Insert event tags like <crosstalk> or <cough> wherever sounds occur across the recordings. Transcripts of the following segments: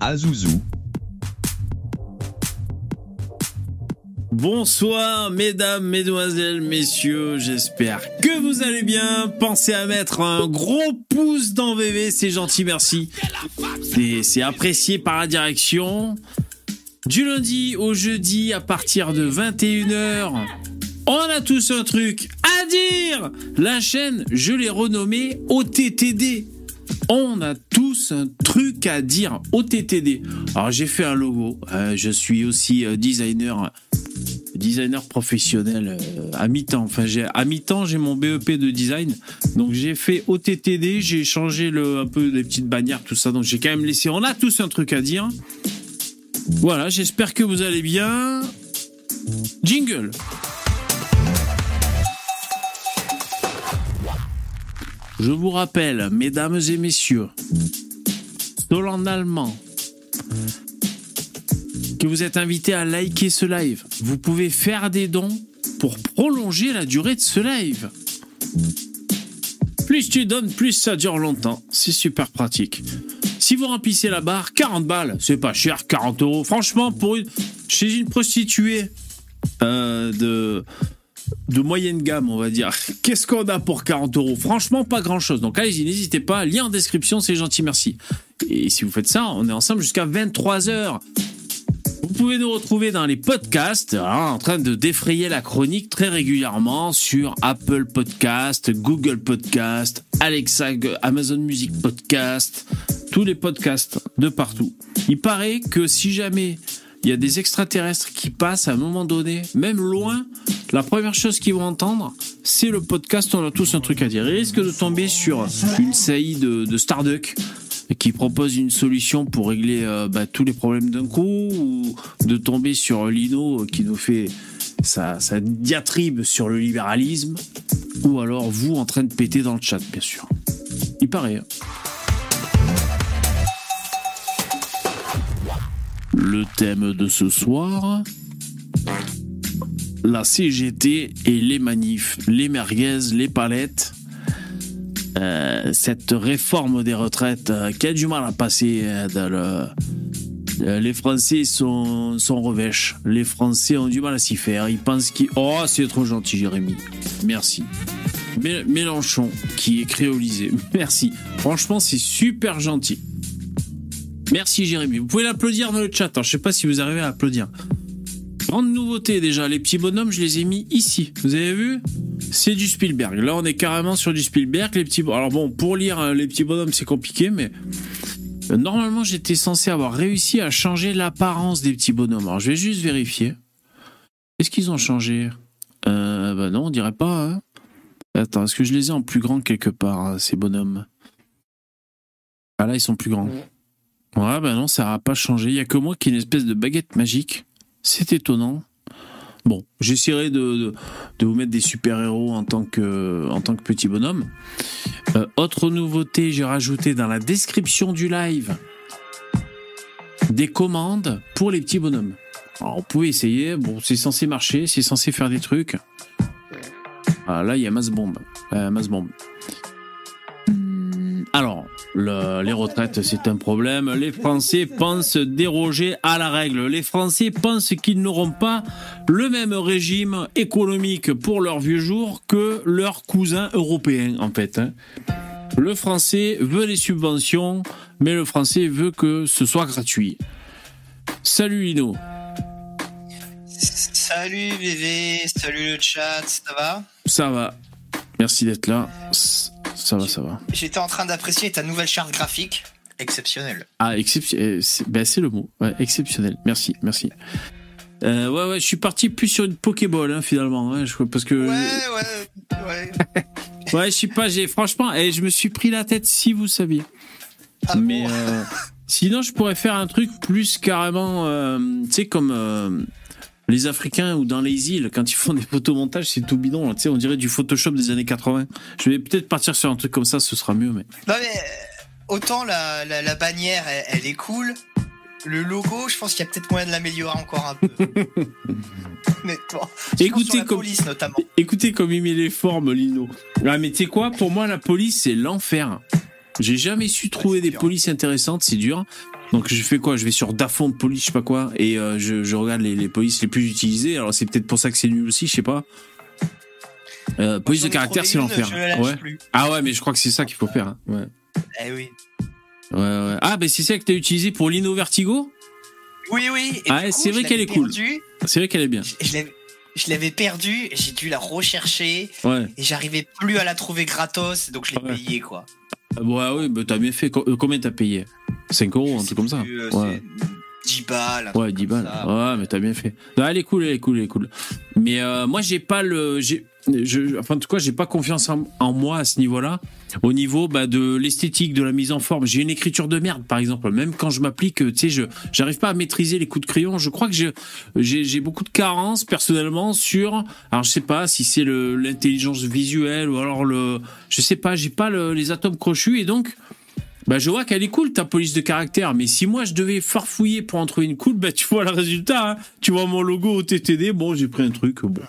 Azouzou. Bonsoir mesdames, mesdemoiselles, messieurs, j'espère que vous allez bien. Pensez à mettre un gros pouce dans VV, c'est gentil, merci. C'est apprécié par la direction. Du lundi au jeudi à partir de 21h, on a tous un truc à dire. La chaîne, je l'ai renommée OTTD. On a tous un truc à dire OTTD. Alors j'ai fait un logo. euh, je suis aussi euh, designer designer professionnel euh, à mi-temps. Enfin, j'ai à mi-temps, j'ai mon BEP de design. Donc j'ai fait OTTD, j'ai changé un peu les petites bannières tout ça. Donc j'ai quand même laissé on a tous un truc à dire. Voilà, j'espère que vous allez bien. Jingle. Je vous rappelle, mesdames et messieurs, solennellement, que vous êtes invités à liker ce live. Vous pouvez faire des dons pour prolonger la durée de ce live. Plus tu donnes, plus ça dure longtemps. C'est super pratique. Si vous remplissez la barre, 40 balles, c'est pas cher, 40 euros. Franchement, pour une, chez une prostituée euh, de, de moyenne gamme, on va dire, qu'est-ce qu'on a pour 40 euros? Franchement, pas grand-chose. Donc allez-y, n'hésitez pas. Lien en description, c'est gentil, merci. Et si vous faites ça, on est ensemble jusqu'à 23 heures. Vous pouvez nous retrouver dans les podcasts, hein, en train de défrayer la chronique très régulièrement sur Apple Podcast, Google Podcast, Alexa, Amazon Music Podcast, tous les podcasts de partout. Il paraît que si jamais il y a des extraterrestres qui passent à un moment donné, même loin, la première chose qu'ils vont entendre, c'est le podcast On a tous un truc à dire. Ils risquent de tomber sur une saillie de, de Starduck qui propose une solution pour régler euh, bah, tous les problèmes d'un coup, ou de tomber sur Lino qui nous fait sa, sa diatribe sur le libéralisme, ou alors vous en train de péter dans le chat, bien sûr. Il paraît. Le thème de ce soir la CGT et les manifs, les merguez, les palettes. Euh, cette réforme des retraites euh, qui a du mal à passer euh, dans le- les Français sont, sont revêches. Les Français ont du mal à s'y faire. Ils pensent qu'ils... Oh, c'est trop gentil, Jérémy. Merci. Mé- Mélenchon, qui est créolisé. <laughs> Merci. Franchement, c'est super gentil. Merci, Jérémy. Vous pouvez l'applaudir dans le chat. Alors, je sais pas si vous arrivez à applaudir. Grande nouveauté déjà, les petits bonhommes, je les ai mis ici. Vous avez vu? C'est du Spielberg. Là, on est carrément sur du Spielberg. Les petits. Alors bon, pour lire euh, les petits bonhommes, c'est compliqué, mais euh, normalement, j'étais censé avoir réussi à changer l'apparence des petits bonhommes. Alors, je vais juste vérifier. Est-ce qu'ils ont changé? Euh, Bah non, on dirait pas. hein. Attends, est-ce que je les ai en plus grand quelque part, hein, ces bonhommes? Ah là, ils sont plus grands. Ouais, bah non, ça n'a pas changé. Il y a que moi qui ai une espèce de baguette magique. C'est étonnant. Bon, j'essaierai de, de, vous mettre des super-héros en tant que, en tant que petit bonhomme. Euh, autre nouveauté, j'ai rajouté dans la description du live des commandes pour les petits bonhommes. Alors, vous pouvez essayer. Bon, c'est censé marcher, c'est censé faire des trucs. Ah, là, il y a masse bombe. Euh. Alors, le- les retraites, c'est un problème. Les Français pensent déroger à la règle. Les Français pensent qu'ils n'auront pas le même régime économique pour leur vieux jour que leurs cousins européens, en fait. hein. Le Français veut les subventions, mais le Français veut que ce soit gratuit. Salut Lino. Salut VV, salut le chat, ça va? Ça va. Merci d'être là. Ça va, ça va. J'étais en train d'apprécier ta nouvelle charte graphique, exceptionnelle. Ah, exceptionnel. C'est ben, c'est le mot. Ouais, exceptionnel. Merci, merci. Euh, ouais, ouais, je suis parti plus sur une Pokéball, hein, finalement. hein, je- parce que. Ouais, ouais, ouais. <laughs> Ouais, je sais pas, j'ai. Franchement, et je me suis pris la tête si vous saviez. Ah Mais. bon euh, sinon, je pourrais faire un truc plus carrément. euh, tu sais, comme. Les Africains ou dans les îles, quand ils font des photomontages, c'est tout bidon. là, on dirait du Photoshop des années 80. Je vais peut-être partir sur un truc comme ça, ce sera mieux. Mais Non mais euh, autant la, la, la bannière, elle, elle est cool. Le logo, je pense qu'il y a peut-être moyen de l'améliorer encore un peu. <laughs> Honnêtement. Écoutez la comme- police notamment. Écoutez comme il met les formes, Lino. Ah, mais tu sais quoi? Pour moi, la police, c'est l'enfer. J'ai jamais su trouver des dur. polices intéressantes, c'est dur. Donc je fais quoi? Je vais sur Dafont de police, je sais pas quoi, et euh, je, je regarde les, les polices les plus utilisées. Alors c'est peut-être pour ça que c'est nul aussi, je sais pas. Euh, police de caractère, c'est l'enfer. Lâche Ouais. plus. Ah ouais, mais je crois que c'est ça qu'il faut faire. hein. Ouais. Eh oui. Ouais, ouais. Ah, ben c'est ça que t'as utilisé pour Lino Vertigo? Oui, oui. et Ah, c'est vrai qu'elle est cool. C'est vrai qu'elle est bien. Je, je l'avais- perdue, j'ai dû la rechercher Ouais. et j'arrivais plus à la trouver gratos, donc je l'ai payée quoi. Ah, Ouais, ouais, bah, t'as bien fait. Euh, Combien t'as payé? 5 euros, un truc comme ça euh, Ouais. c'est 10 balles. Ouais, truc 10 comme balles. ça. Ouais, mais t'as bien fait. Non, elle est cool, elle est cool, elle est cool. Mais euh, moi, j'ai pas le. j'ai- Je, enfin, en tout cas, j'ai pas confiance en, en moi à ce niveau-là. Au niveau bah, de l'esthétique, de la mise en forme. J'ai une écriture de merde, par exemple. Même quand je m'applique, tu sais, je j'arrive pas à maîtriser les coups de crayon. Je crois que j'ai beaucoup de carences personnellement sur. Alors, je sais pas si c'est l'intelligence visuelle ou alors le. Je sais pas, j'ai pas le- les atomes crochus et donc. Bah, je vois qu'elle est cool, ta police de caractère, mais si moi je devais farfouiller pour en trouver une cool, bah, tu vois le résultat, hein. Tu vois mon logo au TTD, bon, j'ai pris un truc, bon.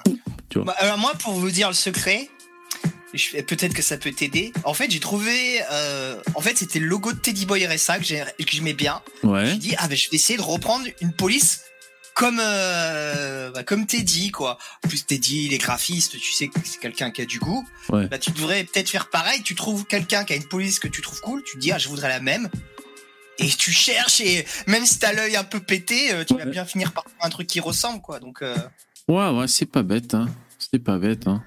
Bah, alors moi, pour vous dire le secret, peut-être que ça peut t'aider. En fait, j'ai trouvé, euh, en fait, c'était le logo de Teddy Boy RSA que j'ai- que j'aimais bien. Ouais. J'ai dit ah ben je vais essayer de reprendre une police comme euh, bah, comme Teddy quoi. En plus Teddy, il est graphiste, tu sais que c'est quelqu'un qui a du goût. Ouais. Bah tu devrais peut-être faire pareil. Tu trouves quelqu'un qui a une police que tu trouves cool, tu te dis ah je voudrais la même. Et tu cherches et même si t'as l'œil un peu pété, euh, tu vas bien finir par un truc qui ressemble quoi. Donc euh, Ouais, ouais, c'est pas bête, hein. C'est pas bête, hein.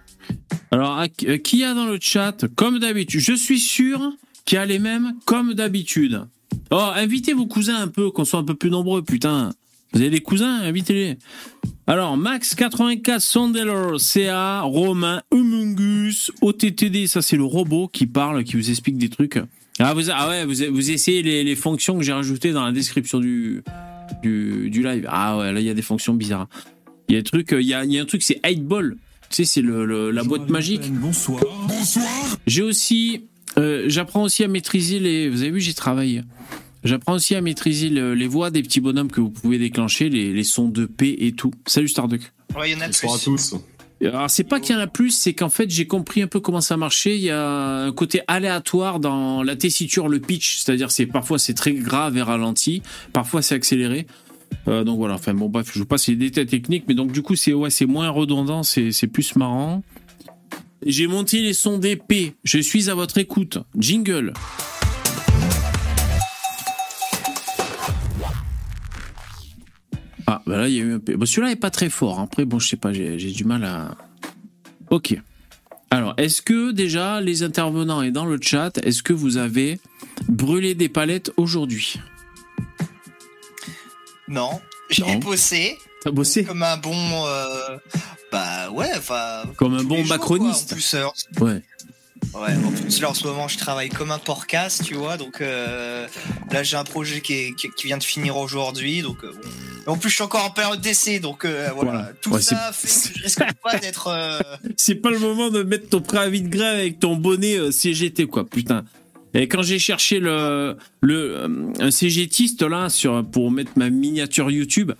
Alors, euh, qui a dans le chat, comme d'habitude Je suis sûr qu'il y a les mêmes, comme d'habitude. Oh, invitez vos cousins un peu, qu'on soit un peu plus nombreux, putain. Vous avez des cousins Invitez-les. Alors, Max84, Sondeller, CA, Romain, Humungus, OTTD, ça c'est le robot qui parle, qui vous explique des trucs. Ah, vous, ah ouais, vous, essayez les, fonctions que j'ai rajoutées dans la description du, du, live. Ah ouais, là il y a des fonctions bizarres. Il y a un truc, euh, il y a, il y a un truc, c'est 8 ball. Tu sais, c'est le, le- la boîte magique. Bonsoir. Bonsoir. J'ai aussi, euh, j'apprends aussi à maîtriser les. Vous avez vu, j'ai travaillé. J'apprends aussi à maîtriser le- les voix des petits bonhommes que vous pouvez déclencher, les, les sons de paix et tout. Salut Starduck. ouais, il y en a Bonsoir à tous. Alors c'est pas qu'il y en a plus, c'est qu'en fait j'ai compris un peu comment ça marchait. Il y a un côté aléatoire dans la tessiture, le pitch, c'est-à-dire c'est parfois c'est très grave et ralenti, parfois c'est accéléré. Euh, donc voilà, enfin bon bref, je vous passe les détails techniques, mais donc du coup c'est moins redondant, c'est plus marrant. J'ai monté les sons d'épée. Je suis à votre écoute. Jingle. Ah, bah là, il y a eu un peu. Bon, celui-là est pas très fort. Après, bon, je sais pas, j'ai du mal à. Ok. Alors, est-ce que déjà, les intervenants et dans le chat, est-ce que vous avez brûlé des palettes aujourd'hui? Non, j'ai bossé T'as bossé comme un bon. euh, bah ouais, enfin. Comme un bon jours, macroniste. quoi. En plus, euh, Ouais. Ouais, en plus là en ce moment je travaille comme un porcasse, tu vois, donc euh, là j'ai un projet qui, est- qui, qui vient de finir aujourd'hui, donc bon. En plus je suis encore en période d'essai, donc voilà, tout Ouais, ça fait que je risque pas <laughs> d'être... C'est pas le moment de mettre ton préavis de grève avec ton bonnet CGT, quoi, putain. Et quand j'ai cherché le, le, euh, un CGTiste là sur, pour mettre ma miniature YouTube,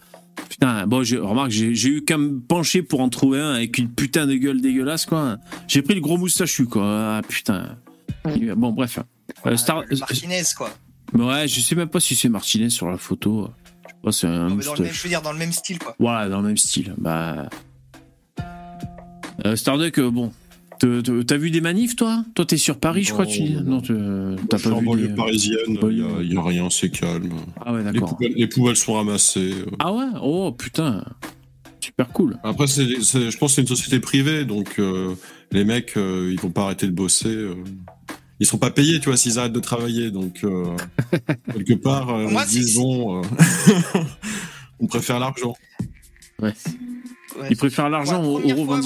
putain, bon, je, remarque, j'ai eu qu'à me pencher pour en trouver un avec une putain de gueule dégueulasse, quoi. J'ai pris le gros moustachu, quoi. Ah, putain. Bon, bref. Euh, Star- Martinez quoi. Ouais, je sais même pas si c'est Martinez sur la photo. Je sais pas, c'est un Non, mais dans le même, je veux dire dans le même style quoi. Voilà, dans le même style. Bah. Euh, Starduck, euh, bon. T'as vu des manifs, toi? Toi, t'es sur Paris, je crois, tu non. T'as pas en vu. banlieue des- parisienne, il n'y a, rien, c'est calme. Ah ouais, Les d'accord. poubelles, les poubelles sont ramassées. euh. Ah ouais? Oh, putain. Super cool. Après, je pense que c'est une société privée, donc euh, les mecs, euh, ils vont pas arrêter de bosser. euh. Ils seront pas payés, tu vois, s'ils arrêtent de travailler. Donc, euh, <laughs> quelque part, euh, Moi, euh, <laughs> on préfère l'argent. Ouais. Ouais. Ils préfèrent l'argent aux, fois,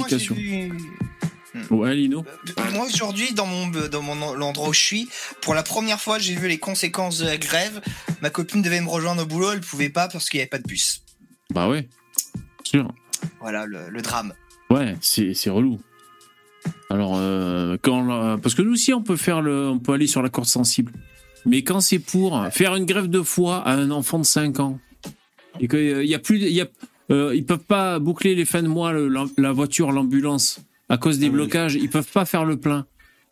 vu- Ouais, Lino Euh, Moi aujourd'hui dans mon dans mon l'endroit où je suis, pour la première fois j'ai vu les conséquences de la grève. Ma copine devait me rejoindre au boulot, elle pouvait pas parce qu'il n'y avait pas de bus. Bah ouais. Sûr. Voilà le, le drame. Ouais, c'est c'est relou. Alors, euh, quand, la- parce que nous aussi, on peut faire le, on peut aller sur la corde sensible. Mais quand c'est pour faire une grève de foie à un enfant de 5 ans, et qu'il y a plus, il y a, euh, ils peuvent pas boucler les fins de mois, le- la, la voiture, l'ambulance, à cause des Ah blocages, ils peuvent pas faire le plein.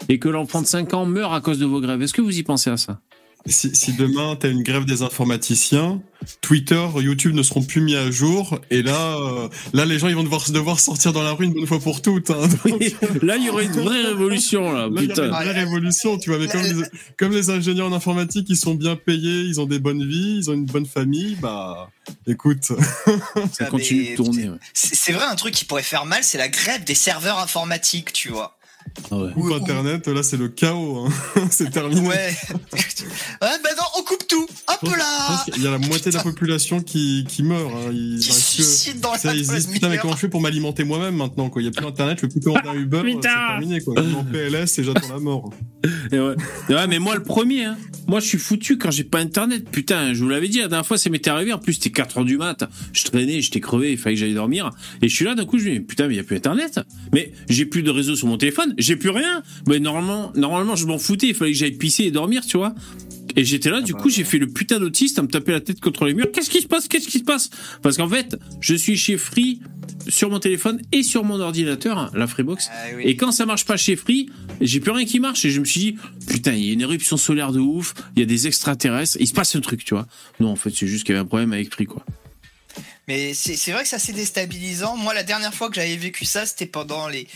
et que l'enfant de 5 ans meurt à cause de vos grèves. Est-ce que vous y pensez à ça? Si, si demain t'as une grève des informaticiens, Twitter, YouTube ne seront plus mis à jour, et là, euh, là les gens ils vont devoir, devoir sortir dans la rue une bonne fois pour toutes. Hein. <laughs> Là, il y aurait une vraie révolution, là. Là, il y a Putain. une vraie révolution, tu vois. Mais comme les, comme les ingénieurs en informatique, ils sont bien payés, ils ont des bonnes vies, ils ont une bonne famille, bah, écoute. <laughs> Ça Ah, continue de tourner. ouais. C'est c'est vrai, un truc qui pourrait faire mal, c'est la grève des serveurs informatiques, tu vois. Ah ouais. Coupe Internet, là, c'est le chaos. Hein. <laughs> c'est terminé. Ouais. <laughs> ouais, bah non, on coupe tout. Hop Je là. qu'il y a la moitié de la population qui, qui meurt. Hein. Ils, Qui suicide dans la ça, ils se disent, la putain, mais comment je fais pour m'alimenter moi-même maintenant, quoi? Il y a plus Internet, je peux plus commander un Uber, c'est terminé, quoi. Je suis en PLS et j'attends la mort. <laughs> Et ouais. Et ouais, mais moi le premier, hein. moi je suis foutu quand j'ai pas internet. Putain, je vous l'avais dit la dernière fois, ça m'était arrivé. En plus, c'était 4 heures du mat. Je traînais, j'étais crevé, il fallait que j'aille dormir. Et je suis là, d'un coup, je me dis, putain, mais il y a plus internet. Mais j'ai plus de réseau sur mon téléphone, j'ai plus rien. Mais normalement, normalement, je m'en foutais, il fallait que j'aille pisser et dormir, tu vois. Et j'étais là, du coup, j'ai fait le putain d'autiste à me taper la tête contre les murs. Qu'est-ce qui se passe? Qu'est-ce qui se passe? Parce qu'en fait, je suis chez Free sur mon téléphone et sur mon ordinateur, la Freebox. Ah oui. Et quand ça marche pas chez Free, j'ai plus rien qui marche. Et je me suis dit, putain, il y a une éruption solaire de ouf, il y a des extraterrestres, il se passe un truc, tu vois. Non, en fait, c'est juste qu'il y avait un problème avec Free, quoi. Mais c'est c'est vrai que c'est assez déstabilisant. Moi, la dernière fois que j'avais vécu ça, c'était pendant les,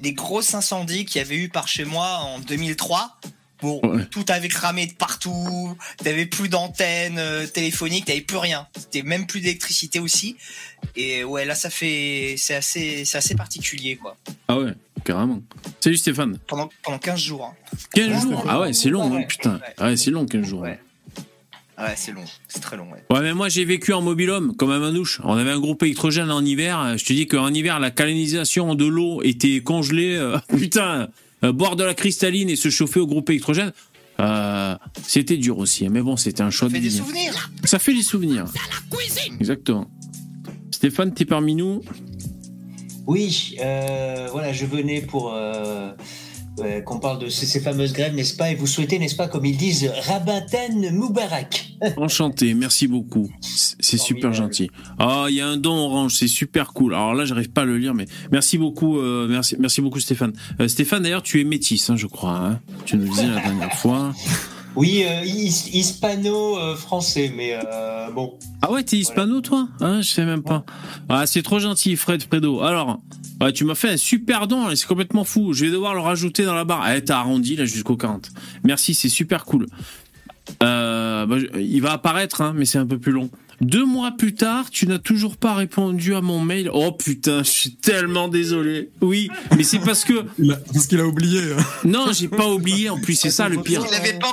les grosses incendies qu'il y avait eu par chez moi en 2003. Bon, Ouais. tout avait cramé de partout, t'avais plus d'antenne euh, téléphonique, t'avais plus rien. C'était même plus d'électricité aussi. Et ouais, là, ça fait, c'est assez, c'est assez particulier, quoi. Ah ouais, carrément. Salut Stéphane. Pendant, pendant 15 jours. hein. 15 Ouais, jours. ouais, Ah ouais, c'est long, hein, putain. ouais. Ah ouais, c'est long, 15 jours. Ouais. Ouais, c'est long. C'est très long, ouais. Ouais, mais moi j'ai vécu en mobilhome, comme un manouche. On avait un groupe électrogène en hiver. Je te dis qu'en hiver, la canalisation de l'eau était congelée. euh, <laughs> putain, euh, boire de la cristalline et se chauffer au groupe électrogène, euh, c'était dur aussi. Mais bon, c'était un choix Ça de fait des souvenirs. Ça fait des souvenirs. Exactement. Stéphane, t'es parmi nous? Oui, euh, voilà, je venais pour euh, qu'on parle de ces, ces fameuses grèves, n'est-ce pas Et vous souhaitez, n'est-ce pas, comme ils disent, Rabaten Moubarak. <laughs> Enchanté, merci beaucoup. C'est super gentil. Ah, il y a un don orange, c'est super cool. Alors là, j'arrive pas à le lire, mais merci beaucoup, euh, merci, merci beaucoup Stéphane. Euh, Stéphane, d'ailleurs, tu es métis, hein, je crois. hein. tu nous disais la dernière fois. Oui, euh, his- hispano-français, mais euh, bon. Ah ouais, t'es hispano, toi? Hein, Je sais même pas. Ah, c'est trop gentil, Fred Fredo. Alors, tu m'as fait un super don, et c'est complètement fou. Je vais devoir le rajouter dans la barre. Eh, t'as arrondi là jusqu'au 40. Merci, c'est super cool. Euh, bah, il va apparaître, hein, mais c'est un peu plus long. Deux mois plus tard, tu n'as toujours pas répondu à mon mail. Oh putain, je suis tellement désolé. Oui, mais c'est parce que parce qu'il a oublié. hein. non, j'ai pas oublié. En plus, c'est ça le pire. Il avait pas.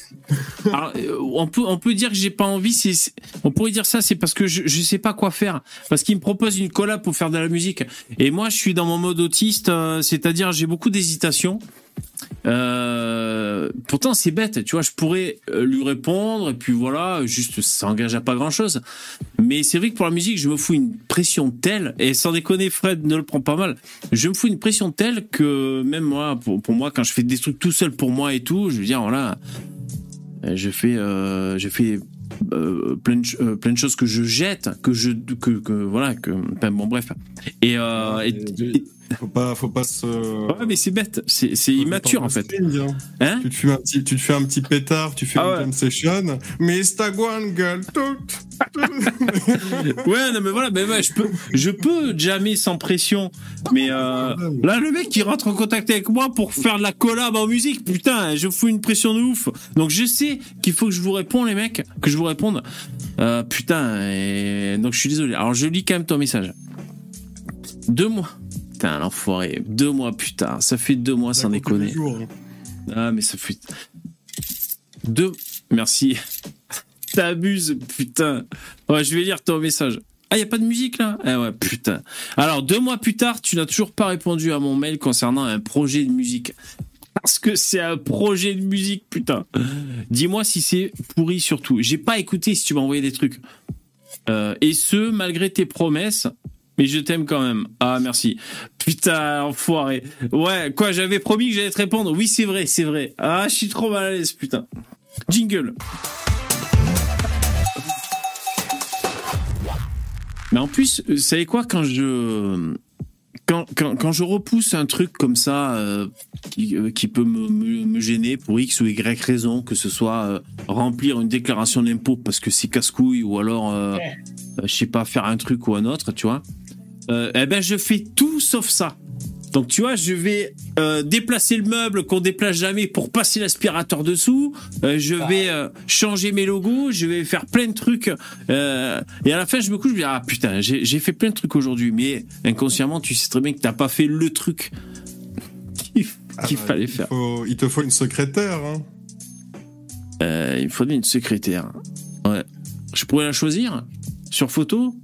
<laughs> Euh, on peut on peut dire que j'ai pas envie. On pourrait dire ça, c'est parce que je je sais pas quoi faire. Parce qu'il me propose une collab pour faire de la musique. Et moi, je suis dans mon mode autiste, euh, c'est-à-dire j'ai beaucoup d'hésitation. Euh, pourtant, c'est bête, tu vois. Je pourrais lui répondre et puis voilà, juste ça engage à pas grand-chose. Mais c'est vrai que pour la musique, je me fous une pression telle et sans déconner, Fred ne le prend pas mal. Je me fous une pression telle que même moi, pour, pour moi, quand je fais des trucs tout seul pour moi et tout, je veux dire voilà. Euh, Je fais, euh, j'ai fait euh, plein, de, euh, plein de choses que je jette, que je, que, que voilà, que, bon bref. Et, euh, et- et- Faut pas, faut pas se. ouais, mais c'est bête, c'est, c'est immature en fait. hein. Hein Tu te fais un petit, tu te fais un petit pétard, tu fais Ah une ouais. jam session, mais Stagwan gueule tout. <laughs> Ouais, non mais voilà, ben ouais, je peux, je peux jammer sans pression. Mais euh, là, le mec qui rentre en contact avec moi pour faire de la collab en musique, putain, je fous une pression de ouf. Donc je sais qu'il faut que je vous réponde, les mecs, que je vous réponde. Euh, putain, et donc je suis désolé. Alors je lis quand même ton message. Deux mois. Putain, l'enfoiré. Deux mois, putain. Ça fait deux mois sans les déconner. hein. Ah, mais ça fait. Deux. Merci. <laughs> T'abuses, putain. Ouais, je vais lire ton message. Ah, y a pas de musique là? Ah ouais, putain. Alors, deux mois plus tard, tu n'as toujours pas répondu à mon mail concernant un projet de musique. Parce que c'est un projet de musique, putain. Dis-moi si c'est pourri surtout. J'ai pas écouté si tu m'as envoyé des trucs. Euh, et ce, malgré tes promesses. Mais je t'aime quand même. Ah, merci. Putain, enfoiré. Ouais, quoi, j'avais promis que j'allais te répondre. Oui, c'est vrai, c'est vrai. Ah, je suis trop mal à l'aise, putain. Jingle. Mais en plus, vous savez quoi, quand je. quand, quand, quand je repousse un truc comme ça euh, qui, euh, qui peut me, me, me gêner pour X ou Y raison, que ce soit euh, remplir une déclaration d'impôt parce que c'est casse-couille ou alors, euh, euh, je sais pas, faire un truc ou un autre, tu vois, euh, eh ben je fais tout sauf ça. Donc tu vois, je vais euh, déplacer le meuble qu'on déplace jamais pour passer l'aspirateur dessous. Euh, je vais euh, changer mes logos. Je vais faire plein de trucs. Et à la fin, je me couche, je me dis ah putain, j'ai fait plein de trucs aujourd'hui. Mais inconsciemment, tu sais très bien que t'as pas fait le truc <laughs> qu'il Ah fallait il faire. faut- il te faut une secrétaire. Hein. Il me faudrait une secrétaire. Ouais. Je pourrais la choisir sur photo.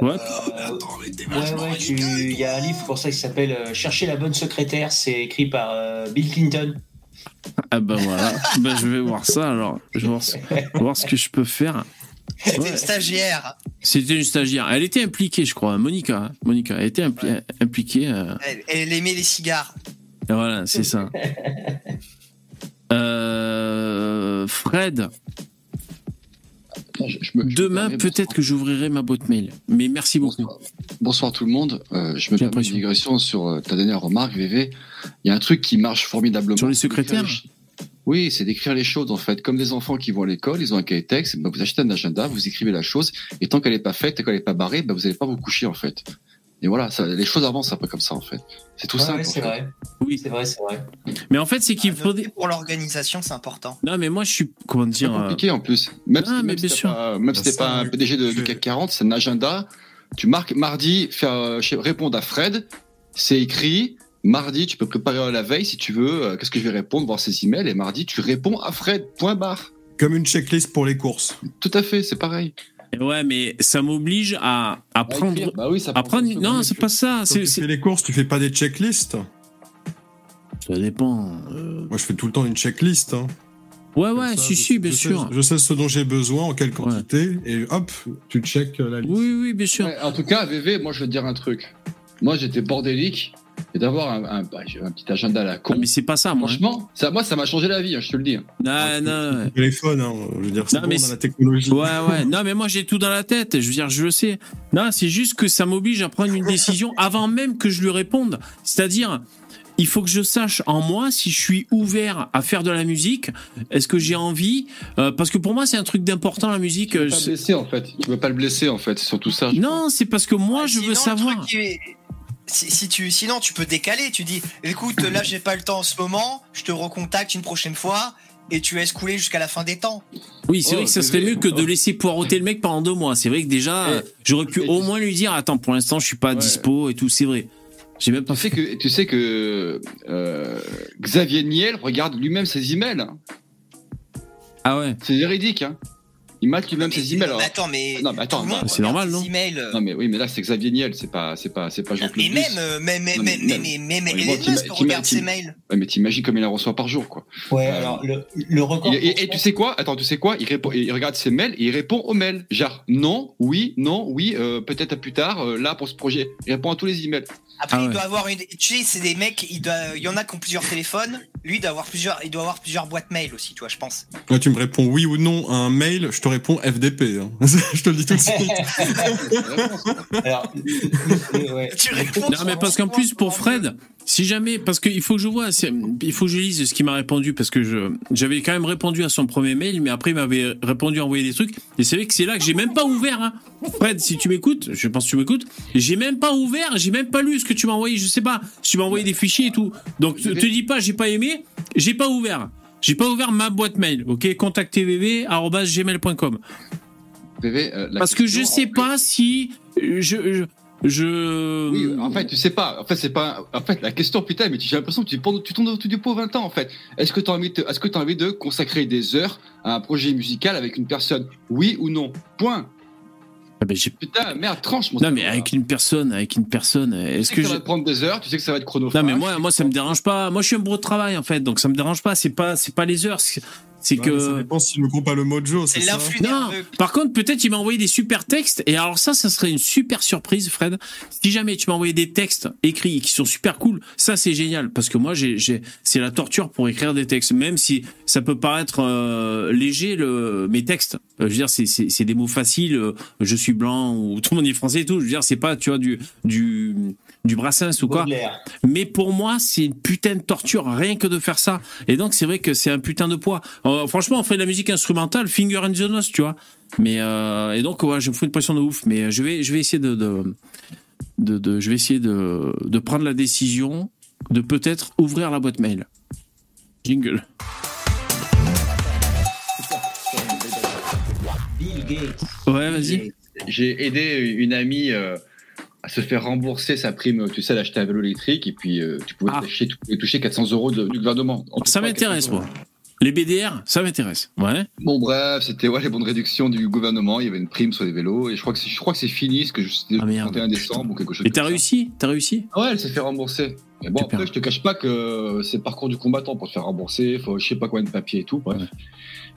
Ouais. Ouais, ouais, tu- il y a un livre pour ça qui s'appelle euh, Chercher la bonne secrétaire. C'est écrit par euh, Bill Clinton. Ah bah voilà. <laughs> bah, je vais voir ça alors. Je vais voir ce, voir ce que je peux faire. C'était Ouais. une stagiaire. C'était une stagiaire. Elle était impliquée, je crois. Monica. hein. Monica. Elle était impli- impliquée. euh, Elle, elle aimait les cigares. Voilà, c'est ça. <laughs> Euh, Fred, je- je me- je me demain peut-être que j'ouvrirai ma boîte mail. Mais merci beaucoup. Bonsoir. Bonsoir tout le monde. Euh, je me permets une digression sur euh, ta dernière remarque, VV. Il y a un truc qui marche formidablement. Sur les secrétaires Oui, c'est d'écrire les choses en fait. Comme des enfants qui vont à l'école, ils ont un cahier texte, bah, vous achetez un agenda, vous écrivez la chose, et tant qu'elle n'est pas faite, tant qu'elle n'est pas barrée, bah, vous n'allez pas vous coucher en fait. Et voilà, ça, les choses avancent un peu comme ça en fait. C'est tout Ouais, simple. ouais, c'est vrai. Oui. C'est vrai, c'est vrai. Mais en fait, c'est qu'il faudrait. noter Pour l'organisation, c'est important. Non, mais moi, je suis. Comment C'est dire pas euh, compliqué en plus. Même Ah, si, mais même si bien t'es sûr. pas, même si Bah, pas un PDG de, du CAC 40, c'est un agenda. Tu marques mardi, faire, euh, répondre à Fred. C'est écrit. Mardi, tu peux préparer la veille si tu veux. euh, Qu'est-ce que je vais répondre, voir ses emails. Et mardi, tu réponds à Fred. Point barre. Comme une checklist pour les courses. Tout à fait, c'est pareil. Ouais, mais ça m'oblige à, à prendre. Bah oui, ça À prendre. Non, c'est pas ça. Tu fais les courses, tu fais pas des checklists. Ça dépend. euh. Moi, je fais tout le temps une checklist. hein. Ouais, Comme ouais, ça, si, je- si, bien je sais- sûr. je sais ce dont j'ai besoin, en quelle quantité, et hop, tu check euh, la liste. Oui, oui, bien sûr. Ouais, en tout cas, VV, moi, je vais te dire un truc. Moi, j'étais bordélique. Et d'avoir un, un, bah, un petit agenda à la con. Ah, mais c'est pas ça, moi. hein. Franchement, ça, moi, ça m'a changé la vie, hein, je te le dis. Non, non. ouais. Téléphone, hein, je veux dire, c'est Non, bon, mais c'est- la technologie. Ouais, ouais. Non, mais moi, j'ai tout dans la tête. Je veux dire, je le sais. Non, c'est juste que ça m'oblige à prendre une décision avant même que je lui réponde. C'est-à-dire, il faut que je sache en moi si je suis ouvert à faire de la musique. Est-ce que j'ai envie Euh, Parce que pour moi, c'est un truc d'important, la musique. Tu veux Euh, pas le c'est- blesser, en fait. Tu veux pas le blesser, en fait. C'est surtout ça. Non, c'est parce que moi, Ah, je sinon, veux le savoir. qui Si, si tu, sinon, tu peux décaler. Tu dis, écoute, là, j'ai pas le temps en ce moment. Je te recontacte une prochaine fois. Et tu laisses couler jusqu'à la fin des temps. Oui, c'est Oh, vrai que ça serait mieux que de Oh. laisser poireauter le mec pendant deux mois. C'est vrai que déjà, Eh, j'aurais pu et au moins lui dire Attends, pour l'instant, je suis pas Ouais. dispo et tout. C'est vrai. J'ai même pas Tu sais fait. que, tu sais que euh, Xavier Niel regarde lui-même ses emails. Ah ouais. C'est véridique. Hein. Il mate lui-même ses emails. non, alors. mais attends, mais. Non, attends, bah, c'est normal, non mais oui, mais là c'est Xavier Niel, c'est pas, c'est pas, c'est pas Jean-Claude Mais même, euh, mais, mais, Non, mais, mais mais, même. Musk t'ima- regarde ses mails. Mais t'imagines comme il en reçoit par jour, quoi. Ouais, Euh, alors le, le record. Et, tu sais quoi? Attends, tu sais quoi? Il, répond, il regarde ses mails et il répond aux mails. Genre non, oui, non, oui, euh, peut-être à plus tard. là pour ce projet, il répond à tous les emails. Après, Ah il ouais. doit avoir une. Tu sais, c'est des mecs. Il, doit... il y en a qui ont plusieurs téléphones. Lui, il doit avoir plusieurs. Il doit avoir plusieurs boîtes mail aussi, tu vois, je pense. Là, tu me réponds oui ou non à un mail, je te réponds FDP. hein. <laughs> je te le dis tout de suite. <laughs> alors, ouais. Tu réponds. Non, mais parce qu'en plus, pour Fred, si jamais, parce qu'il faut que je vois, il faut que je lise ce qu'il m'a répondu, parce que je, j'avais quand même répondu à son premier mail, mais après, il m'avait répondu, envoyé des trucs, et c'est vrai que c'est là que j'ai même pas ouvert, hein. Fred, si tu m'écoutes, je pense que tu m'écoutes, j'ai même pas ouvert, j'ai même pas lu ce que tu m'as envoyé, je sais pas, tu m'as envoyé des fichiers et tout. Donc, te, te dis pas, j'ai pas aimé, j'ai pas ouvert. J'ai pas ouvert ma boîte mail, ok? contactvv.gmail.com. VV, euh, Parce que je sais pas si je, je, je- Oui, en fait, tu sais pas. En fait, c'est pas. En fait, la question, putain, mais j'ai l'impression que tu, tournes- tu tournes autour du pot 20 ans, en fait. Est-ce que tu as envie de, est-ce que tu as envie de consacrer des heures à un projet musical avec une personne? Oui ou non? Point. Ah ben, Putain, merde, tranche, mon Non, mais avec une personne, avec une personne, Tu est-ce sais que que, je... ça va te prendre des heures, tu sais que ça va être chronophage. Non, mais moi, moi, ça me dérange pas. Moi, je suis un bro de travail, en fait, donc ça me dérange pas. C'est pas, c'est pas les heures. C'est mais Ça que. dépend s'il ne compte pas le mojo, c'est l'influx Non, par contre, peut-être il m'a envoyé des super textes. Et alors ça, ça serait une super surprise, Fred. Si jamais tu m'as envoyé des textes écrits qui sont super cool, ça c'est génial. Parce que moi, j'ai, j'ai, c'est la torture pour écrire des textes. Même si ça peut paraître euh, léger, le, mes textes. Euh, je veux dire, c'est, c'est, c'est des mots faciles. euh, je suis blanc ou <laughs> tout le monde est français et tout. Je veux dire, c'est pas, tu vois, du, du, du Brassens ou quoi. Mais pour moi, c'est une putain de torture, rien que de faire ça. Et donc, c'est vrai que c'est un putain de poids. Euh, franchement, on fait de la musique instrumentale, finger in the nose, tu vois. Mais euh, et donc, ouais, je me fous une pression de ouf. Mais je vais, je vais essayer de, de, de, de- je vais essayer de, de prendre la décision de peut-être ouvrir la boîte mail. Jingle. Bill Gates. Ouais, vas-y. J'ai aidé une amie euh, se faire rembourser sa prime, tu sais, d'acheter un vélo électrique, et puis euh, tu pouvais Ah. toucher, tu pouvais toucher 400 euros de- du gouvernement. Ça m'intéresse, 400 moi. Les BDR, ça m'intéresse. Ouais. Bon bref, c'était ouais, les bonnes réductions du gouvernement, il y avait une prime sur les vélos, et je crois que c'est, je crois que c'est fini, ce que je- c'était Ah, le merde. 31 décembre ou quelque chose Et t'as ça. réussi? T'as réussi? Ah Ouais, elle s'est fait rembourser. Mais bon, Super. après, je te cache pas que c'est le parcours du combattant pour te faire rembourser, faut je sais pas combien de papiers et tout, bref.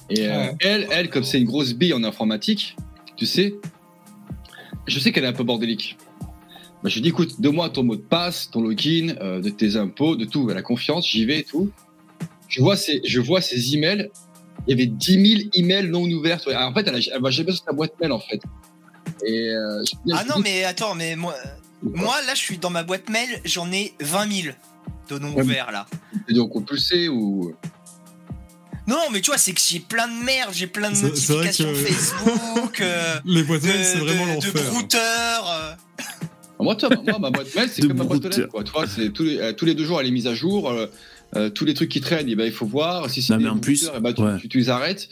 Et euh, Ouais. elle, elle, comme c'est une grosse bille en informatique, tu sais, je sais qu'elle est un peu bordélique. Bah, je lui dis, écoute, donne-moi ton mot de passe, ton login, euh, de tes impôts, de tout, elle a confiance, j'y vais et tout. Je vois ses, je vois ses emails, il y avait 10 000 emails non ouverts. Ouais, En fait, elle, va jamais sur sa boîte mail, en fait. Et, euh, je- Ah je non, dis, mais attends, mais moi, moi là, je suis dans ma boîte mail, j'en ai 20 000 de mais- ouverts là. c'est donc compulsé ou. Non, mais tu vois, c'est que j'ai plein de merde, j'ai plein de C'est- c'est vrai notifications que- Facebook, <laughs> euh, Les boîtes de, mail, c'est vraiment de, de l'enfer. brouteurs. Euh. Moi, tu vois, moi, ma boîte mail, c'est <laughs> comme ma boîte aux lettres, quoi. Tu vois, c'est tous les, euh, tous les deux jours, elle est mise à jour. euh, euh, tous les trucs qui traînent, eh ben, il faut voir. Si c'est des en plus, eh ben, tu, ouais. tu, tu les arrêtes.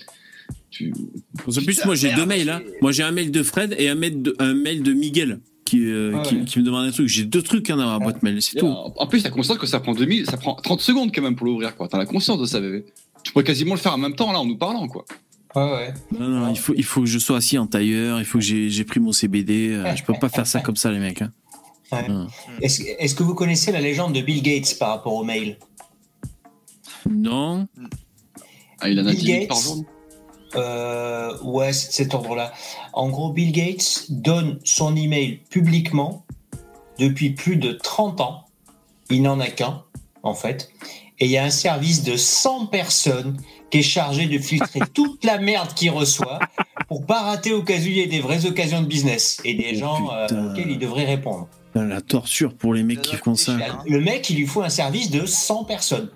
Tu... En plus, Putain, moi j'ai deux mails. Hein. Moi j'ai un mail de Fred et un mail de, un mail de Miguel qui, euh, Ah qui, ouais. qui me demande un truc. J'ai deux trucs hein, dans ma boîte mail, c'est tout. En, en plus, t'as conscience que ça prend 2000, ça prend 30 secondes quand même pour l'ouvrir, quoi. T'as la conscience de ça, bébé. Tu pourrais quasiment le faire en même temps, là, en nous parlant, quoi. Ouais, ouais. Non, non, il faut, il faut que je sois assis en tailleur, il faut que j'ai j'ai pris mon CBD. euh, je peux pas faire ça comme ça, les mecs. Hein. Ouais. Est-ce est-ce que vous connaissez la légende de Bill Gates par rapport au mail? Non. Ah, il en a Bill 10 000 Gates. par jour. Euh, ouais, c'est de cet ordre-là. En gros, Bill Gates donne son email publiquement depuis plus de 30 ans. Il n'en a qu'un, en fait. Et il y a un service de 100 personnes qui est chargé de filtrer <laughs> toute la merde qu'il reçoit pour pas rater au cas où il y ait des vraies occasions de business et des Oh, gens euh, auxquels il devrait répondre. La torture pour les mecs qui font ça. Hein. Le mec, il lui faut un service de 100 personnes.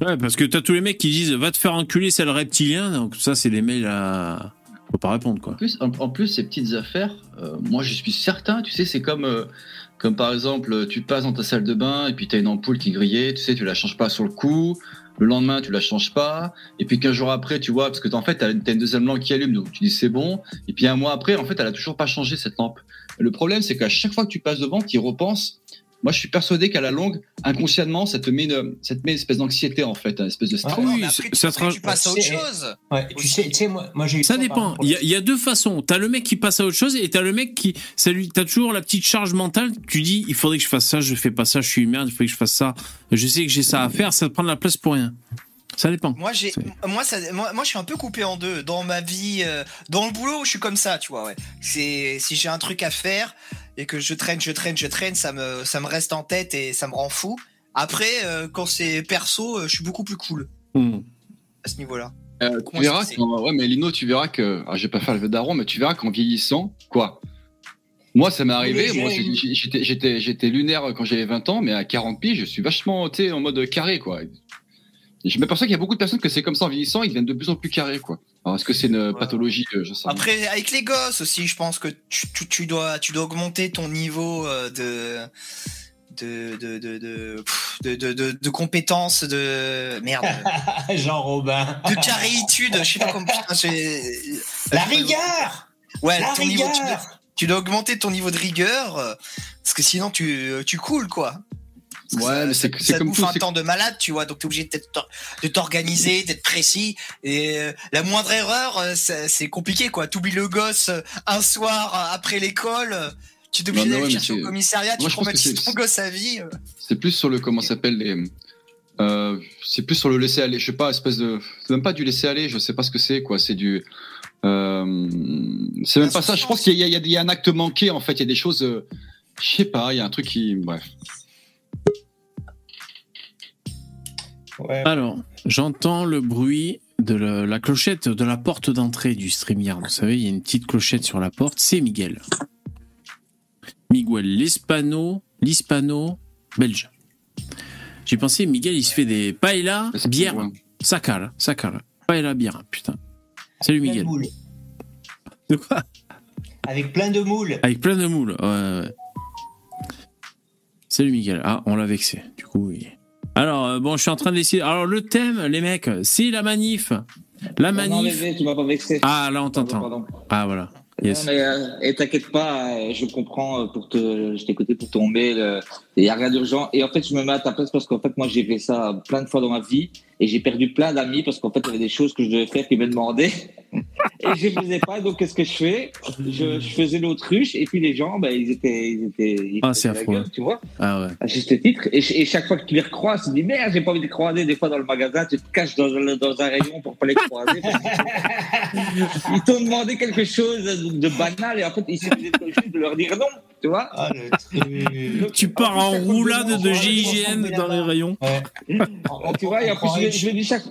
Ouais, parce que t'as tous les mecs qui disent va te faire enculer, c'est le reptilien. Donc ça, c'est des mails à. Faut pas répondre, quoi. En plus, en, en plus, ces petites affaires, euh, moi je suis certain, tu sais, c'est comme, euh, comme par exemple, tu passes dans ta salle de bain et puis tu as une ampoule qui grillait, tu sais, tu la changes pas sur le coup, le lendemain tu la changes pas, et puis 15 jours après, tu vois, parce que en fait, tu as, une deuxième lampe qui allume, donc tu dis c'est bon, et puis un mois après, en fait, elle a toujours pas changé cette lampe. Le problème, c'est qu'à chaque fois que tu passes devant, tu y repenses. Moi, je suis persuadé qu'à la longue, inconsciemment, ça te met une, ça te met une espèce d'anxiété, en fait, une espèce de stress. Ah oui, après, tu, ça tu passes à autre chose. Ouais, tu sais, tu sais, moi, moi j'ai Ça dépend. Il y, y a deux façons. T'as le mec qui passe à autre chose et t'as le mec qui, ça lui, t'as toujours la petite charge mentale. Tu dis, il faudrait que je fasse ça, je fais pas ça, je suis une merde, il faudrait que je fasse ça. Je sais que j'ai ça à faire, ça te prend de la place pour rien. Ça dépend. Moi, j'ai, moi, ça, moi, moi, je suis un peu coupé en deux. Dans ma vie, euh, dans le boulot, je suis comme ça, tu vois, ouais. C'est, si j'ai un truc à faire et que je traîne, je traîne, je traîne, ça me, ça me reste en tête et ça me rend fou. Après, euh, quand c'est perso, euh, je suis beaucoup plus cool Hmm. à ce niveau-là. Euh, tu verras ouais, mais Lino, tu verras que, ah, je vais pas faire le vœu daron, mais tu verras qu'en vieillissant, quoi. Moi, ça m'est arrivé. Moi, j'étais, j'étais, j'étais lunaire quand j'avais 20 ans, mais à 40 piges, je suis vachement, en mode carré, quoi. Et je m'aperçois qu'il y a beaucoup de personnes que c'est comme ça en vieillissant, ils deviennent de plus en plus carrés, quoi. Alors, est-ce que c'est une pathologie, euh, je sais pas. Après, avec les gosses aussi, je pense que tu, tu, tu dois, tu dois augmenter ton niveau euh, de, de, de, de, de, de, de, de, de compétences, de merde, <laughs> Jean Robin. de carréitude. Je sais pas comment. putain, j'ai- La rigueur Ouais, La ton niveau, tu, dois, rigueur tu dois augmenter ton niveau de rigueur, euh, parce que sinon tu, tu coules quoi. Parce Ouais, ça- mais c'est- ça comme bouffe tout, un temps de malade, tu vois, donc t'es obligé de t'organiser, d'être précis. Et euh, la moindre erreur, euh, c'est compliqué quoi. T'oublies le gosse euh, un soir après l'école, tu t'es obligé d'aller ouais, chercher au commissariat, tu Moi, que traumatises c'est- ton gosse à vie. C'est plus sur le, comment ça s'appelle, les, Euh, c'est plus sur le laisser aller. Je sais pas, espèce de. C'est même pas du laisser aller. Je sais pas ce que c'est quoi. C'est du. C'est même pas ça. Je pense qu'il y, y a- il y a un acte manqué en fait. Il y a des choses. Je sais pas. Il y a un truc qui. Bref. Ouais. Alors, j'entends le bruit de le- la clochette de la porte d'entrée du StreamYard. Vous savez, il y a une petite clochette sur la porte. C'est Miguel. Miguel, l'hispano, l'hispano belge. J'ai pensé, Miguel, il se fait des paella, bière, ça cale, ça cale. Paella, bière, putain. Salut Miguel. De quoi? Avec plein de moules. Avec plein de moules. Ouais. Salut Miguel. Ah, on l'a vexé. Du coup, oui. Alors, euh, bon, je suis en train d'essayer. Alors, le thème, les mecs, c'est la manif. La Non, manif. mais tu m'as pas vexé. Ah, là, on t'entend. Ah, voilà. Yes. Non, mais, euh, et t'inquiète pas, euh, je comprends pour te, je t'ai écouté pour ton mail. Il y a rien d'urgent. Et en fait, je me mets à ta place parce qu'en fait, moi, j'ai fait ça plein de fois dans ma vie et j'ai perdu plein d'amis parce qu'en fait, il y avait des choses que je devais faire qui me demandaient <laughs> et je les faisais pas. Donc, qu'est-ce que je fais? Je, je faisais l'autruche et puis les gens, ben, ils étaient, ils étaient, ils Ah, c'est faisaient affreux. gueule, tu vois, Ah, ouais. à juste titre. Et, ch- et chaque fois que tu les recroises, tu te dis merde, j'ai pas envie de les croiser. Des fois, dans le magasin, tu te caches dans, un rayon pour pas les croiser. <laughs> ils t'ont demandé quelque chose de, banal et en fait, il suffisait de- juste de leur dire non, tu vois. Ah, le. Tu pars en que roulade de GIGN dans les rayons. Ouais. Tu vois, et en plus, je, je me dis chaque,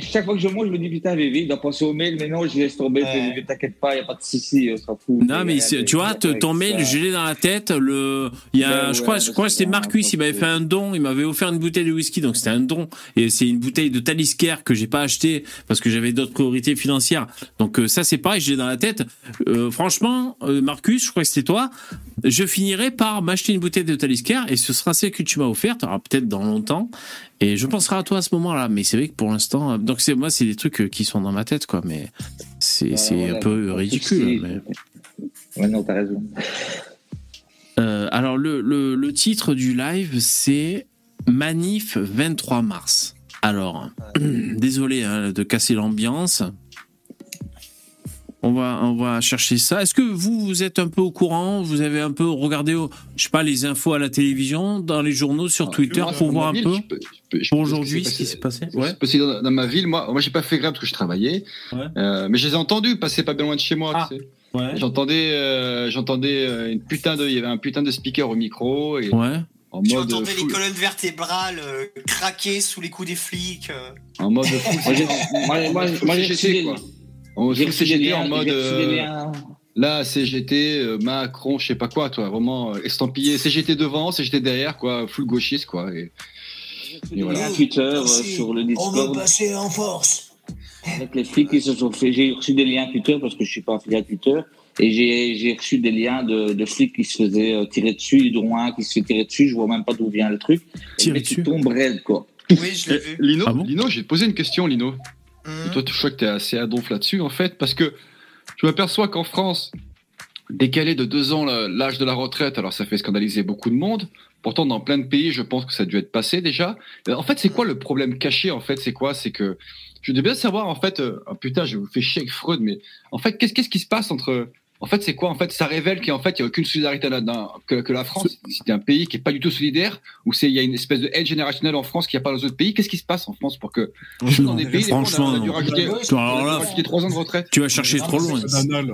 chaque fois que je mange, je me dis putain, bébé, il doit penser au mail, mais non, je laisse tomber, Ouais. ne t'inquiète pas, il n'y a pas de souci, on s'en fout. Non, mais tu vois, ton ça. mail, je l'ai dans la tête. Le, il y a, Ouais, je ouais, crois, je crois que c'est c'était bien, Marcus, il m'avait fait un don, il m'avait offert une bouteille de whisky, donc c'était un don. Et c'est une bouteille de Talisker que j'ai pas acheté parce que j'avais d'autres priorités financières. Donc euh, ça, c'est pareil, je l'ai dans la tête. Euh, franchement, euh, Marcus, je crois que c'était toi. Je finirai par m'acheter une bouteille de Talisker et ce sera celle que tu m'as offerte, alors peut-être dans longtemps. Et je penserai à toi à ce moment-là. Mais c'est vrai que pour l'instant, euh, donc c'est moi, c'est des trucs euh, qui sont dans ma tête, quoi. Mais c'est un peu ridicule. mais- Ouais, non, t'as raison. Euh, alors le, le, le titre du live c'est Manif 23 mars. Alors, <clears throat> désolé hein, de casser l'ambiance. On va, on va chercher ça. Est-ce que vous, vous êtes un peu au courant? Vous avez un peu regardé, je sais pas, les infos à la télévision, dans les journaux, sur Twitter, Moi, pour voir un ville, peu? je peux- je peux- je pour aujourd'hui ce qui s'est passé? Ouais. Ouais. Parce que dans, dans ma ville, moi, moi j'ai pas fait grave parce que je travaillais, Ouais. Euh, mais je les ai entendus passer pas bien loin de chez moi. Ah. tu sais. Ouais. J'entendais, euh, j'entendais euh, une putain de, il y avait un putain de speaker au micro et Ouais. en Tu mode entendais les colonnes vertébrales euh, craquer sous les coups des flics. euh. en mode full, <laughs> <laughs> Moi, j'ai- moi, moi, moi, j'ai Quoi. En mode euh, là CGT, euh, Macron, je sais pas quoi, toi, vraiment euh, estampillé CGT devant, CGT derrière, quoi, full gauchiste, quoi. Et, voilà. Twitter Merci. sur le On veut Discord passer en force. avec les flics qui se sont fait. J'ai reçu des liens Twitter parce que je suis pas affilié à Twitter. Et j'ai reçu des liens de, de flics qui se faisaient tirer dessus, dont un qui se fait tirer dessus. Je vois même pas d'où vient le truc. Tirer dessus il tombe raide, quoi. Oui, je l'ai vu. Lino, Ah bon Lino, j'ai posé une question, Lino. Et toi, je crois que tu es assez à donf là-dessus, en fait, parce que je m'aperçois qu'en France, décalé de deux ans l'âge de la retraite, alors ça fait scandaliser beaucoup de monde. Pourtant, dans plein de pays, je pense que ça a dû être passé déjà. Euh, En fait, c'est quoi le problème caché En fait, c'est quoi? C'est que je voudrais bien savoir, en fait, euh, oh, putain, je vous fais chier avec Freud, mais en fait, qu'est-ce qui se passe entre. En fait, c'est quoi En fait, ça révèle qu'en fait, il n'y a aucune solidarité là-dedans. Que, que la France, c'est un pays qui est pas du tout solidaire, ou c'est il y a une espèce de haine générationnelle en France qu'il n'y a pas dans les autres pays. Qu'est-ce qui se passe en France pour que dans des pays, des fois, on a- Franchement, on a dû rajouter, rajouter trois ans de retraite. tu vas chercher Non, trop loin.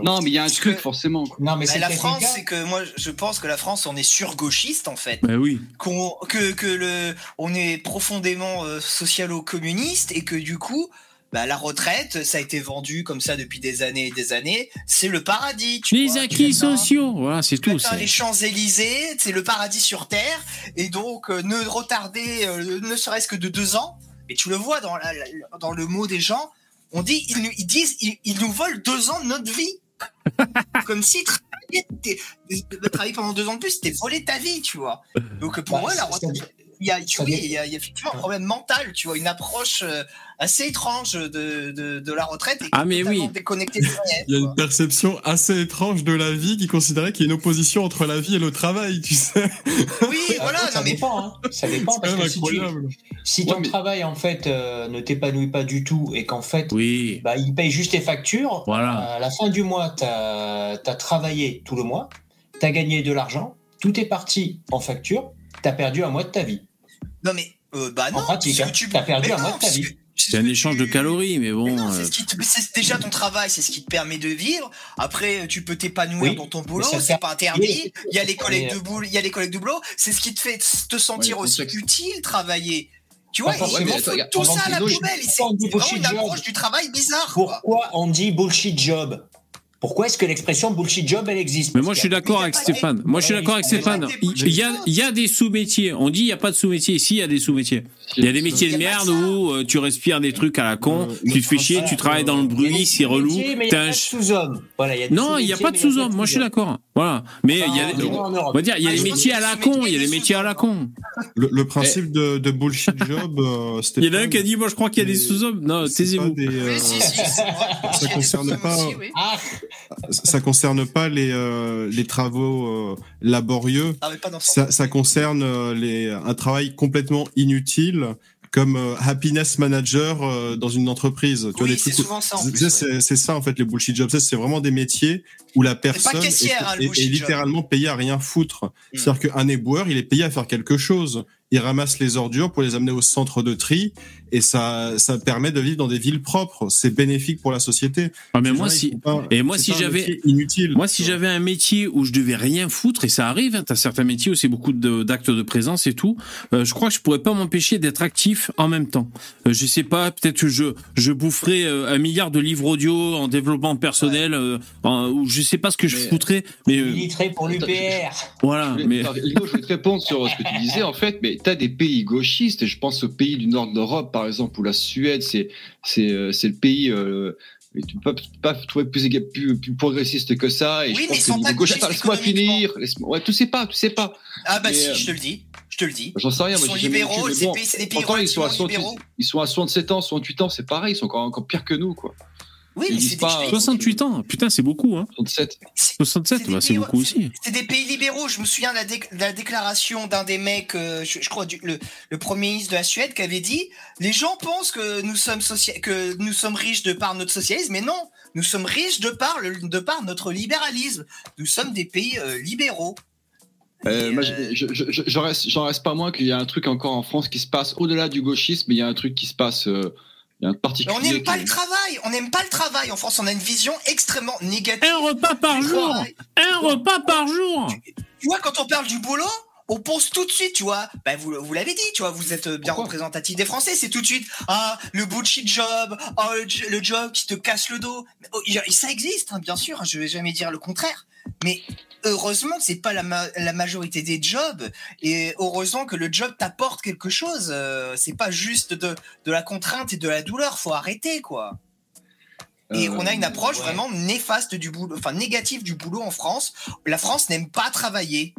Non, mais il y a un truc forcément. quoi. Non, mais Bah, c'est la France, c'est que moi, je pense que la France, on est surgauchiste en fait. Ben oui. Qu'on, que, que le, on est profondément euh, socialo-communiste et que du coup, bah, la retraite, ça a été vendu comme ça depuis des années et des années. C'est le paradis. Tu Les vois, acquis sociaux, voilà, c'est tout. les Champs-Élysées, c'est le paradis sur Terre, et donc euh, ne retarder euh, ne serait-ce que de deux ans, mais tu le vois dans, la- la- dans le mot des gens, on dit, ils, nous- ils disent, ils, ils nous volent deux ans de notre vie. <laughs> Comme si travailler, t'es- de travailler pendant deux ans de plus, c'était voler ta vie, tu vois. Donc pour Bah, moi, la retraite, il y a, oui, dé- il y a, il y a effectivement un problème mental, tu vois, une approche euh, assez étrange de, de, de la retraite et Ah, mais oui. réel, Il y a une perception assez étrange de la vie qui considérait qu'il y a une opposition entre la vie et le travail, tu sais. Oui, Ah, voilà, ça non mais dépend, hein. Ça dépend C'est parce que si, tu, incroyable. si Ouais, ton mais- travail en fait euh, ne t'épanouit pas du tout et qu'en fait Oui, bah, il paye juste tes factures, voilà. à la fin du mois, tu as, travaillé tout le mois, tu as gagné de l'argent, tout est parti en facture, tu as perdu un mois de ta vie. Non mais Euh, bah non, En pratique, hein. tu- T'as perdu Mais un mois de ta vie. que- c'est C'est ce un échange de calories, mais bon. euh, ce qui te- c'est déjà ton travail, c'est ce qui te permet de vivre. Après, tu peux t'épanouir Oui, dans ton boulot, c'est pas interdit. Oui, Il y a les collègues de boulot, il y a les collègues de boulot. C'est ce qui te fait te sentir Ouais, aussi utile, travailler. Tu vois, ils foutent regarde, tout ça à la poubelle. C'est vraiment une job. approche du travail bizarre. quoi. Pourquoi on dit bullshit job? Pourquoi est-ce que l'expression bullshit job, elle existe Mais moi, je suis d'accord avec Stéphane. Moi, je suis d'accord avec il y a Stéphane. des Il y a, il y a des sous-métiers. On dit il n'y a pas de sous-métiers. Ici, il y a des sous-métiers. Il y a des métiers de merde ça. où euh, tu respires des trucs à la con, Euh, tu te fais chier, tu travailles dans le bruit, des c'est relou. mais il y a un pas de sous-hommes. Voilà, il y a des Non, il n'y a pas de sous-hommes. Moi, je suis d'accord. Voilà. Mais il y a, Ah, on va dire, il y a Ah, pense métiers à la con. Il y a des les métiers à la con. Le, principe de, bullshit job, euh, Il y en a un Stéphane, qui a dit, moi, je crois qu'il y a des sous-hommes. Non, taisez-vous. des, euh, Oui, si, si, c'est vrai. Il y a des concerne pas-. Ah, ça concerne pas les, euh, les travaux euh, laborieux. Ah, mais pas dans ce Ça, ça concerne euh, les, un travail complètement inutile comme euh, happiness manager euh, dans une entreprise. Tu vois, Oui, c'est souvent ça en c'est- ouais. ça en fait les bullshit jobs. C'est vraiment des métiers où la personne hein, est, est- bullshit est job. littéralement payée à rien foutre. Mm. C'est-à-dire qu'un éboueur, il est payé à faire quelque chose. Il ramasse les ordures pour les amener au centre de tri et ça, ça permet de vivre dans des villes propres. C'est bénéfique pour la société. Ah, mais moi, ils si, pas- et moi, si j'avais- inutile. Moi, si j'avais un métier où je devais rien foutre, et ça arrive, hein, t'as certains métiers où c'est beaucoup de- d'actes de présence et tout, euh, je crois que je pourrais pas m'empêcher d'être actif en même temps. Euh, je sais pas, peut-être que je, je boufferais euh, un milliard de livres audio en développement personnel, euh, en- ou je sais pas ce que je Mais- foutrais, mais euh, pour l'UPR. voilà. Je voulais- Mais je voulais te répondre sur ce que tu disais en fait, mais tu as des pays gauchistes, et je pense aux pays du nord de l'Europe par exemple, où la Suède c'est euh, c'est le pays. Euh, tu peux pas, tu peux pas trouver plus, éga- plus, plus progressiste que ça. Et Oui, je mais pense ils sont pas gauchistes laisse-moi finir. laisse-moi- Ouais, tu sais pas, tu sais pas. Ah bah Mais, si, euh, je te le dis. Je te le dis. J'en sais rien. Ils moi, sont libéraux, c'est bon, des pays ils sont, à relativement 68 libéraux. ils sont à 67 ans, 68 ans, c'est pareil, ils sont encore, encore pires que nous, quoi. Oui, ils mais disent c'est des pas, pays- 68 ans, putain, c'est beaucoup, hein. 67. c'est- 67, des bah, c'est beaucoup aussi. C'est des pays libéraux. Je me souviens de la, déclaration d'un des mecs, euh, je, je crois, du- le, le premier ministre de la Suède, qui avait dit les gens pensent que nous sommes que nous sommes riches de par notre socialisme, mais non, nous sommes riches de par le, de par notre libéralisme. Nous sommes des pays euh, libéraux. Euh, Et, moi, je, je, je, je reste, j'en reste pas moins qu'il y a un truc encore en France qui se passe au-delà du gauchisme, mais il y a un truc qui se passe. Il y a un particulier. on n'aime pas qui- le travail. On n'aime pas le travail. En France, on a une vision extrêmement négative. Un repas par jour travail. Un repas par jour Tu vois, quand on parle du boulot, on pense tout de suite, tu vois. Bah, vous, vous l'avez dit, tu vois, vous êtes bien Pourquoi représentatif des Français. C'est tout de suite, ah, le bullshit job, ah, le, job qui te casse le dos. Oh, ça existe, hein, bien sûr. Je vais jamais dire le contraire. Mais heureusement que c'est pas la, ma- la majorité des jobs. Et heureusement que le job t'apporte quelque chose. Euh, c'est pas juste de, de la contrainte et de la douleur. Faut arrêter, quoi. Et Euh, on a une approche ouais. vraiment néfaste du boulot, enfin négative du boulot en France. La France n'aime pas travailler.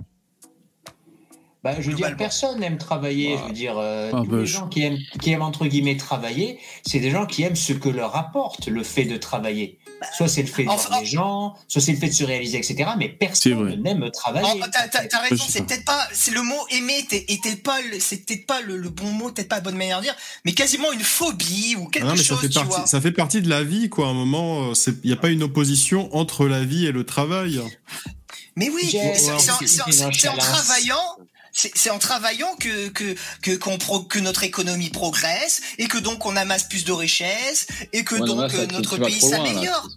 Bah, je veux dire, personne n'aime travailler. Ouais. Je veux dire, euh, Ah, tous bah, les je- gens qui aiment, qui aiment entre guillemets travailler, c'est des gens qui aiment ce que leur apporte le fait de travailler. Soit c'est le fait de Enfin, voir des gens, soit c'est le fait de se réaliser, etc. Mais personne n'aime travailler. t'as, raison, c'est peut-être pas, c'est le mot aimer était, pas, le- c'est peut-être pas le, le bon mot, peut-être pas la bonne manière de dire, mais quasiment une phobie ou quelque Ah non, mais ça chose, fait, tu vois. partie, ça fait partie de la vie, quoi. À un moment, il n'y a pas une opposition entre la vie et le travail. Mais oui, c'est, en- travaillant. C'est, en travaillant que que que, qu'on pro- que notre économie progresse et que donc on amasse plus de richesses et que ouais, donc là, ça- euh, tu- notre tu pays s'améliore.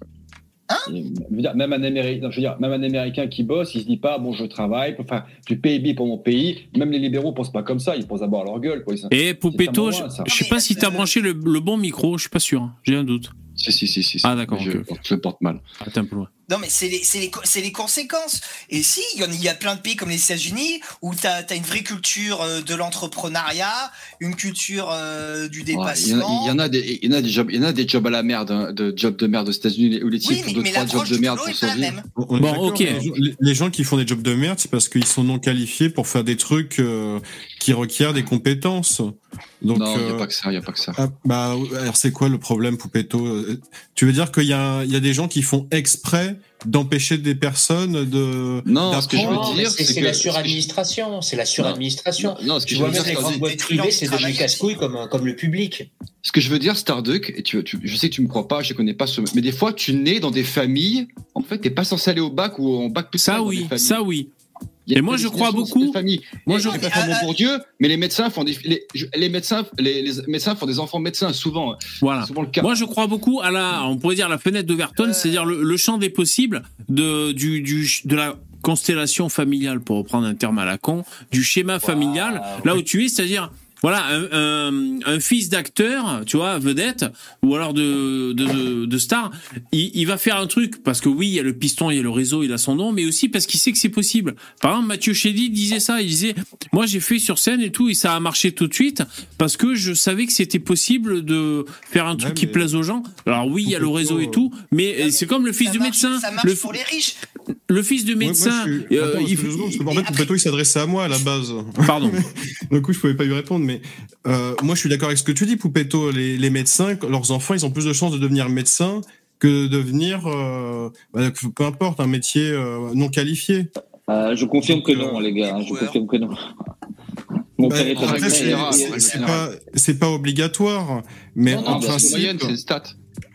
Hein Et, je veux dire, même un Américain, je veux dire, même un Américain qui bosse, il se dit pas bon je travaille pour faire du PIB pour mon pays. Même les libéraux pensent pas comme ça, ils pensent d'abord à leur gueule. Quoi. Et Poupetto, C'est je, je sais pas si t'as branché le, le bon micro, je suis pas sûr, hein. j'ai un doute. Si si si si. si. Ah, d'accord, Je, ok, ok. je le porte mal. Ah, t'es un peu loin. Non, mais c'est les, c'est les, les conséquences. Et si, il y, en a- il y a plein de pays comme les États-Unis où tu as, une vraie culture euh, de l'entrepreneuriat, une culture euh, du Ouais, Il y, en a- dépassement. il y en a des, il y en a des jobs, il y en a des jobs à la merde, hein, de jobs de merde aux États-Unis où les types oui, font deux mais trois jobs de merde pour survivre. Bon, ok. Les, gens- les gens qui font des jobs de merde, c'est parce qu'ils sont non qualifiés pour faire des trucs euh, qui requièrent des compétences. Donc, non, il n'y a pas que ça, il y a pas que ça. ah, bah, alors c'est quoi le problème, Poupetto? Tu veux dire qu'il y, a un- il y a des gens qui font exprès d'empêcher des personnes de Non, ce que je veux dire, c'est la suradministration. C'est la suradministration. Non, non, ce que Tu je vois veux même dire, les c'est- grandes boîtes privées, c'est de devenu travailler casse-couille comme, comme le public. Ce que je veux dire, Starduck, et tu, tu- je sais que tu me crois pas, je connais pas ce, mais des fois, tu nais dans des familles, en fait, t'es pas censé aller au bac ou en bac plus tard Ça oui, ça oui. Et moi, je crois beaucoup-. Moi, je- pas Ah, ah, Bourdieu, mais les médecins font des, les, médecins, les, les médecins font des enfants médecins, souvent, Voilà. souvent le cas. Moi, je crois beaucoup à la, on pourrait dire la fenêtre d'Overton, Euh. c'est-à-dire le, le champ des possibles de, du, du, de la constellation familiale, pour reprendre un terme à la con, du schéma familial, là où tu es, c'est-à-dire, voilà, un, un, un fils d'acteur, tu vois, vedette, ou alors de, de, de, de star, il, il va faire un truc, parce que oui, il y a le piston, il y a le réseau, il a son nom, mais aussi parce qu'il sait que c'est possible. Par exemple, Mathieu Chédid disait ça, il disait, moi j'ai fait sur scène et tout, et ça a marché tout de suite, parce que je savais que c'était possible de faire un truc Ouais, qui plaise aux gens. Alors oui, il y a le réseau et tout, mais c'est comme le fils du marche- médecin. Ça marche Le, pour les riches. Le fils du Moi- moi, médecin, je suis- euh, Attends, il secondes, parce que, en fait, après- il s'adressait à moi à la base. Pardon. <laughs> Du coup, je pouvais pas lui répondre, mais euh, moi, je suis d'accord avec ce que tu dis, Poupetto. Les, les médecins, leurs enfants, ils ont plus de chances de devenir médecins que de devenir, euh, bah, peu importe, un métier euh, non qualifié. Euh, je confirme que non, euh, les gars. Je joueurs. confirme que non. Bah, c'est- pas, obligatoire, mais Non, en non, c'est principe, c'est une stat.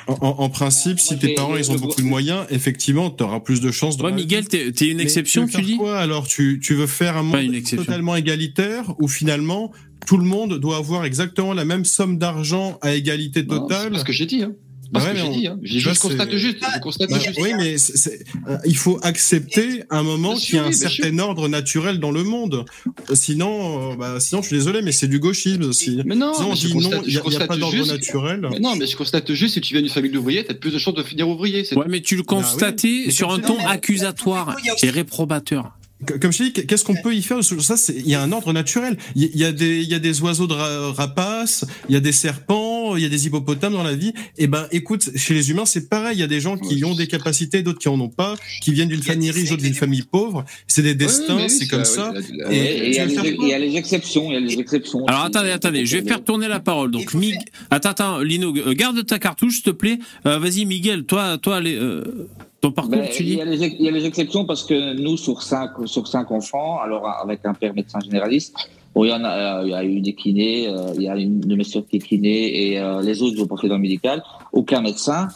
En, en- en principe, si Moi, tes parents ils ont beaucoup de moyens, effectivement, tu auras plus de chances. la Miguel, t'es t'es une Mais exception, veux tu dis quoi alors? Tu, tu veux faire un monde exception. totalement égalitaire où finalement tout le monde doit avoir exactement la même somme d'argent à égalité C'est totale pas ce que j'ai dit. Hein. C'est pas Ouais, ce que j'ai dit. Hein. J'ai- constate juste. Je constate Bah, juste. oui, mais c'est- c'est- euh, il faut accepter un moment qu'il y a un certain ordre naturel dans le monde. Euh, Sinon, euh, bah, sinon, je suis désolé, mais c'est du gauchisme aussi. Mais non, Sinon, on mais je dit non, constate, il je n'y a, il y a pas d'ordre naturel. Mais non, mais je constate juste si tu viens d'une famille d'ouvriers, t'as plus de chances de finir ouvrier. Ouais, mais tu le Bah oui. constatais sur un ton non, accusatoire et réprobateur. Comme je dis, qu'est-ce qu'on peut y faire Ça, c'est il y a un ordre naturel. Il y, a des il y a des oiseaux de ra- rapaces, il y a des serpents, il y a des hippopotames dans la vie. Et ben, écoute, chez les humains, c'est pareil. Il y a des gens qui Ouais. ont des capacités, d'autres qui en ont pas, qui viennent d'une famille riche, d'autres d'une famille pauvre. C'est des destins, oui, c'est comme ça. Et- il y, a les- y a exceptions. Il y a les exceptions. Alors aussi. attendez, attendez, je vais faire tourner la parole. Donc Mig... attends, attends, Lino, euh, garde ta cartouche, s'il te plaît. Euh, Vas-y, Miguel, toi, toi, les, euh, ton parcours, Ben, tu il, dis. y a les, il y a les exceptions parce que nous, sur cinq, sur cinq enfants, alors avec un père médecin généraliste, bon, il y en a, euh, il y a eu des kinés, euh, il y a une de mes soeurs qui est kiné et euh, les autres, ont fait dans le médical, aucun médecin.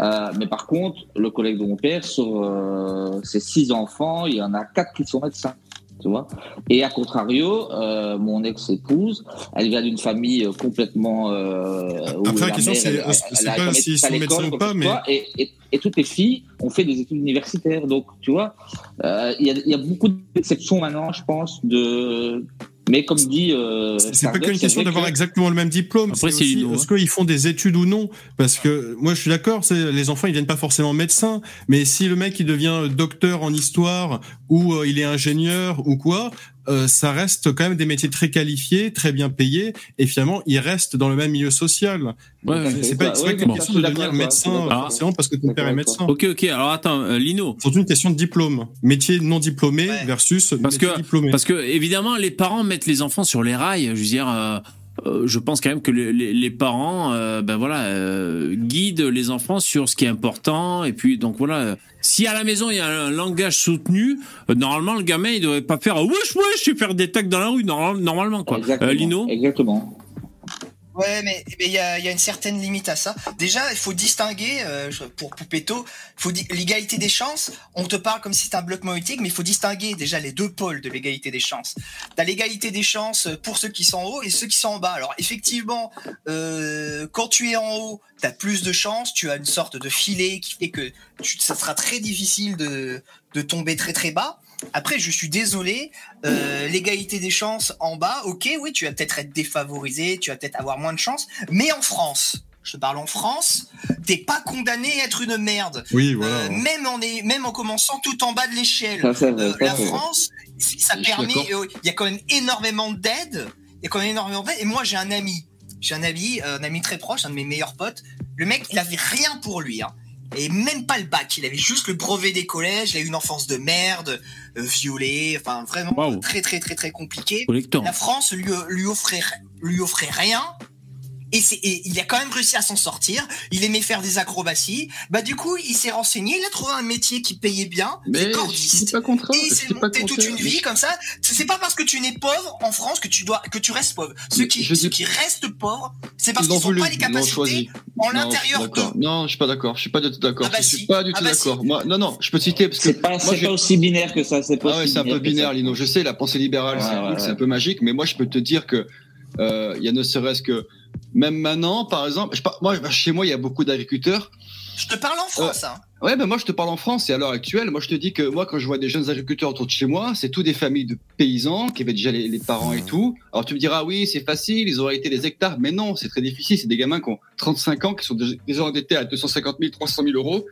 Euh, mais par contre, le collègue de mon père, sur euh, ses six enfants, il y en a quatre qui sont médecins. Tu vois Et à contrario, euh, mon ex-épouse, elle vient d'une famille euh, complètement. Euh, Après, la la question, c'est- pas s'ils sont médecins ou pas, mais- et, et, et toutes les filles ont fait des études universitaires. Donc, tu vois, euh, il y, a, y a beaucoup d'exceptions maintenant, je pense. De... Mais comme dit. Euh, C'est pas qu'une question d'avoir que- exactement le même diplôme. Après, c'est aussi, est-ce qu'ils font des études ou non Parce que moi, je suis d'accord, les enfants, ils viennent pas forcément médecins, mais si le mec il devient docteur en histoire ou euh, il est ingénieur ou quoi, euh, ça reste quand même des métiers très qualifiés, très bien payés, et finalement, ils restent dans le même milieu social. Ouais, ouais. C'est pas, c'est pas Ouais, qu'une bon. question de devenir médecin forcément parce que ton père est médecin. Ok, ok. Alors attends, euh, Lino, C'est surtout une question de diplôme. Métier non diplômé Ouais. versus Parce métier que- diplômé. Parce que évidemment, les parents mettent les enfants sur les rails. Je veux dire, euh, je pense quand même que les, les- les parents, euh, ben voilà, euh, guident les enfants sur ce qui est important. Et puis donc voilà, si à la maison il y a un langage soutenu, normalement le gamin il devrait pas faire wesh wesh et faire des tacs dans la rue normal- normalement quoi. Exactement. Lino, Exactement. Ouais, mais il y a, une certaine limite à ça. Déjà, il faut distinguer, euh, pour Poupetto, faut l'égalité des chances. On te parle comme si c'était un bloc monétique, mais il faut distinguer déjà les deux pôles de l'égalité des chances. T'as l'égalité des chances pour ceux qui sont en haut et ceux qui sont en bas. Alors effectivement, euh, quand tu es en haut, t'as plus de chances, tu as une sorte de filet qui fait que ça sera très difficile de tomber très très bas. Après, je suis désolé, euh, l'égalité des chances en bas, ok, oui, tu vas peut-être être défavorisé, tu vas peut-être avoir moins de chance, mais en France, je te parle en France, t'es pas condamné à être une merde. Oui, voilà. Euh, même, en est, même en commençant tout en bas de l'échelle. Euh, ça, la. France, ça permet, euh, il y a quand même énormément d'aide, il y a quand même énormément d'aide, et moi j'ai un ami, j'ai un ami, euh, un ami très proche, un de mes meilleurs potes, le mec, il avait rien pour lui, hein. Et même pas le bac, il avait juste le brevet des collèges, il a eu une enfance de merde, euh, violée, enfin vraiment Waouh. très très très très compliqué. La France lui, lui offrait lui offrait rien Et, c'est, et il a quand même réussi à s'en sortir. Il aimait faire des acrobaties. Bah du coup, il s'est renseigné, il a trouvé un métier qui payait bien, Mais cordiste. pas contre. Et il s'est monté toute une vie comme ça. C'est pas parce que tu n'es pauvre en France que tu dois que tu restes pauvre. Ceux qui, je ceux dis- qui restent pauvres, c'est parce qu'ils n'ont pas les capacités en l'intérieur. Non, je suis pas d'accord. Je suis pas du tout d'accord. Ah bah je suis si. pas du Ah tout bah d'accord. si. Moi, non, non, je peux citer parce que C'est pas, moi, pas aussi binaire que ça. C'est pas Ah ouais, c'est un peu binaire, Lino. Je sais, la pensée libérale, c'est un peu magique, mais moi, je peux te dire que euh, il y a ne serait-ce que même maintenant, par exemple, je, par- moi, chez moi, il y a beaucoup d'agriculteurs. Je te parle en France. Hein. Ouais, ben moi, je te parle en France et à l'heure actuelle, moi, je te dis que moi, quand je vois des jeunes agriculteurs autour de chez moi, c'est tous des familles de paysans qui avaient déjà les, les parents et tout. Alors, tu me diras, oui, c'est facile, ils ont hérité des hectares, mais non, c'est très difficile. C'est des gamins qui ont 35 ans, qui sont déjà endettés à 250 000, 300 000 euros.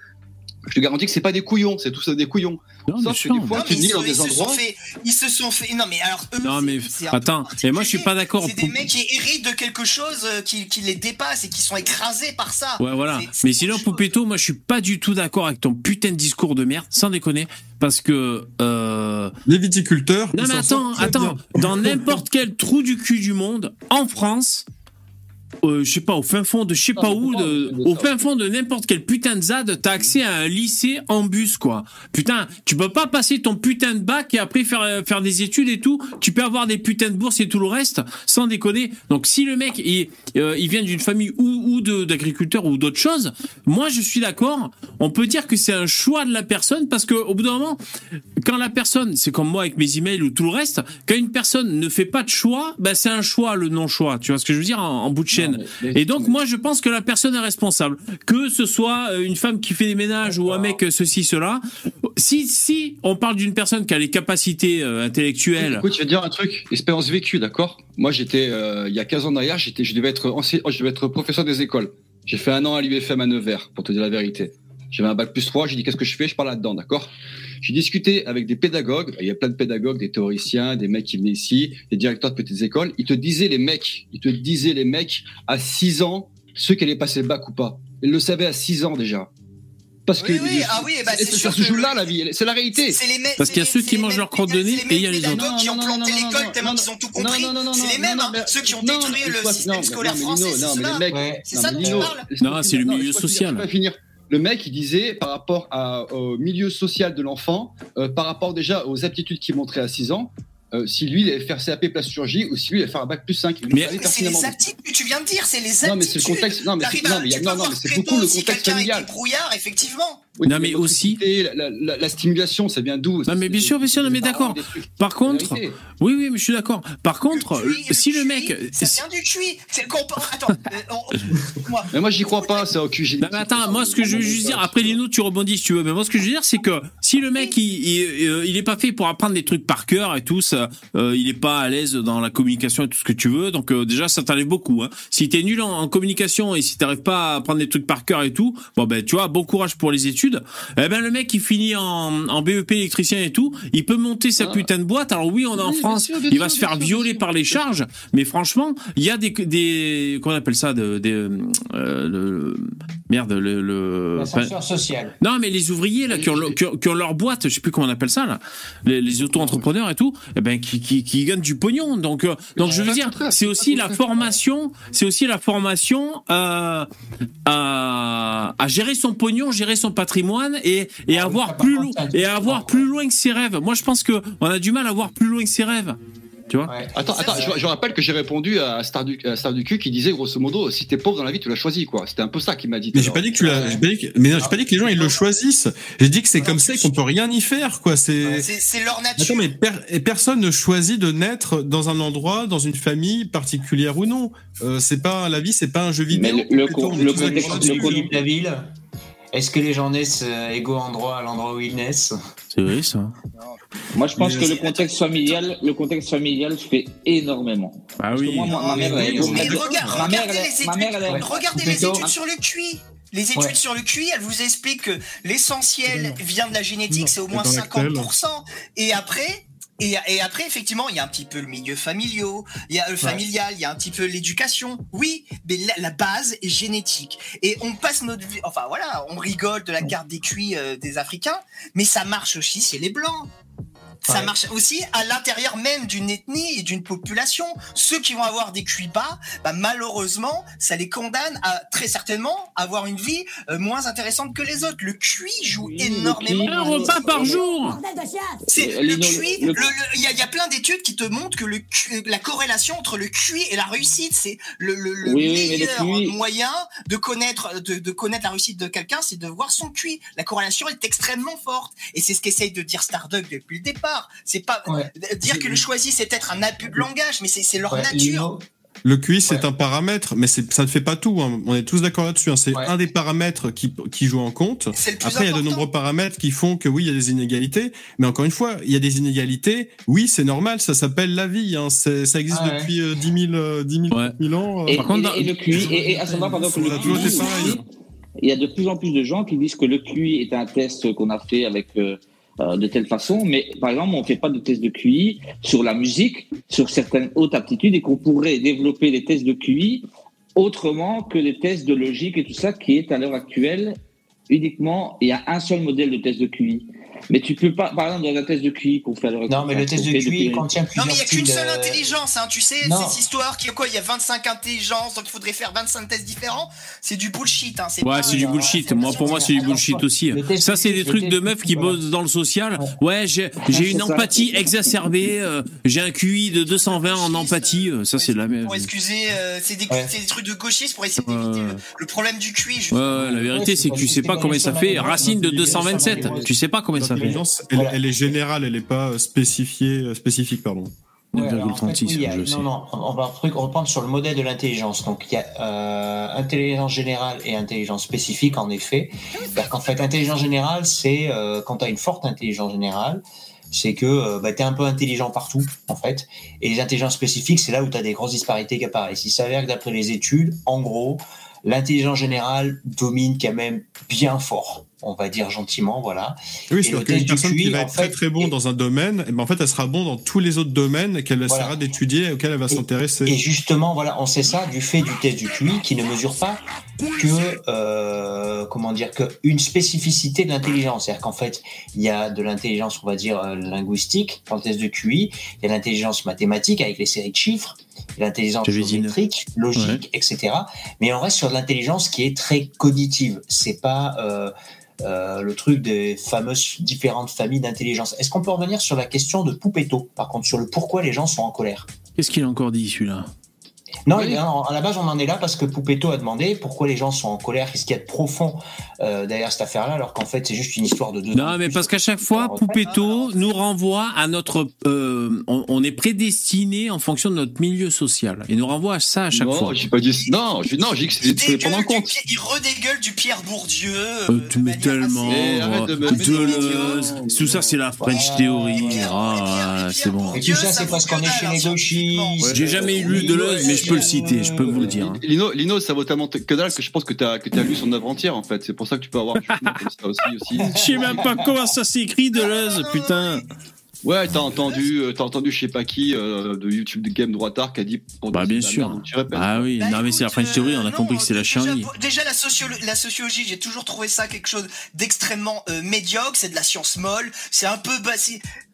Je te garantis que c'est pas des couillons, c'est tous des couillons. Non, Sauf que des fois, Non, tu mais dis ils, dans se- des ils se sont fait, ils se sont fait. Non, mais alors eux. Non, c'est- mais attends, mais moi je suis pas d'accord. C'est des mecs qui héritent de quelque chose euh, qui, qui les dépasse et qui sont écrasés par ça. Ouais, voilà. Mais sinon. Poupetto, moi, je suis pas du tout d'accord avec ton putain de discours de merde, sans déconner, parce que. Euh... Les viticulteurs. Non, mais attends, attends. bien. Dans n'importe quel trou du cul du monde, en France, euh, je sais pas, au fin fond de je sais pas où, de, au fin fond de n'importe quel putain de ZAD, t'as accès à un lycée en bus, quoi. Putain, tu peux pas passer ton putain de bac et après faire, euh, faire des études et tout. Tu peux avoir des putains de bourses et tout le reste, sans déconner. Donc, si le mec, il, euh, il vient d'une famille ou, d'agriculteurs ou d'autres choses, moi, je suis d'accord. On peut dire que c'est un choix de la personne parce que, au bout d'un moment, quand la personne, c'est comme moi avec mes emails ou tout le reste, quand une personne ne fait pas de choix, ben c'est un choix le non-choix. Tu vois ce que je veux dire en, en bout de chaîne? Mais- Et donc moi je pense que la personne est responsable. Que ce soit euh, une femme qui fait des ménages ou un mec ceci cela. Si si on parle d'une personne qui a les capacités euh, intellectuelles. Écoute, je vais dire un truc, expérience vécue, d'accord? Moi, j'étais, euh, il y a 15 ans derrière, j'étais, je devais être ense- je devais être professeur des écoles. J'ai fait un an à l'UFM à Nevers, pour te dire la vérité. J'avais un bac plus 3, j'ai dit qu'est-ce que je fais, je parle là-dedans, d'accord? J'ai discuté avec des pédagogues, il y a plein de pédagogues, des théoriciens, des mecs qui venaient ici, des directeurs de petites écoles, ils te disaient les mecs, ils te disaient les mecs à 6 ans, ceux qui allaient passer le bac ou pas. Ils le savaient à 6 ans déjà. Parce Oui, que oui, ah oui, bah, c'est ça se joue là, la vie, c'est la réalité. C'est les mêmes- Parce qu'il y a ceux qui mangent leur crotte de nez et il y a les autres. qui ont Non, non, planté non, non, l'école non, tellement qu'ils ont tout compris. non, non, non, C'est les mêmes, non, hein, ceux qui ont non, détruit le système non, scolaire français, non, mais les mecs- Ouais. C'est ça dont Lino, on parle. laisse-moi Non, c'est le milieu social. Le mec, il disait par rapport à, au milieu social de l'enfant, euh, par rapport déjà aux aptitudes qu'il montrait à 6 ans, euh, si lui, il allait faire CAP plasturgie ou si lui, il allait faire un bac plus 5. Il Mais- c'est les attitudes que tu viens de dire, c'est les attitudes. Non, mais c'est le contexte. Non, mais non, mais non, mais c'est beaucoup le si contexte est familial. brouillard, effectivement. Oui, Non, mais aussi- La, la- la- la stimulation, ça vient d'où Non, mais bien sûr, bien sûr, non, mais d'accord. Par contre, oui, oui, mais je suis d'accord. Par contre, Le cuit, si le cuit, mec, Ça si- vient du cuit. C'est qu'on- Attends, <laughs> euh, on- moi, Mais moi, j'y crois pas, ça, au QG. Non, mais attends, moi ce que je veux juste dire, après Lino, tu rebondis si tu veux, mais moi ce que je veux dire, c'est que si le mec il, il, euh, il est pas fait pour apprendre des trucs par cœur et tout, ça, euh, il est pas à l'aise dans la communication et tout ce que tu veux, donc euh, déjà ça t'enlève beaucoup. Hein. Si t'es nul en, en communication et si t'arrives pas à apprendre des trucs par cœur et tout, bon ben tu vois, bon courage pour les études. Eh ben le mec qui finit en, en BEP électricien et tout, il peut monter sa Ah. putain de boîte. Alors oui, on est en Oui, France, sûr, il va sûr, se faire sûr, violer sûr. par les charges, mais franchement, il y a des des qu'on appelle ça de, des euh, le- merde le, social. non, mais les ouvriers là qui ont, le- qui ont, qui ont leur boîte, je sais plus comment on appelle ça là, les, les auto-entrepreneurs et tout, eh ben qui, qui, qui gagnent du pognon. Donc euh, donc je veux dire, c'est aussi la formation, c'est aussi la formation euh, à, à gérer son pognon, gérer son patrimoine et Ah avoir plus contre, loin c'est un et discours, avoir quoi. plus loin que ses rêves. Moi je pense que on a du mal à voir plus loin que ses rêves. Tu vois? Ouais. Attends, attends, je, je rappelle que j'ai répondu à Star du, à Star du cul qui disait grosso modo, si t'es pauvre dans la vie, tu l'as choisi, quoi. C'était un peu ça qu'il m'a dit. Mais j'ai pas dit que tu l'as, j'ai pas dit que, mais non, j'ai pas dit que les gens ils le choisissent. J'ai dit que c'est comme ça qu'on peut rien y faire, quoi. C'est. leur nature. Attends, mais per- et personne ne choisit de naître dans un endroit, dans une famille particulière ou non. Euh, c'est pas la vie, c'est pas un jeu vidéo. Mais le- le le tous contexte- d'accord le là-dessus. Est-ce que les gens naissent euh, égaux en droit à l'endroit où ils naissent C'est vrai ça. Moi, je pense Mais que le contexte familial, le contexte familial fait énormément. Ah Parce que oui. moi, ma, ma mère, mais, elle est mais complètement- regarde, ma mère, regardez elle les études, ma mère, elle est- regardez les études sur le QI. Les études Ouais. sur le QI, elles vous expliquent que l'essentiel vient de la génétique, c'est au moins dans l'actuel. 50%. Et après, et, et après, effectivement, il y a un petit peu le milieu familial, il y a le familial, il y a un petit peu l'éducation. Oui, mais la, la base est génétique. Et on passe notre vie, enfin voilà, on rigole de la carte des QI euh, des Africains, mais ça marche aussi chez les Blancs. Ça Ouais. marche aussi à l'intérieur même d'une ethnie et d'une population. Ceux qui vont avoir des QI bas, bah, malheureusement, ça les condamne à très certainement avoir une vie euh, moins intéressante que les autres. Le QI joue Oui, énormément. QI. Un repas par jour C'est Euh, le QI. Il y, a, il y a plein d'études qui te montrent que le Q- la corrélation entre le QI et la réussite, c'est le, le, le Oui, meilleur QI moyen de connaître de, de connaître la réussite de quelqu'un, c'est de voir son QI. La corrélation est extrêmement forte, et c'est ce qu'essaye de dire Starduck depuis le départ. C'est pas Ouais. dire que le choisi c'est peut-être un abus de langage, mais c'est leur Ouais, nature. Le QI, c'est Ouais. un paramètre, mais ça ne fait pas tout. hein. On est tous d'accord là-dessus. hein. C'est Ouais. un des paramètres qui, qui joue en compte. Après, il y a de nombreux paramètres qui font que oui, il y a des inégalités. Mais encore une fois, il y a des inégalités. Oui, c'est normal. Ça s'appelle la vie. Hein. Ça existe Ah ouais. depuis euh, 10 000, euh, 10 000, Ouais. 1000 ans. euh. Et, Par contre, et- et le QI, et, et à savoir, par exemple, Ça le a toujours été QI, pareil. il y a de plus en plus de gens qui disent que le QI est un test qu'on a fait avec euh, de telle façon, mais par exemple, on ne fait pas de test de QI sur la musique, sur certaines hautes aptitudes, et qu'on pourrait développer les tests de QI autrement que les tests de logique et tout ça, qui est à l'heure actuelle uniquement, il y a un seul modèle de test de QI. Mais tu peux pas, par exemple, dans un test de QI qu'on fait à l'heure. Non, mais le test de QI contient Non plusieurs mais il y a qu'une seule euh, intelligence, hein, tu sais, non. cette histoire qui quoi, il y a 25 intelligences, donc il faudrait faire 25 tests différents, c'est du bullshit. Hein, Ouais, c'est du euh, bullshit. Moi, pour moi, c'est du bullshit aussi. Ça, c'est des trucs de meufs qui bossent dans le social. Ouais, j'ai j'ai une empathie exacerbée. euh, J'ai un QI de 220 en empathie. euh, Ça, c'est de la merde. Pour excuser, euh, c'est des, trucs de gauchistes pour essayer d'éviter le, problème du QI. Ouais, la vérité, c'est que tu sais pas combien ça fait. Racine de dans les- 227. Tu sais pas combien L'intelligence, elle, Voilà. elle est générale. Elle n'est pas euh, spécifiée, euh, spécifique, pardon. Ouais, alors, en fait, 9,36, oui, a- non, non, on va truc, reprendre sur le modèle de l'intelligence. Donc, il y a euh, intelligence générale et intelligence spécifique, en effet. Qu'en fait, intelligence générale, c'est euh, quand tu as une forte intelligence générale, c'est que euh, bah, tu es un peu intelligent partout, en fait. Et les intelligences spécifiques, c'est là où tu as des grosses disparités qui apparaissent. Il s'avère que d'après les études, en gros, l'intelligence générale domine quand même bien fort, on va dire gentiment, voilà. Oui, Et c'est-à-dire qu'une personne qui va être très fait, très bon dans un domaine, eh ben, en fait, elle sera bon dans tous les autres domaines qu'elle Voilà. essaiera d'étudier et auxquels elle va Et- s'intéresser. Et justement, voilà, on sait ça du fait du test du QI qui ne mesure pas que, euh, comment dire, que une spécificité de l'intelligence. C'est-à-dire qu'en fait, il y a de l'intelligence, on va dire, euh, linguistique dans le test de QI, il y a l'intelligence mathématique avec les séries de chiffres, l'intelligence géométrique, logique, etc. Mais on reste sur de l'intelligence qui est très cognitive. C'est pas euh, euh, le truc des fameuses différentes familles d'intelligence. Est-ce qu'on peut revenir sur la question de Poupetto, par contre, sur le pourquoi les gens sont en colère? Qu'est-ce qu'il a encore dit, celui-là? Non, Oui. il- à la base, on en est là parce que Poupetto a demandé pourquoi les gens sont en colère, qu'est-ce qu'il y a de profond euh, derrière cette affaire-là, alors qu'en fait, c'est juste une histoire de deux. Non, mais parce qu'à chaque fois, Poupetto nous renvoie à notre. euh, on, on est prédestiné en fonction de notre milieu social. Et nous renvoie à ça à chaque non, fois. pas dit. Non, j'ai non, j'ai dit que Il, c'était prendre en du compte. Pierre- il redégueule du Pierre Bourdieu. Euh, euh, tu mets tellement. assez- Eh, arrête de me- oh, Tout ça, c'est la French Voilà. Theory. Et Pierre- Ah, c'est bon. Et tout ça, c'est parce qu'on est chez les gauchistes. J'ai jamais lu Deleuze, mais je peux le citer, je peux vous le dire. Lino, Lino, ça vaut tellement que dalle que je pense que t'as que t'as lu son œuvre entière en fait. C'est pour ça que tu peux avoir ça aussi aussi. <laughs> Je sais même pas comment ça s'écrit, Deleuze, putain. Ouais, t'as entendu, euh, t'as entendu, je sais pas qui euh, de YouTube de Game Droitard qui a dit. pour Bah, bien sûr. merde, tu. Ah oui, Bah, non, mais c'est la French Theory, on a euh, compris que c'est la chienlit. Déjà, la, sociolo- la sociologie, j'ai toujours trouvé ça quelque chose d'extrêmement euh, médiocre. C'est de la science molle. C'est un peu. Bah,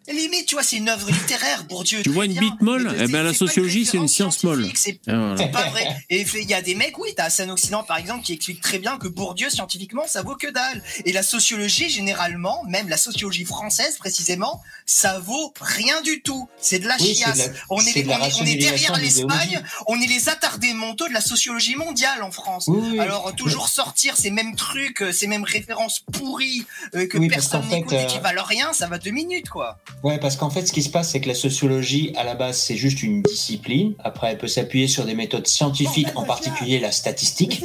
limite, tu vois, c'est une œuvre littéraire, Bourdieu. Tu vois une bite molle? Mais Eh ben, la sociologie, c'est une science molle. scientifique, c'est pas vrai. Et il y a des mecs, oui, t'as Hassan Occident par exemple, qui explique très bien que Bourdieu, scientifiquement, ça vaut que dalle. Et la sociologie, généralement, même la sociologie française précisément, ça vaut rien du tout. C'est de la chiasse. on, est, on, est, on est rationalisation derrière de l'Espagne, on est les attardés mentaux de la sociologie mondiale en France. Alors toujours sortir ces mêmes trucs, euh, ces mêmes références pourries euh, que personne n'écoute et qui euh, valent rien, ça va deux minutes quoi. Ouais, parce qu'en fait, ce qui se passe, c'est que la sociologie, à la base, c'est juste une discipline. Après, elle peut s'appuyer sur des méthodes scientifiques, en particulier la statistique.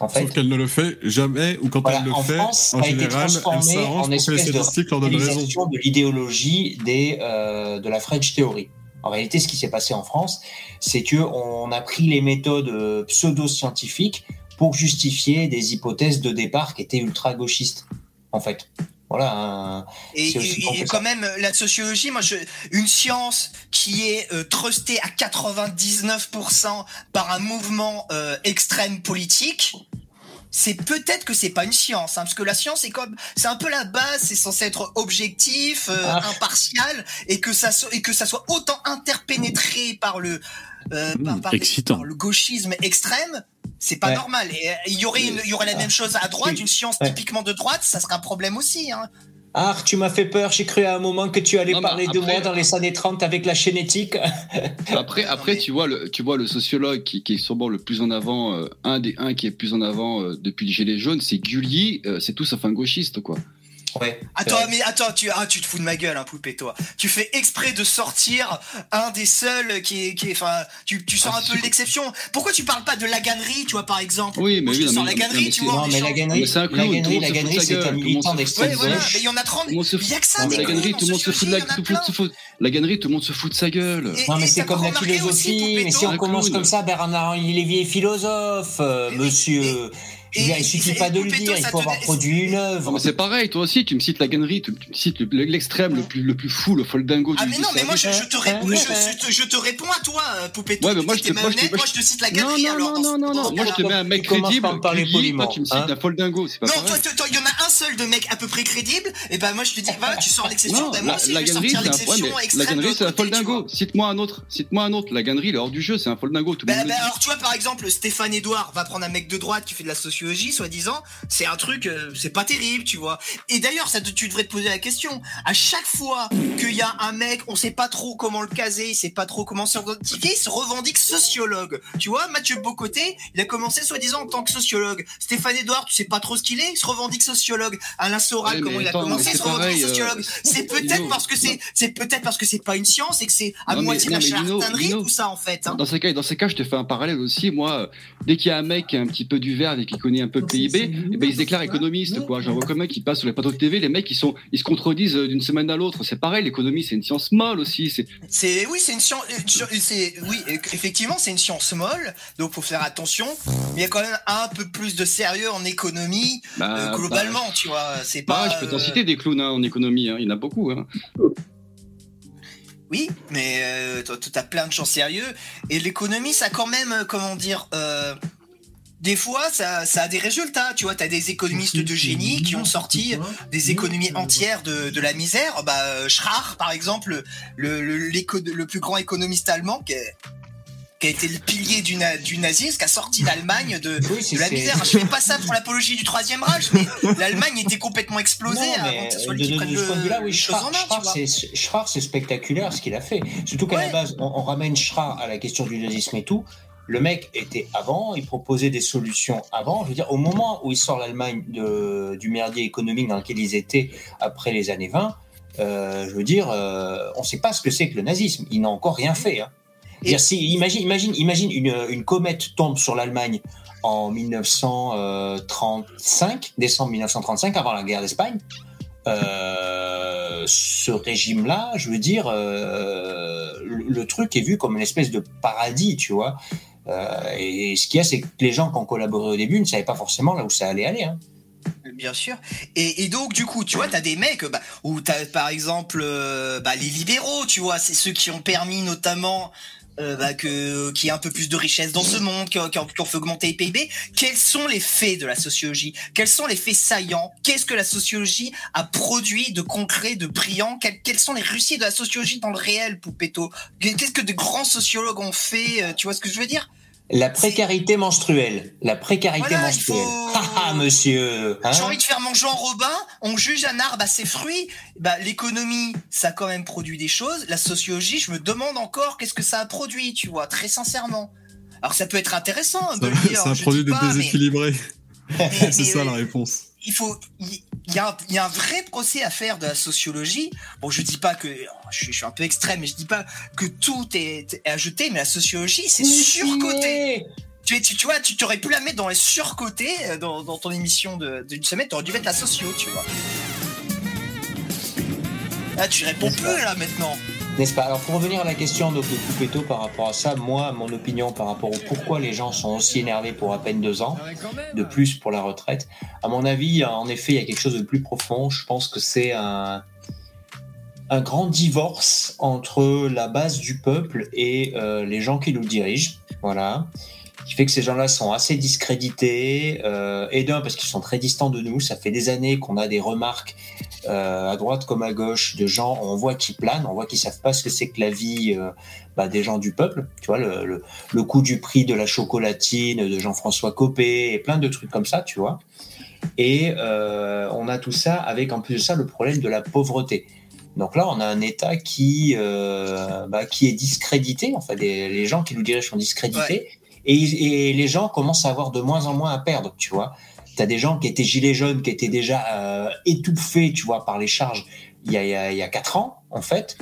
En fait, Sauf qu'elle ne le fait jamais, ou quand Voilà, elle le en fait, France, en a été général, elle s'arrange en pour que les espèce de statistiques leur donnent raison. radicalisation de l'idéologie des euh, de la French Theory. En réalité, ce qui s'est passé en France, c'est que on a pris les méthodes euh, pseudo-scientifiques pour justifier des hypothèses de départ qui étaient ultra gauchistes. En fait, voilà. un- Et, quand ça. même, la sociologie, moi, je, une science qui est euh, trustée à 99% par un mouvement euh, extrême politique, c'est peut-être que c'est pas une science, hein, parce que la science c'est comme, c'est un peu la base, c'est censé être objectif, euh, Ah. impartial, et que ça so- et que ça soit autant interpénétré par le euh, Mmh, par, par- excitant. par le gauchisme extrême, c'est pas Ouais. normal. Et euh, il y aurait une, il y aurait la même chose à droite, une science Ouais. typiquement de droite, ça serait un problème aussi. Hein. Ah, tu m'as fait peur. J'ai cru à un moment que tu allais Non, parler de moi dans les années 30 avec la génétique. <laughs> Après, après, tu vois le, tu vois le sociologue qui, qui est sûrement le plus en avant, euh, un des un qui est plus en avant euh, depuis le gilet jaune, c'est Gulli. euh, c'est tout sauf un gauchiste, quoi. Ouais. Attends, mais attends, tu, ah, tu te fous de ma gueule, hein, poupée, toi. Tu fais exprès de sortir un des seuls qui est, qui est, enfin, tu, tu sors Ah, un peu l'exception. Pourquoi tu parles pas de la gannerie, tu vois, par exemple? Oui, mais Moi, je oui, te non, sors mais- la non, gannerie, mais tu c'est- vois. Non, mais la gannerie, Mais c'est un la gannerie, la gannerie, sa c'est gueule, un militant d'extrême Ouais, voilà, mais il y en a 30, Tout le monde se il y a que ça, la gannerie, tout le monde se fout de la, il. La gannerie, tout le monde se fout de sa gueule. Non, mais c'est comme la philosophie. Mais si on commence comme ça, Bernard Lévy est philosophe, euh, monsieur. Et- dire, il suffit pas de le dire, il faut te- avoir produit une œuvre. c'est pareil, toi aussi, tu me cites la gannerie, tu, tu me cites le- l'extrême, le plus, le plus fou, le foldingo Ah mais non mais moi je, te réponds je, te, je te réponds à toi euh, Poupetto Ouais, mais moi, je te- moi, je te- malhonnête, moi, moi je- je te cite la Non, galerie non, alors non, non, non, non, moi je te mets un mec crédible, toi tu me cites hein. un foldingo, c'est pas Non, pareil. toi, il y en a un seul de mec à peu près crédible, et ben moi je te dis, voilà, tu sors l'exception, la, la gannerie, sortir c'est la gannerie, c'est un foldingo. Cite-moi un autre, cite-moi un autre. La gannerie, il est hors du jeu, c'est un foldingo, Ben, ben, dit. alors tu vois par exemple Stéphane Edouard va prendre un mec de droite qui fait de la sociologie soi-disant c'est un truc euh, c'est pas terrible tu vois. Et d'ailleurs ça tu devrais te poser la question. À chaque fois qu'il y a un mec on sait pas trop comment le caser il sait pas trop comment s'identifier il se revendique sociologue. Tu vois Mathieu Bocoté il a commencé soi-disant en tant que sociologue. Stéphane Edouard tu sais pas trop ce qu'il est il se revendique sociologue. Alain Soral Ouais, comment il a attends, commencé il se revendique pareil, euh, sociologue. C'est peut-être parce que c'est c'est peut-être parce que c'est pas une science et que c'est à Non, moitié non, la mais charlatanerie tout ça en fait hein. Dans ces cas, dans ces cas, je te fais un parallèle aussi. Moi, euh, dès qu'il y a un mec qui a un petit peu du verbe et qui connaît un peu le PIB, eh ben, il se déclare économiste, quoi. J'en vois comme un qui passe sur les plateaux de TV, les mecs, ils sont, ils se contredisent euh, d'une semaine à l'autre. C'est pareil, l'économie, c'est une science molle aussi. C'est, C'est oui, c'est une science. C'est oui, effectivement, c'est une science molle, donc faut faire attention. Mais il y a quand même un peu plus de sérieux en économie bah, euh, bah, globalement, tu vois. C'est bah, je peux t'en euh, citer des clowns hein, en économie. hein. Il y en a beaucoup. Hein. Oui, mais euh, toi, t'as plein de gens sérieux et l'économie, ça quand même, comment dire. euh, des fois, ça, ça a des résultats. Tu vois, t'as des économistes de génie qui ont sorti des économies entières de, de la misère. Bah, euh, Schrach, par exemple, le, le, plus grand économiste allemand, qui, est- qui a été le pilier du, na- du nazisme, qui a sorti l'Allemagne de, Oui, c'est- de la misère. Je fais pas ça pour l'apologie du troisième Reich, mais l'Allemagne était complètement explosée Non, avant que ce soit lui qui prenne le- oui, tu c'est spectaculaire ce qu'il a fait. Surtout qu'à Ouais. la base, on, on ramène Schrach à la question du nazisme et tout. Le mec était avant, il proposait des solutions avant. Je veux dire, au moment où il sort l'Allemagne du merdier économique dans lequel ils étaient après les années 20, euh, je veux dire, euh, on ne sait pas ce que c'est que le nazisme. Il n'a encore rien fait. Hein. Et- si, imagine, imagine, imagine une, une comète tombe sur l'Allemagne en 1935, décembre 1935, avant la guerre d'Espagne. Euh, ce régime-là, je veux dire, euh, le, le truc est vu comme une espèce de paradis, tu vois. Euh, et ce qu'il y a, c'est que les gens qui ont collaboré au début ne savaient pas forcément là où ça allait aller. Hein. Bien sûr. Et, donc, du coup, tu vois, t'as des mecs, bah, t'as, par exemple, euh, bah, les libéraux, tu vois, c'est ceux qui ont permis notamment euh, bah, que qu'il y ait un peu plus de richesse dans ce monde, ont fait augmenter les PIB. Quels sont les faits de la sociologie? Quels sont les faits saillants? Qu'est-ce que la sociologie a produit de concret, de brillant? Quelles sont les réussites de la sociologie dans le réel, Poupetto? Qu'est-ce que de grands sociologues ont fait? Euh, Tu vois ce que je veux dire? La précarité menstruelle. La précarité Voilà, menstruelle. faut- Ah ah, monsieur hein J'ai envie de faire mon Jean Robin, on juge un arbre à ses fruits. Bah, l'économie, ça a quand même produit des choses. La sociologie, je me demande encore qu'est-ce que ça a produit, tu vois, très sincèrement. Alors ça peut être intéressant de le dire. <laughs> <laughs> Ça a produit des déséquilibrés. mais- C'est mais- ça la réponse. il faut il il y, a, un- il y a un vrai procès à faire de la sociologie. Bon, je dis pas que je suis, je suis un peu extrême, mais je dis pas que tout est, est à jeter, mais la sociologie c'est surcoté. Tu, tu, tu vois, tu t'aurais pu la mettre dans les surcotés euh, dans, dans ton émission de- d'une semaine, t'aurais dû mettre la socio, tu vois. Là, tu réponds plus là maintenant. N'est-ce pas? Alors pour revenir à la question de Poupetto par rapport à ça, moi, mon opinion par rapport au pourquoi les gens sont aussi énervés pour à peine deux ans, de plus pour la retraite, à mon avis, en effet, il y a quelque chose de plus profond. Je pense que c'est un, un grand divorce entre la base du peuple et euh, les gens qui nous dirigent. Voilà. qui fait que ces gens-là sont assez discrédités. Euh, et d'un, parce qu'ils sont très distants de nous. Ça fait des années qu'on a des remarques euh, à droite comme à gauche de gens, on voit qu'ils planent, on voit qu'ils savent pas ce que c'est que la vie euh, bah, des gens du peuple. Tu vois, le, le, le coût du prix de la chocolatine de Jean-François Copé et plein de trucs comme ça, tu vois. Et euh, on a tout ça avec en plus de ça le problème de la pauvreté. Donc là, on a un État qui, bah, qui est discrédité. Enfin, les, les gens qui nous dirigent sont discrédités. Et, et les gens commencent à avoir de moins en moins à perdre, tu vois. Tu as des gens qui étaient gilets jaunes, qui étaient déjà euh, étouffés, tu vois, par les charges il y a, il y a, il y a quatre ans, en fait.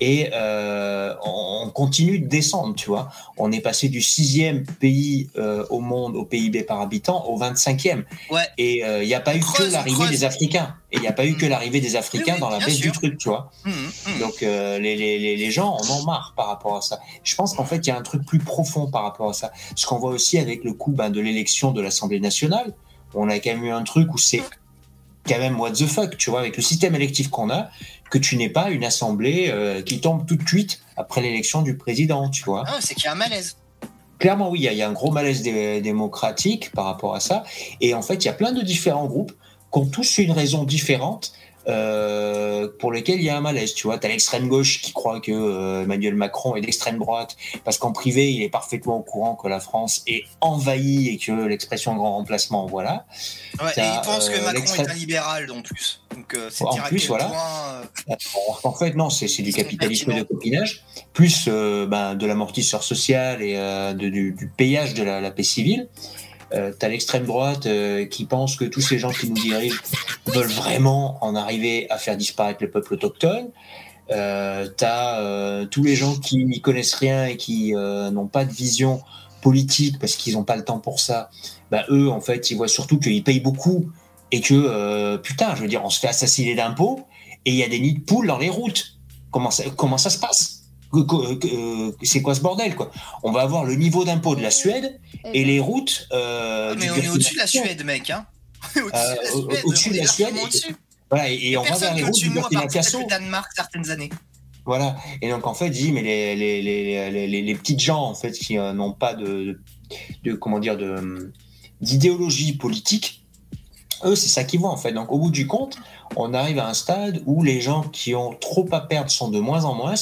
Et euh, on continue de descendre, tu vois. On est passé du sixième pays euh, au monde au PIB par habitant au 25e. Ouais. Et il n'y a pas eu Creuse, que l'arrivée des Africains. Et il n'y a pas eu Mm. que l'arrivée des Africains Oui, dans la baisse sûr. du truc, tu vois. Hum, hum. Donc les, les, les, les gens en ont marre par rapport à ça. Je pense qu'en fait, il y a un truc plus profond par rapport à ça. Ce qu'on voit aussi avec le coup ben, de l'élection de l'Assemblée nationale, on a quand même eu un truc où c'est quand même what the fuck, tu vois, avec le système électif qu'on a, que tu n'aies pas une assemblée euh, qui tombe tout de suite après l'élection du président, tu vois. Ah, c'est qu'il y a un malaise. Clairement, oui, il y, a- il y a un gros malaise dé- démocratique par rapport à ça. Et en fait, il y a plein de différents groupes qui ont tous une raison différente euh, pour lesquels il y a un malaise. Tu vois, tu as l'extrême gauche qui croit que euh, Emmanuel Macron est d'extrême droite parce qu'en privé, il est parfaitement au courant que la France est envahie et que l'expression grand remplacement, voilà. Ouais, et il pense que euh, Macron est un libéral en plus. Donc c'est En plus, voilà. point, qu'en fait, non, c'est du capitalisme de copinage, plus ben, de l'amortisseur social et de- du, du payage de la, la paix civile. Euh, T'as l'extrême droite euh, qui pense que tous ces gens qui nous dirigent veulent vraiment en arriver à faire disparaître le peuple autochtone. Euh, T'as tous les gens qui n'y connaissent rien et qui n'ont pas de vision politique parce qu'ils n'ont pas le temps pour ça. Bah, eux, en fait, ils voient surtout qu'ils payent beaucoup et que, putain, je veux dire, on se fait assassiner d'impôts et il y a des nids de poules dans les routes. Comment ça, se passe? C'est quoi ce bordel quoi? On va avoir le niveau d'impôt de la Suède et les routes. Euh, ah, mais du on est au-dessus de la. Suède, mec. Hein. On <laughs> est au-dessus Euh, de la au- Suède. au-dessus de la Suède. Voilà, et, et on va vers les routes au-dessus du Burkina Faso. le Danemark certaines années. Voilà. Et donc en fait, dis mais les les les les, les, les petites gens en fait qui euh, n'ont pas de, de comment dire de d'idéologie politique, eux c'est ça qu'ils voient en fait. Donc au bout du compte, on arrive à un stade où les gens qui ont trop à perdre sont de moins en moins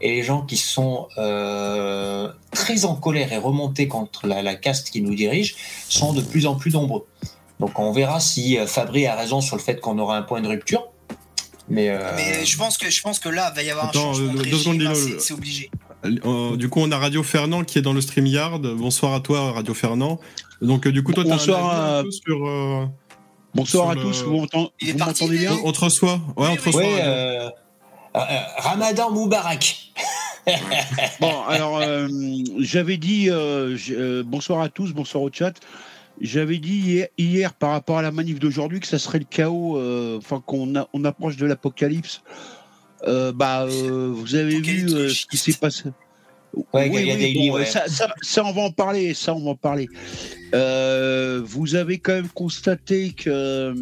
et les gens qui sont euh, très en colère et remontés contre la, la caste qui nous dirige sont de plus en plus nombreux. Donc on verra si euh, Fabry a raison sur le fait qu'on aura un point de rupture. Mais, euh, Mais je pense que je pense que là, il va y avoir Attends, un changement de deux secondes, régime. hein, c'est- obligé. Euh, du coup, on a Radio Fernand qui est dans le StreamYard. Bonsoir à toi, Radio Fernand. Donc, euh, du coup, toi, un Bonsoir avis un à- sur. euh, Bonsoir à le- tous, vous m'entendez Il est vous parti, m'entendez bien On te reçoit Ouais, on te Oui, reçoit. Ouais, Radio. euh, euh, euh, Ramadan Moubarak. Bon, alors, euh, j'avais dit, euh, euh, bonsoir à tous, bonsoir au chat. J'avais dit hier, hier, par rapport à la manif d'aujourd'hui que ça serait le chaos, euh, enfin qu'on a- on approche de l'apocalypse. Euh, bah, euh, vous avez vu euh, ce qui s'est passé. Ouais, Gaïa Daily, bon, ouais. Ça, ça- ça, on va en parler. Ça, on va en parler. Euh, vous avez quand même constaté que euh,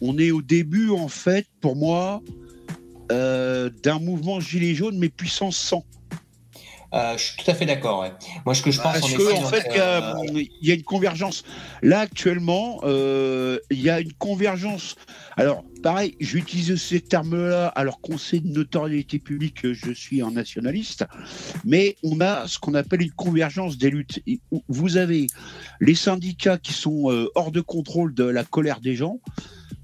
on est au début, en fait, pour moi, euh, d'un mouvement gilet jaune, mais puissance 100. Euh, je suis tout à fait d'accord. Ouais. Moi, ce que je pense, Parce en que fait, il y, a, euh, il y a une convergence. Là, actuellement, euh, il y a une convergence. Alors, pareil, j'utilise ces termes-là alors qu'on sait de notoriété publique que je suis un nationaliste, mais on a ce qu'on appelle une convergence des luttes. Vous avez les syndicats qui sont euh, hors de contrôle de la colère des gens.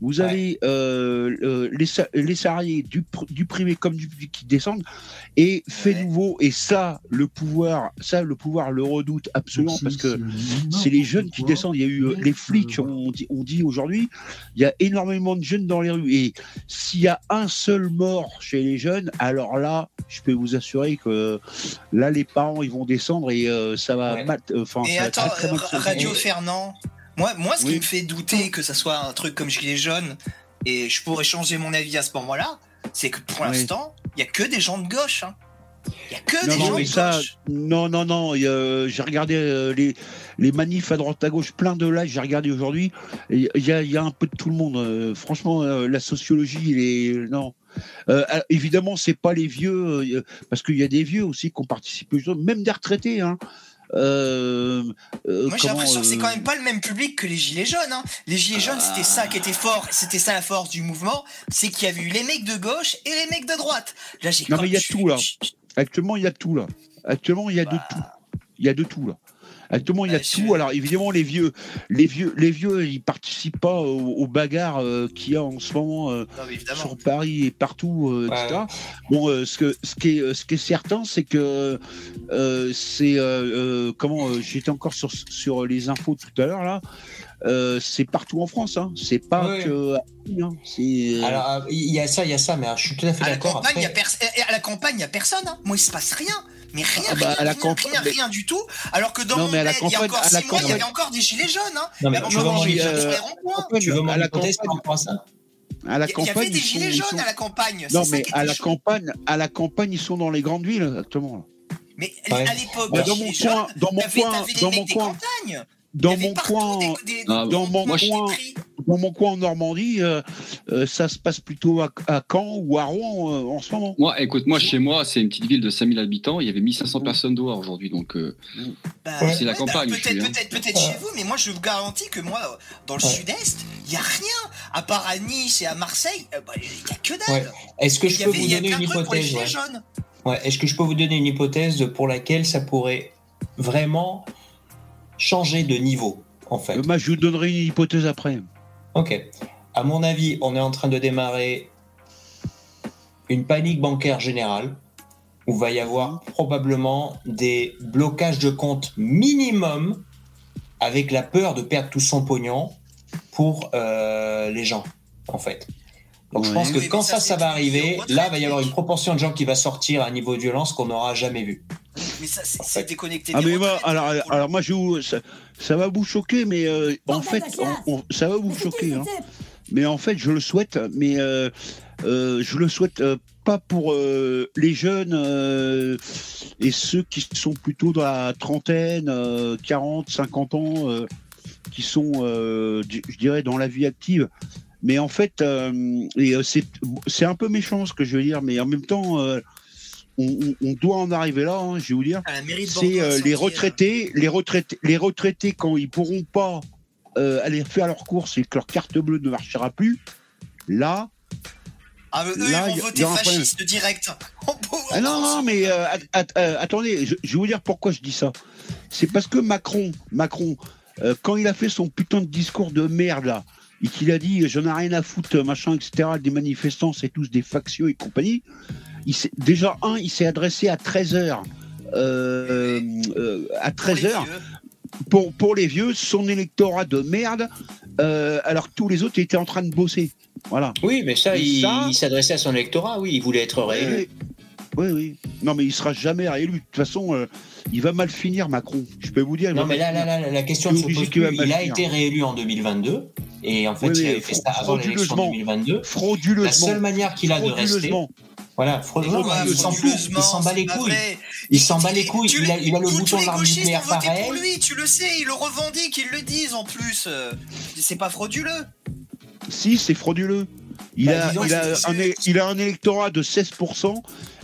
Vous avez euh, euh, les, sa- les salariés du, pr- du privé comme du public qui descendent. Et fait Ouais. nouveau, et ça, le pouvoir, ça, le pouvoir le redoute absolument parce que c'est les jeunes qui descendent. Il y a eu euh, les flics, on dit, on dit aujourd'hui, il y a énormément de jeunes dans les rues. Et s'il y a un seul mort chez les jeunes, alors là, je peux vous assurer que là, les parents, ils vont descendre et euh, ça va Ouais. mal. euh, Enfin, Et ça va attends, très, très mal euh, se Radio. Fernand, moi, moi ce Oui. qui me fait douter que ça soit un truc comme Gilet jaune, et je pourrais changer mon avis à ce moment-là, c'est que pour l'instant, il y a que des gens de gauche. hein. Il y a que Non, des non, gens mais de ça, gauche. non, non, non. J'ai regardé euh, les, les manifs à droite à gauche, plein de lives. J'ai regardé aujourd'hui. Il y a, il y a un peu de tout le monde. euh, franchement, euh, la sociologie, il est non. Évidemment, c'est pas les vieux, parce qu'il y a des vieux aussi qui ont participé, même des retraités. Hein. Euh, euh, Moi j'ai l'impression que c'est euh, quand même pas le même public que les gilets jaunes. Hein. Les gilets jaunes, c'était ça qui était fort, c'était ça la force du mouvement, c'est qu'il y avait eu les mecs de gauche et les mecs de droite. Là j'ai Non, mais il y a tout, là. Actuellement, il y a tout là. Actuellement, il y a de Bah. tout. Il y a de tout là. Actuellement, il y a tout. Alors évidemment, les vieux, les vieux, les vieux, ils participent pas aux, aux bagarres euh, qu'il y a en ce moment euh, Non, sur Paris et partout, euh, Ouais. etc. Bon, euh, ce que ce qui est ce qui est certain, c'est que euh, c'est comment euh, j'étais encore sur sur les infos tout à l'heure là. Euh, c'est partout en France, hein. C'est pas Ouais. que hein. euh, Alors, il y a ça, il y a ça, mais je suis tout à fait À la d'accord. campagne, il y a Après, pers- et à la campagne, il y a personne. Hein. Moi, il se passe rien. Mais rien, Ah bah, rien, rien, campagne, rien, mais- rien du tout. Alors que dans Non, mon mais à la bled, il y a encore six mois, il y avait encore des gilets jaunes. Hein. Non, mais tu veux euh, tu veux à la ça à Il y avait des ils sont- gilets jaunes sont- à la campagne. Non, mais à la chaud. campagne, à la campagne, ils sont dans les grandes villes actuellement. Mais Ouais. à l'époque, Bah, dans mon coin, dans mon t'avais- coin, dans mecs mon des coin, campagnes. dans mon coin, dans mon. Dans mon coin en Normandie, euh, euh, ça se passe plutôt à, à Caen ou à Rouen euh, en ce moment? Moi, écoute, moi, chez moi, c'est une petite ville de 5000 habitants. Il y avait 1500 personnes dehors aujourd'hui. Donc, euh, Bah, Ouais. C'est la bah, campagne, peut-être, hein. peut-être, peut-être chez vous, mais moi je vous garantis que moi, dans le Ouais. sud-est, il y a rien. À part à Nice et à Marseille, euh, bah, il y a que dalle. Ouais. Est-ce que je peux avait, vous donner une hypothèse ouais. Ouais, Est-ce que je peux vous donner une hypothèse pour laquelle ça pourrait vraiment changer de niveau, en fait? Moi, je vous donnerai une hypothèse après. Ok. À mon avis, on est en train de démarrer une panique bancaire générale où va y avoir probablement des blocages de comptes minimum avec la peur de perdre tout son pognon pour euh, les gens, en fait. Donc je pense que Oui, quand ça, ça, va arriver, là, va y avoir une proportion de gens qui va sortir à un niveau de violence qu'on n'aura jamais vu. Mais ça, c'est, En c'est fait. déconnecté. Ah des mais moi, retraites. alors, le- alors moi, je vous, ça, ça va vous choquer, mais euh, en fait, on- on- ça va vous choquer. hein. Mais en fait, je le souhaite, mais euh, euh, je le souhaite euh, pas pour euh, les jeunes euh, et ceux qui sont plutôt dans la trentaine, euh, 40, 50 ans, euh, qui sont, euh, je je dirais, dans la vie active. Mais en fait, euh, euh, c'est un peu méchant ce que je veux dire, mais en même temps, euh, on, doit en arriver là, hein, je vais vous dire c'est euh, les retraités, les retraités, les retraités quand ils pourront pas aller faire leurs courses et que leur carte bleue ne marchera plus, là, Ah, eux, Là, ils vont a- voter fasciste direct. <laughs> Ah non non mais at- at- attendez, je, je vais vous dire pourquoi je dis ça. C'est parce que Macron, Macron, quand il a fait son putain de discours de merde là, et qu'il a dit j'en ai rien à foutre machin etc des manifestants c'est tous des factieux et compagnie, il s'est- déjà un il s'est adressé à 13 heures. euh, euh, à Pour les 13 heures, vieux. pour, pour les vieux, son électorat de merde, euh, alors que tous les autres étaient en train de bosser. Voilà. Oui, mais ça, Et il, ça- il s'adressait à son électorat, oui, il voulait être réélu. Oui, oui. Non, mais il sera jamais réélu. De toute façon, euh, il va mal finir, Macron. Je peux vous dire. il Non, mais là, là, finir. là, la question se pose mal Il a été réélu en 2022, et en fait, Oui, il avait fait ça avant l'élection frauduleusement. 2022. Frauduleusement. La seule manière qu'il a de rester, voilà, frauduleusement, Ouais, il s'en fout, il frauduleusement, s'en bat les couilles. Il s'en bat les couilles, Tu il a, il a le bouton de l'arme nucléaire pareil. pour lui, tu le sais, ils le revendiquent, ils le disent en plus. euh, C'est pas frauduleux. Si, c'est frauduleux. Il, Bah, a, disons il, a un, é- il a un électorat de 16%,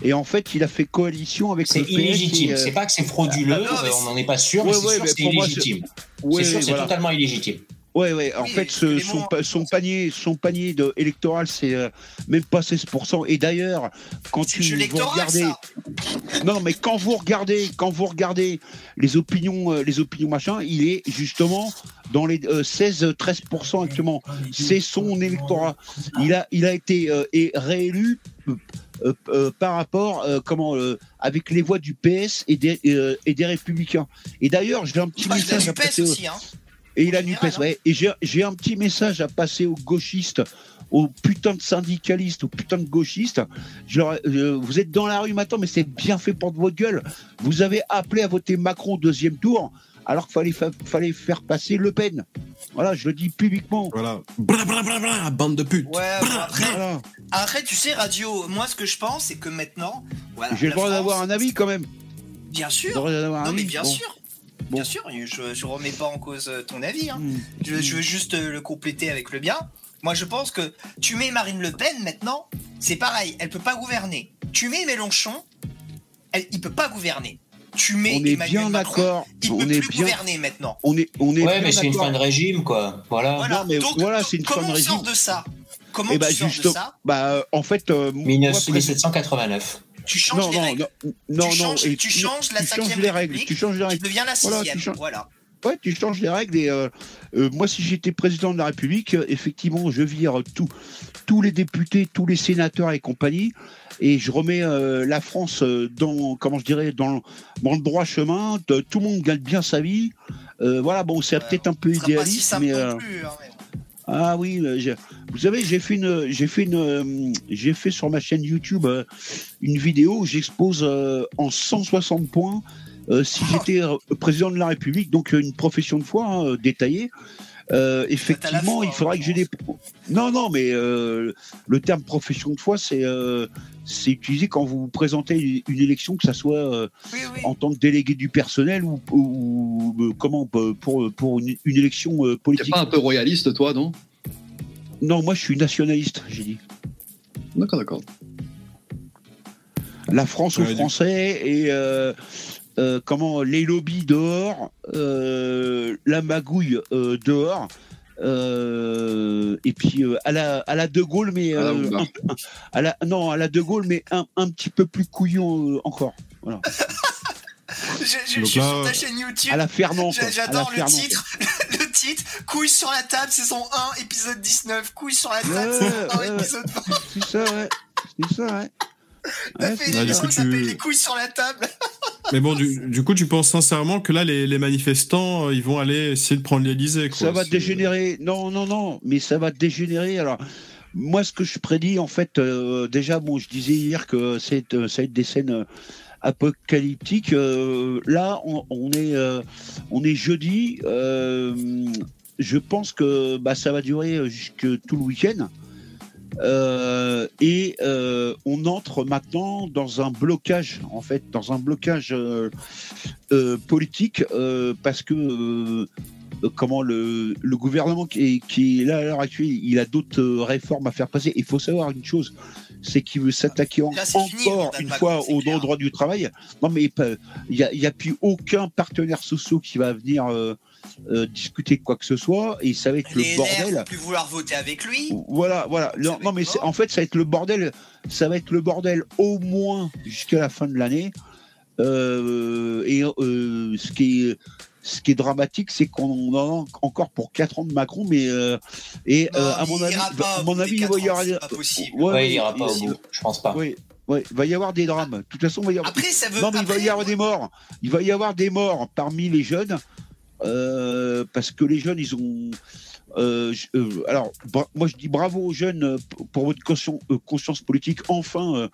et en fait, il a fait coalition avec C'est illégitime. euh, C'est pas que c'est frauduleux, Ah, non, euh, on n'en est pas sûr, Ouais, mais c'est ouais, sûr c'est pour moi, illégitime. ouais, c'est sûr, c'est voilà. totalement illégitime. Ouais, ouais. En Oui, fait, ce- son, pa- son panier, son panier de électoral, c'est euh, même pas 16%. Et d'ailleurs, quand tu vous regardez, ça. non, mais quand vous regardez, quand vous regardez les opinions, euh, les opinions machin, il est justement dans les euh, 16-13% actuellement. C'est son électorat. Il a, il a été euh, et réélu. euh, euh, euh, par rapport euh, comment euh, avec les voix du PS et des euh, et des républicains et d'ailleurs j'ai un petit Bah, message à passer au- aussi, hein. et il a NUPES, ouais. Et j'ai j'ai un petit message à passer aux gauchistes, aux putains de syndicalistes, aux putains de gauchistes. Je leur- euh, vous êtes dans la rue maintenant, mais c'est bien fait pour de votre gueule. Vous avez appelé à voter Macron au deuxième tour, alors qu'il fallait, fa- fallait faire passer Le Pen. Voilà, je le dis publiquement. Voilà. Bla bla bla bla, bande de putes. Ouais, après, Voilà. après, tu sais, Radio, moi, ce que je pense, c'est que maintenant. voilà, J'ai le droit France- d'avoir un avis quand même. Bien sûr. Non, mais bien Bon. sûr. Bon. Bien sûr, je, je remets pas en cause euh, ton avis. Hein. Hmm. Je, je veux juste euh, le compléter avec le bien. Moi, je pense que tu mets Marine Le Pen maintenant, c'est pareil, elle peut pas gouverner. Tu mets Mélenchon, elle, il peut pas gouverner. Tu mets on est Emmanuel bien Macron, d'accord. il On peut est plus bien. gouverner maintenant. On est, on est Ouais, mais c'est une fin de régime, quoi. Voilà. Voilà. non, mais Donc, voilà, donc, c'est une fin comment de on sort régime. de ça? Comment Eh ben, tu sors juste- de ça? Bah, en fait, euh, moi, 19- pré- Tu 1789. changes non, les non, règles. non, non, tu non, changes, et tu non, changes la tu changes cinquième les règles, tu changes les tu règles. deviens la Voilà, sixième. tu changes- Voilà. Ouais, tu changes les règles et euh, euh, moi, si j'étais président de la République, euh, effectivement, je vire tout, tous les députés, tous les sénateurs et compagnie, et je remets euh, la France euh, dans, comment je dirais, dans, dans le droit chemin. de- tout le monde gagne bien sa vie. Euh, voilà, bon, c'est Ouais, peut-être un peu si idéaliste, mais euh, plus. hein, mais- ah oui, euh, vous savez, j'ai fait une, j'ai fait une, euh, j'ai fait sur ma chaîne YouTube euh, une vidéo où j'expose euh, en 160 points euh, si j'étais euh, président de la République, donc euh, une profession de foi hein, euh, détaillée. Euh, effectivement, foi, il faudrait en que j'ai des. Non, non, mais euh, le terme profession de foi, c'est euh, c'est utilisé quand vous présentez une, une élection, que ça soit euh, Oui, oui. en tant que délégué du personnel ou, ou, euh, comment pour pour une, une élection euh, T'es politique. pas un peu royaliste, toi, non? Non, moi je suis nationaliste, j'ai dit. D'accord, d'accord. La France aux Français et euh, comment les lobbies dehors, euh, la magouille euh, dehors. euh, et puis euh, à la à la De Gaulle mais À la Oumba. un- un- à la non à la De Gaulle mais un, un petit peu plus couillon euh, encore voilà Je, je- je Donc suis là, sur ta chaîne YouTube. à la la J'adore le titre. <laughs> le titre, Couilles sur la table, saison 1, épisode 19. Couilles sur la table, Ouais, saison 1, ouais, ouais. épisode 20. quoi. c'est ça ouais c'est ça ouais T'as Ouais, fait du émission coup, qui tu- s'appelle Les couilles sur la table. <laughs> Mais bon, du, du coup, tu penses sincèrement que là, les, les manifestants, euh, ils vont aller essayer de prendre l'Elysée. Ça va dégénérer. Non, non, non, mais ça va dégénérer. Alors, moi, ce que je prédis, en fait, euh, déjà, bon, je disais hier que c'est, euh, ça va être des scènes euh, apocalyptiques. Euh, là, on, on est, euh, on est jeudi. Euh, je pense que bah, ça va durer jusque tout le week-end. Euh, et euh, on entre maintenant dans un blocage, en fait, dans un blocage euh, politique, parce que comment le, le gouvernement qui est, qui est là à l'heure actuelle, il a d'autres réformes à faire passer. Il faut savoir une chose, c'est qu'il veut s'attaquer en- fini, encore une fois au droit du travail. Non, mais il n'y a, plus aucun partenaire social qui va venir euh, euh, discuter quoi que ce soit, et ça va être Les le bordel. vont plus vouloir voter avec lui. Voilà, voilà. Non, non, mais en fait, ça va être le bordel. Ça va être le bordel au moins jusqu'à la fin de l'année. Euh, et euh, ce qui est ce qui est dramatique, c'est qu'on en a encore pour 4 ans de Macron, mais euh, et Non, euh, à mon avis, à mon avis, il va y avoir, pas possible. Ouais, Ouais, il ira pas au bout, je pense pas. Ouais, ouais, il va y avoir des drames. De toute façon, il va y avoir. Après, ça veut. Non, mais il va après, y avoir des morts. Il va y avoir des morts parmi les jeunes. Euh, parce que les jeunes, ils ont. euh, je- euh, alors, moi, je dis bravo aux jeunes euh, pour votre conscien- conscience politique. Enfin,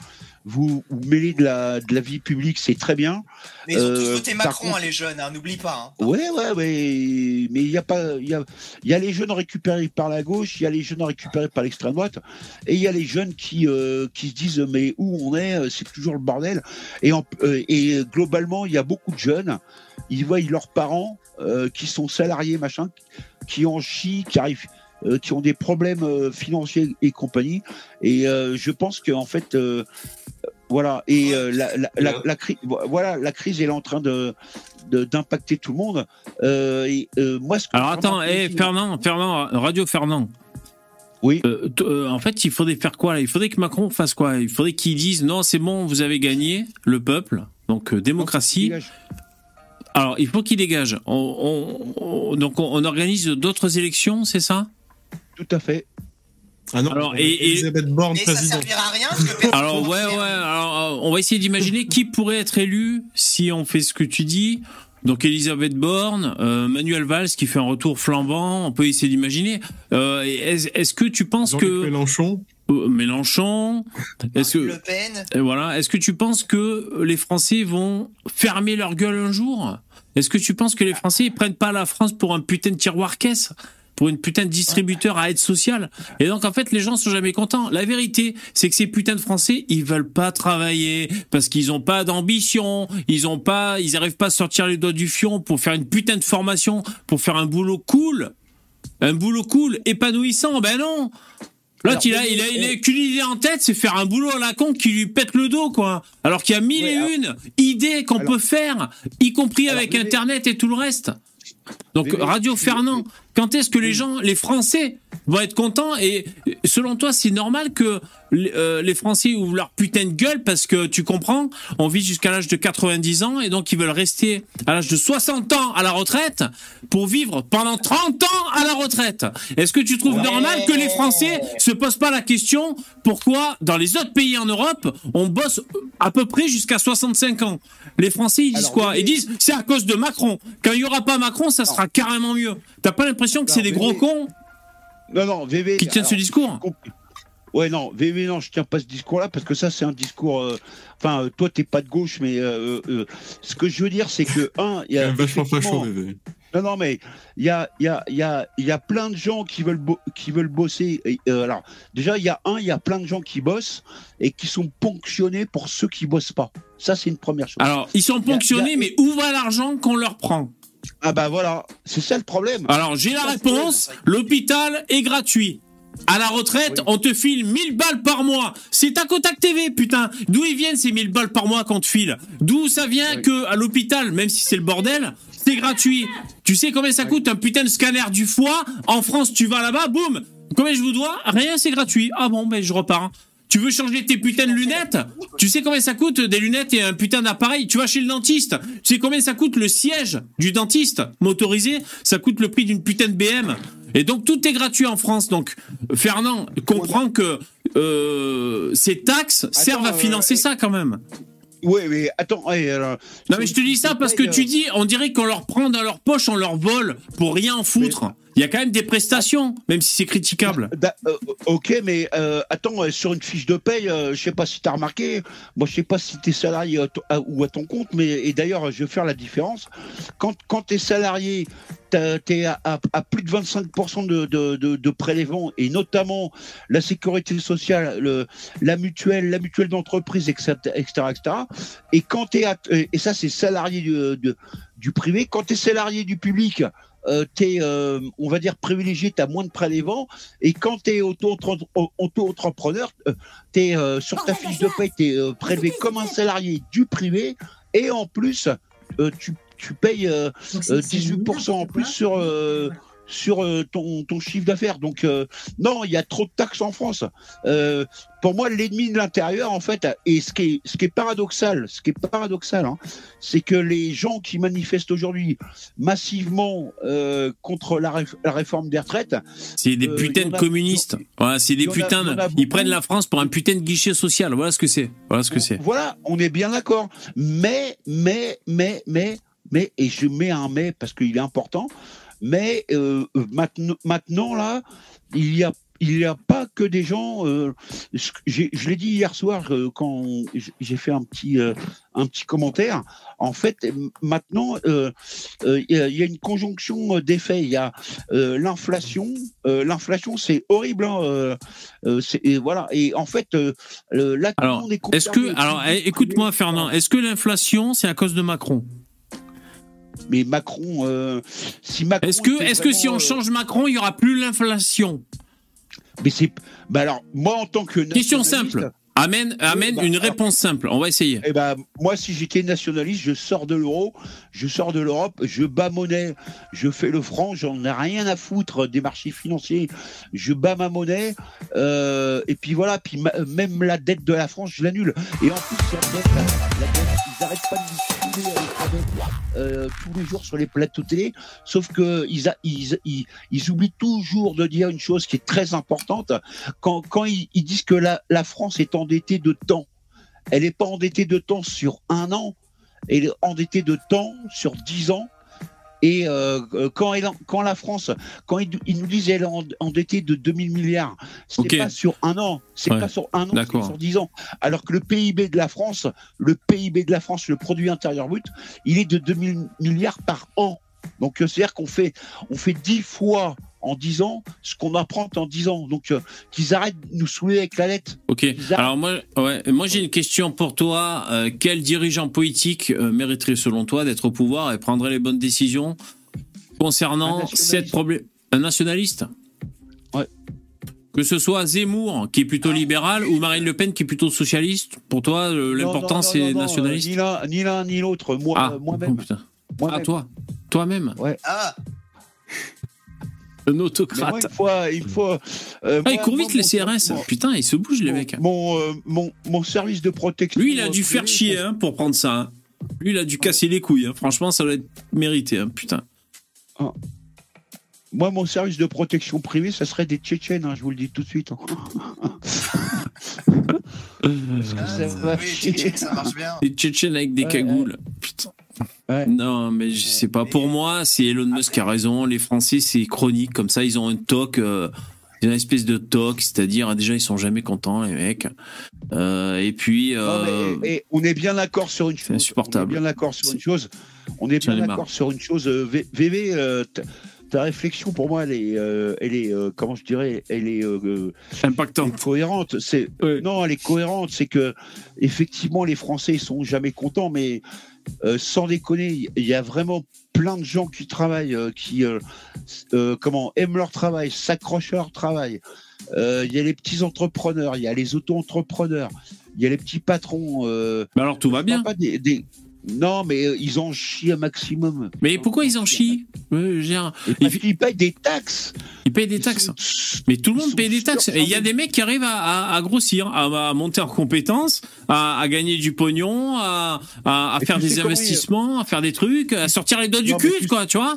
vous vous mêlez de la, de la vie publique, c'est très bien. Mais ils ont tous voté Macron, contre- hein, les jeunes, hein, n'oublie pas. hein. Ouais, ouais, ouais. Mais il y a pas, il y a, y a les jeunes récupérés par la gauche, il y a les jeunes récupérés par l'extrême droite, et il y a les jeunes qui, qui se disent mais où on est, c'est toujours le bordel. Et, en- et globalement, il y a beaucoup de jeunes, ils voient leurs parents qui sont salariés, machin, qui en chient, qui arrivent. euh, qui ont des problèmes euh, financiers et compagnie et euh, je pense que en fait euh, voilà et euh, la, la, la, la cri- voilà la crise elle est en train de de- d'impacter tout le monde euh, et euh, moi ce que Alors attends, eh, Fernand, Fernand, Radio Fernand. Oui. Euh, euh, en fait, il faudrait faire quoi là? Il faudrait que Macron fasse quoi? Il faudrait qu'il dise non, c'est bon, vous avez gagné, le peuple. Donc euh, démocratie. Alors il faut qu'il dégage. On, on- on- donc on, organise d'autres élections, c'est ça? Tout à fait Ah non, Alors, on et- et- Elisabeth Borne Mais ça servira à rien. Alors ouais, ouais. Alors euh, on va essayer d'imaginer qui pourrait être élu si on fait ce que tu dis. Donc Elisabeth Borne, euh, Manuel Valls qui fait un retour flambant, on peut essayer d'imaginer. Euh, est-ce que tu penses que Mélenchon. Euh, Mélenchon, est-ce que Le Pen. Et voilà. Est-ce que tu penses que les Français vont fermer leur gueule un jour? Est-ce que tu penses que les Français ils prennent pas la France pour un putain de tiroir caisse pour une putain de distributeur à aide sociale? Et donc, en fait, les gens sont jamais contents. La vérité, c'est que ces putains de Français, ils veulent pas travailler parce qu'ils ont pas d'ambition, ils ont pas, ils arrivent pas à sortir les doigts du fion pour faire une putain de formation, pour faire un boulot cool. Un boulot cool, épanouissant. Ben non! L'autre, il a, il a, il a qu'une idée en tête, c'est faire un boulot à la con qui lui pète le dos, quoi. Alors qu'il y a mille Ouais, et une idées qu'on peut faire, y compris Alors, avec Internet et tout le reste. Donc, Radio Fernand, quand est-ce que les gens, les Français, vont être contents Et selon toi, c'est normal que les, euh, les Français ouvrent leur putain de gueule parce que tu comprends, on vit jusqu'à l'âge de 90 ans et donc ils veulent rester à l'âge de 60 ans à la retraite pour vivre pendant 30 ans à la retraite. Est-ce que tu trouves Ouais. normal que les Français se posent pas la question pourquoi dans les autres pays en Europe on bosse à peu près jusqu'à 65 ans? Les Français ils disent Alors, quoi? Ils disent c'est à cause de Macron. Quand il y aura pas Macron, ça sera carrément mieux. T'as pas l'impression que Non, c'est des gros cons Non, non, VV. qui tiennent ce discours. Ouais, non, VV, non, je tiens pas ce discours-là parce que ça, c'est un discours. euh, Enfin, euh, toi, t'es pas de gauche, mais euh, euh, ce que je veux dire, c'est que un, il y a vachement facho, bébé. Non, non, mais il y a, il y, a, il y, a, il y a plein de gens qui veulent, bo- qui veulent bosser. Et, euh, alors, déjà, il y a un, il y a plein de gens qui bossent et qui sont ponctionnés pour ceux qui bossent pas. Ça, c'est une première chose. Alors, ils sont ponctionnés, mais où va l'argent qu'on leur prend? Ah bah voilà, c'est ça le problème. Alors, j'ai la réponse. L'hôpital est gratuit. À la retraite, Oui. on te file 1000 balles par mois. C'est ta Kotak TV, putain. D'où ils viennent ces 1000 balles par mois qu'on te file D'où ça vient Oui. que à l'hôpital, même si c'est le bordel, c'est gratuit. Tu sais combien ça coûte un putain de scanner du foie? En France, tu vas là-bas, boum Combien je vous dois? Rien, c'est gratuit. Ah bon, ben je repars. Tu veux changer tes putains de lunettes Tu sais combien ça coûte des lunettes et un putain d'appareil Tu vas chez le dentiste. Tu sais combien ça coûte le siège du dentiste motorisé Ça coûte le prix d'une putain de BM. Et donc tout est gratuit en France. Donc Fernand comprend que euh, ces taxes servent à euh, financer ça quand même. Oui, mais attends, ouais, alors, Non mais je te dis ça parce que tu euh, dis, on dirait qu'on leur prend dans leur poche, on leur vole pour rien en foutre. Il y a quand même des prestations, même si c'est critiquable. Da- euh, ok, mais euh, attends, euh, sur une fiche de paye, euh, je sais pas si tu as remarqué, moi je sais pas si tu es salarié ou à ton compte, mais et d'ailleurs je vais faire la différence. Quand, quand tu es salarié, tu es à, plus de 25% de, de, de, prélèvements, et notamment la sécurité sociale, le, la mutuelle, la mutuelle d'entreprise, etc., etc., etc. Et quand tu es et ça c'est salarié du, du privé, quand tu es salarié du public, euh, t'es, euh, on va dire, privilégié, tu as moins de prélèvements. Et quand tu es auto-entrepreneur, euh, t'es, euh, sur ta fiche de paie, tu es prélevé comme un salarié du privé. Et en plus, euh, tu, tu payes euh, euh, 18% en plus sur, euh, sur euh, ton, ton chiffre d'affaires. Donc, euh, non, il y a trop de taxes en France. Euh, pour moi, l'ennemi de l'intérieur, en fait, et ce qui est, ce qui est paradoxal, ce qui est paradoxal, hein, c'est que les gens qui manifestent aujourd'hui massivement contre la, réf- la réforme des retraites, C'est des putains de communistes. Voilà, c'est des putains. a Ils prennent la France pour un putain de guichet social. Voilà ce que c'est. Voilà ce que c'est. Voilà, on est bien d'accord. Mais, mais, mais, mais, mais, et je mets un mais parce qu'il est important, mais euh, maintenant, maintenant, là, il y a il n'y a pas que des gens. euh, je l'ai dit hier soir euh, quand j'ai fait un petit euh, un petit commentaire. En fait, maintenant, il y a- il y a une conjonction d'effets. Il y a l'inflation. L'inflation, c'est horrible. hein, et voilà. Et en fait, là, tout le monde est est-ce que, alors, eh, écoute-moi, Fernand, est-ce que l'inflation, c'est à cause de Macron? Mais Macron, euh, si Macron. Est-ce que, est-ce que si on euh, change Macron, il y aura plus l'inflation? Mais c'est. Bah alors, moi en tant que. Question simple. Amène, amène bah, une réponse simple. On va essayer. Eh ben, moi, si j'étais nationaliste, je sors de l'euro, je sors de l'Europe, je bats monnaie, je fais le franc, j'en ai rien à foutre des marchés financiers, je bats ma monnaie, euh, et puis voilà, puis ma- même la dette de la France, je l'annule. Et en plus, la dette, la- la dette, n'arrêtent pas de discuter avec euh, tous les jours sur les plateaux télé, sauf que ils, a- ils, ils, ils oublient toujours de dire une chose qui est très importante, quand, ils, ils disent que la France est endettée de temps elle n'est pas endettée de temps sur un an, elle est endettée de temps sur dix ans. Et euh, euh, quand, elle, quand la France, quand ils, ils nous disent qu'elle est en- endettée de 2000 milliards, c'est Ok. pas sur un an, c'est Ouais. pas sur un an, c'est sur dix ans. Alors que le PIB de la France, le PIB de la France, le produit intérieur brut, il est de 2000 milliards par an. Donc euh, c'est-à-dire qu'on fait, on fait 10 fois en 10 ans ce qu'on apprend en 10 ans. Donc euh, qu'ils arrêtent de nous saouler avec la lettre. Ok. Alors moi, ouais, moi j'ai une question pour toi. Euh, quel dirigeant politique euh, mériterait selon toi d'être au pouvoir et prendrait les bonnes décisions concernant cette problème Un nationaliste? Ouais. Que ce soit Zemmour, qui est plutôt libéral, ou Marine Le Pen, qui est plutôt socialiste, pour toi, l'important, c'est nationaliste? Ni l'un ni, l'un, ni l'autre. Moi, Ah, oh, moi-même. putain. Moi-même. Ah, toi Toi-même Ah, Un Mais moi, autocrate. une fois, une fois. euh, Ah, ils moi- courent vite, les CRS. mon- Putain, ils se bougent, les mon- mecs. Mon, euh, mon, mon service de protection. Lui, il a dû faire chier hein, pour prendre ça. hein. Lui, il a dû casser les couilles. hein. Franchement, ça doit être mérité. hein, Putain. Moi, mon service de protection privée, ça serait des Tchétchènes, hein, je vous le dis tout de suite. <laughs> hein. ah, ça va oui, chier. Tchétchène, ça marche bien. Les Tchétchènes avec des Ouais, cagoules. Putain. Ouais. Non, mais je sais pas. Pour moi, c'est Elon Musk qui a raison. Les Français, c'est chronique. Comme ça, ils ont un toc. euh, une espèce de toc, c'est-à-dire déjà ils sont jamais contents les mecs. Euh, et puis Non, euh, mais- et on est bien d'accord sur une chose. insupportable. On est bien d'accord sur une chose. On est bien d'accord sur une chose. VV, euh, ta réflexion pour moi, elle est, euh, elle est, euh, comment je dirais, elle est impactant. cohérente. C'est Ouais. non, elle est cohérente. C'est que effectivement, les Français ils sont jamais contents, mais euh, sans déconner, il y a vraiment plein de gens qui travaillent, euh, qui euh, comment aiment leur travail, s'accrochent à leur travail. Il y a les petits entrepreneurs, il y a les auto-entrepreneurs, il y a les petits patrons. Mais alors tout va bien. parle pas des- des- Non, mais euh, ils en chient un maximum. Mais pourquoi ils en chient? Et parce qu'ils payent des taxes. Ils payent des Ils taxes. sont- Mais tout le Ils monde paye des taxes. Et il y a des mecs qui arrivent à, à- à grossir, à, à monter en compétences, à, gagner du pognon, à, faire des investissements, à faire des trucs, à sortir les doigts du Non, cul, tu- quoi, tu vois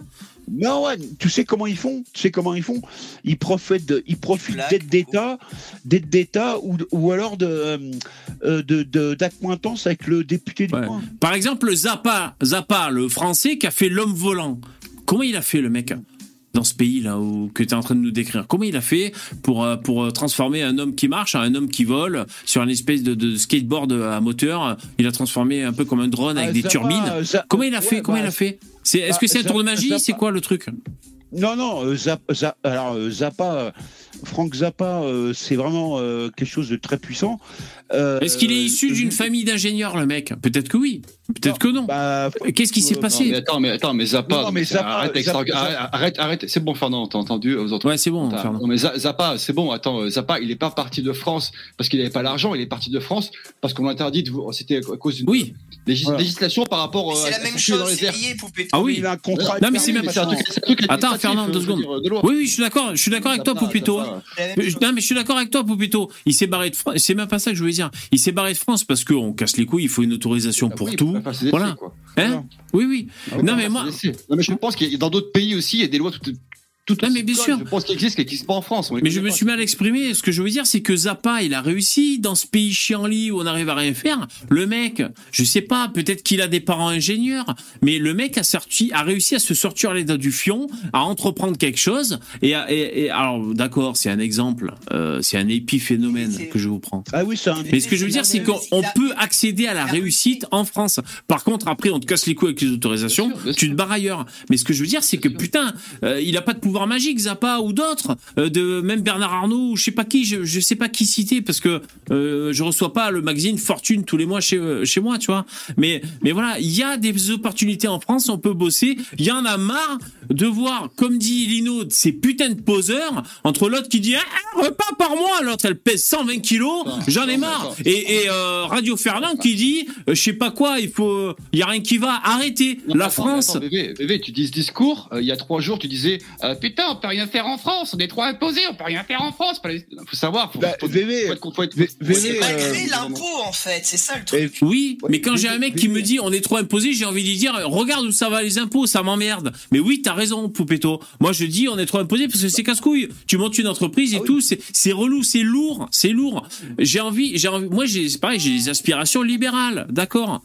Non, ouais, tu sais comment ils font Tu sais comment ils font Ils profitent, de- ils profitent Blague, d'aides d'État, d'aides d'État ou, ou alors de euh, euh, de- de- d'accointance avec le député du Ouais. coin. Par exemple, Zappa, Zappa, le français qui a fait l'homme volant. Comment il a fait, le mec dans ce pays là où que tu es en train de nous décrire? Comment il a fait pour euh, pour euh, transformer un homme qui marche en un homme qui vole sur une espèce de, de skateboard à moteur? Il a transformé un peu comme un drone avec Ah, des Zappa, turbines. Comment il a fait? Comment bah, il a fait? C'est est-ce que c'est un tour de Zappa- magie Zappa- C'est quoi le truc Non, non, euh, alors euh, Zappa, euh, Frank Zappa, euh, c'est vraiment euh, quelque chose de très puissant. Euh, Est-ce qu'il est issu d'une famille d'ingénieurs, le mec? Peut-être que oui. Peut-être que non. bah, Qu'est-ce qui s'est euh, passé mais attends, mais attends, mais Zappa, Non, non, mais c'est- Zappa, arrête, Zappa, arrête, arrête, arrête, c'est bon, Fernand, t'as entendu aux autres. Ouais, c'est bon. Fernand. non, mais Za- Zappa, c'est bon. Attends, euh, Zappa, il est pas parti de France parce qu'il n'avait pas l'argent. Il est parti de France parce qu'on l'a interdit. de vous- C'était à cause d'une Oui. légis- Voilà. législation par rapport euh, C'est à la même dans chose, les airs. c'est lié, poupée. Ah oui. il a un contrat. Non, mais c'est même- c'est un machin. truc, c'est un truc Attends, Fernand, deux euh, secondes. Oui, oui, je suis d'accord. Je suis d'accord avec toi, Poupito. Non, mais je suis d'accord avec toi, Poupito. Il s'est barré de France. C'est même pas ça que je voulais dire. Il s'est barré de France parce qu'on casse les couilles. Il faut une autorisation Ah pour tout. Des Voilà. quoi. Hein? Oui, oui. Ah Non, mais moi. Non, mais je pense qu'il y a dans d'autres pays aussi, il y a des lois toutes. Toutes Non, mais bien sûr. Je pense qu'il existe, qui n'existe pas en France. Mais je me pas. suis mal exprimé. Ce que je veux dire, c'est que Zappa, il a réussi dans ce pays chiant-lit où on n'arrive à rien faire. Le mec, je sais pas, peut-être qu'il a des parents ingénieurs, mais le mec a, sorti, a réussi à se sortir les dents du fion, à entreprendre quelque chose. Et, à- et- et- alors, d'accord, c'est un exemple, euh, c'est un épiphénomène que je vous prends. Ah oui, c'est un. Mais ce que je veux dire, c'est qu'on on peut accéder à la réussite en France. Par contre, après, on te casse les couilles avec les autorisations, Bien sûr, bien tu te barres ailleurs. Mais ce que je veux dire, c'est que putain, euh, il a pas de pouvoir magique, Zappa ou d'autres, euh, de même Bernard Arnault ou je sais pas qui, je, je sais pas qui citer parce que euh, je reçois pas le magazine Fortune tous les mois chez euh, chez moi, tu vois. Mais mais voilà, il y a des opportunités en France, on peut bosser. Il y en a marre de voir, comme dit Lino, ces putains de poseurs entre l'autre qui dit ah, un repas par mois, l'autre elle pèse 120 kilos, j'en ai marre. Et, et euh, Radio Fernand qui dit, je sais pas quoi, il faut, il y a rien qui va, arrêtez. Non, La attends, France. attends, bébé, bébé, tu dis ce discours, il y a trois jours, tu disais Putain, on peut rien faire en France, on est trop imposés, on peut rien faire en France. faut savoir, faut, Bah, faut, faut être, faut C'est malgré euh, l'impôt, en fait, c'est ça le truc. Oui, mais quand j'ai un mec qui me dit on est trop imposé, j'ai envie de lui dire regarde où ça va les impôts, ça m'emmerde. Mais oui, t'as raison, Poupetto. Moi je dis on est trop imposé parce que c'est casse-couille. Tu montes une entreprise et Ah oui. tout, c'est c'est relou, c'est lourd, c'est lourd. J'ai envie, j'ai envie. Moi j'ai c'est pareil, j'ai des aspirations libérales, d'accord.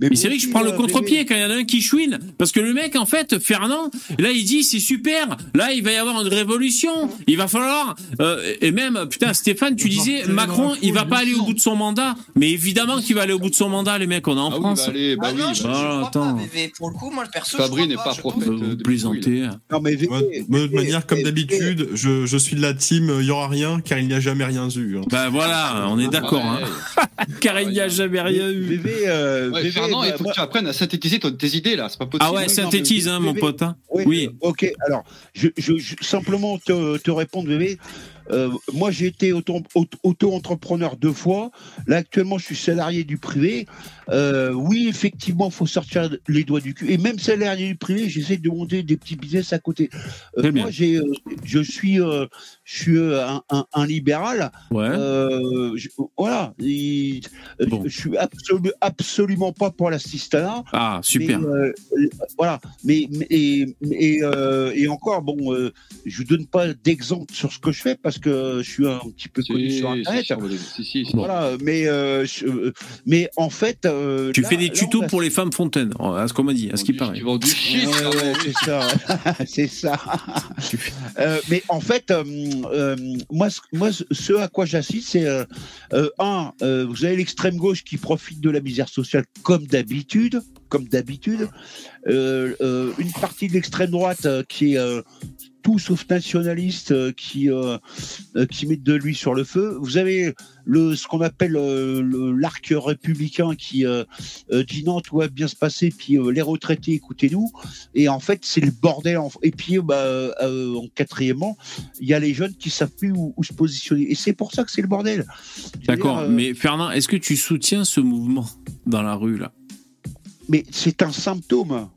Mais c'est vrai que je prends le euh, contre-pied quand il y en a un qui chouine. Parce que le mec, en fait, Fernand, là, il dit, c'est super. Là, il va y avoir une révolution. Il va falloir, euh, et même, putain, Stéphane, tu disais, Macron, il va pas aller au bout de son mandat. Mais évidemment qu'il va aller au bout de son mandat, les mecs, on est en Ah oui, France. bah, allez, bah ah oui, non, je, je bah, bah, crois attends. pas, VV. Pour le coup, moi, perso, Fabri je n'est pas je prophète. de- plaisantez. Non, mais VV, Moi, moi, de manière comme d'habitude, je, je suis de la team euh, il y aura rien car il n'y a jamais rien eu. hein. Ben voilà, on est d'accord, hein. <laughs> Car il n'y a jamais rien eu. Euh, Ouais, Fernand, il bah, faut que tu apprennes à synthétiser tes idées là, c'est pas possible. Ah ouais, non, synthétise, mais hein, mon pote. hein. Oui, Oui. euh, ok. Alors, je, je, je- simplement te, te répondre, bébé. euh, moi j'ai été auto- auto- auto-entrepreneur deux fois. Là actuellement je suis salarié du privé. Euh, oui effectivement faut sortir les doigts du cul. Et même salarié du privé, j'essaie de monter des petits business à côté. Euh, moi j'ai, euh, je suis, je suis un, un- un libéral. Ouais. Je- voilà. Et, Bon. Je suis absolu- absolument pas pour l'assistanat. Ah, super. Mais, voilà. Mais, mais- et, et, et encore, bon, je vous donne pas d'exemple sur ce que je fais parce que je suis un petit peu connu sur Internet. si, si. Voilà, mais je- mais en fait, euh, tu là- fais des tutos pour les femmes fontaines, à ce qu'on m'a dit, à ce qui Tu paraît. vends du shit. Ouais, ouais, c'est ça, <laughs> c'est ça. Euh, mais en fait, euh, euh, moi, ce- moi, ce- à quoi j'assiste, c'est un, euh, vous avez l'extrême gauche qui profite de la misère sociale comme d'habitude, comme d'habitude. Euh, euh, une partie de l'extrême droite euh, qui est euh, tout sauf nationaliste, euh, qui euh, euh, qui met de l'huile sur le feu. Vous avez le ce qu'on appelle euh, le- l'arc républicain qui euh, dit non, tout va bien se passer, puis les retraités, écoutez-nous. Et en fait, c'est le bordel. en- Et puis, bah, en quatrièmement, il y a les jeunes qui savent plus où, où se positionner. Et c'est pour ça que c'est le bordel. D'accord, mais Fernand, est-ce que tu soutiens ce mouvement dans la rue, là? Mais c'est un symptôme.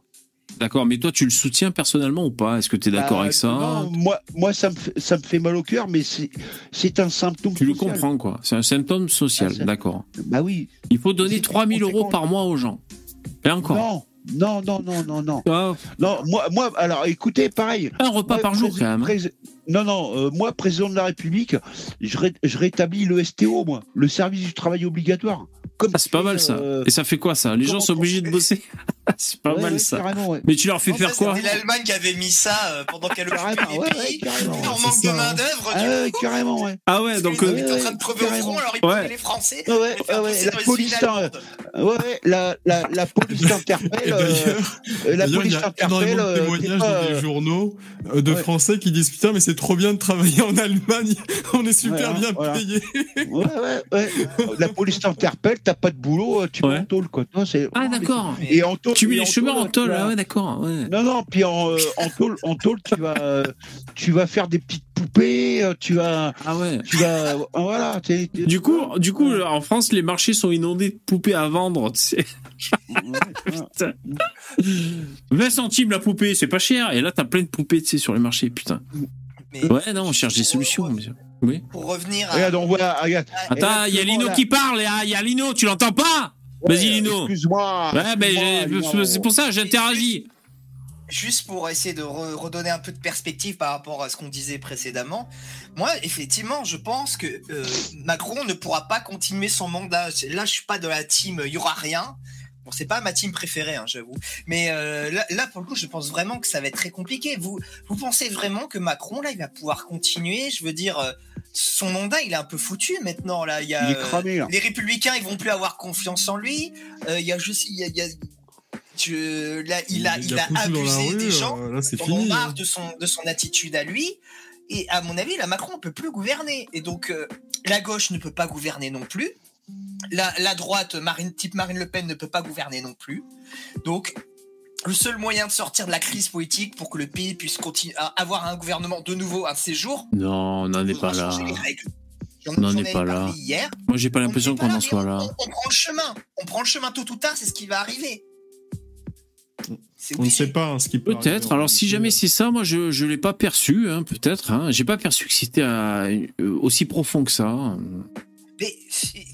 D'accord, mais toi, tu le soutiens personnellement ou pas? Est-ce que tu es d'accord Bah, avec ça? non, Moi, moi, ça me fait, ça me fait mal au cœur, mais c'est, un symptôme. Tu le social. comprends, quoi. C'est un symptôme social, Ah, d'accord. Bah oui. Il faut donner C'est 3000 euros par mois aux gens. Et encore. Non, non, non, non, non, non. Ah, Non, moi, moi, alors, écoutez, pareil. un repas Moi, par jour, quand même. hein. Non, non, euh, moi, président de la République, je, ré- je rétablis le STO, moi, le service du travail obligatoire. Comme Ah, c'est pas mal ça. euh, Et ça fait quoi ça? Les gens sont on obligés de bosser? <laughs> <laughs> C'est pas ouais, mal ouais, ça. ouais. Mais tu leur fais En faire quoi C'était l'Allemagne qui avait mis ça euh, pendant qu'elle occupait Carrément, les ouais, pays. c'est manque de ça, main hein. d'œuvre. Ah carrément, ouais. Ah ouais, donc euh, hommes étaient en train de crever au front, alors ils Ouais. prenaient les Français. Ouais, ouais, la police, hein. Ouais, ouais, la, la, la police <laughs> t'interpelle. euh, euh, la il y police a t'interpelle. énormément de euh, t'es témoignages euh, des journaux euh, de. Français qui disent putain mais c'est trop bien de travailler en Allemagne, <laughs> on est super hein, bien payé. Ouais, ouais, ouais. La police t'interpelle, t'as pas de boulot, euh, tu en tôle, quoi. Ah d'accord. Et en tôle. Tu mets et les chemins en tôle, ah ouais d'accord. ouais. Non, non, puis en, euh, en tôle, en tôle, tu vas, euh, tu vas faire des petites poupées, euh, tu vas, Ah ouais. tu vas, voilà. t'es- t'es- Du coup, du coup, en France, les marchés sont inondés de poupées à vendre. tu sais. Ouais, ouais. 20 centimes la poupée, c'est pas cher. Et là, t'as plein de poupées, tu sais, sur les marchés, putain. mais Ouais, non, on cherche des solutions. monsieur. Oui. Pour revenir à. Regarde, on voit, regarde. Et Attends, il y a Lino là- qui parle. Il y a Lino, tu l'entends pas? Vas-y, Ouais, Lino. Excuse-moi. Ouais, mais c'est pour ça, j'interagis. juste pour essayer de re- redonner un peu de perspective par rapport à ce qu'on disait précédemment, moi, effectivement, je pense que euh, Macron ne pourra pas continuer son mandat. Là, je suis pas de la team, il y aura rien. Bon, c'est pas ma team préférée, hein, j'avoue. Mais euh, là, là, pour le coup, je pense vraiment que ça va être très compliqué. Vous, vous pensez vraiment que Macron, là, il va pouvoir continuer? Je veux dire, euh, son mandat, il est un peu foutu maintenant. Là, il y a, Il est cramé, là. les Républicains, ils vont plus avoir confiance en lui. Euh, Il y a juste, il y a, il y a- je- là, il a, il a, foutu dans la abusé rue, des gens. euh, là c'est ai fini. marre hein. de son, de son attitude à lui. Et à mon avis, la Macron ne peut plus gouverner. Et donc, euh, la gauche ne peut pas gouverner non plus. La, la droite, Marine, type Marine Le Pen, ne peut pas gouverner non plus. Donc, le seul moyen de sortir de la crise politique pour que le pays puisse continuer à avoir un gouvernement de nouveau un de ces jours, Non, on n'en est pas là. On n'en est pas là. Hier. Moi, j'ai pas On l'impression qu'on en soit là. On, on prend le chemin. On prend le chemin tôt ou tard, c'est ce qui va arriver. On ne sait pas hein, ce qui peut Peut-être. Alors, si jamais c'est ça, moi, je je l'ai pas perçu. Hein, Peut-être. Hein. J'ai pas perçu que c'était euh, aussi profond que ça. Mais,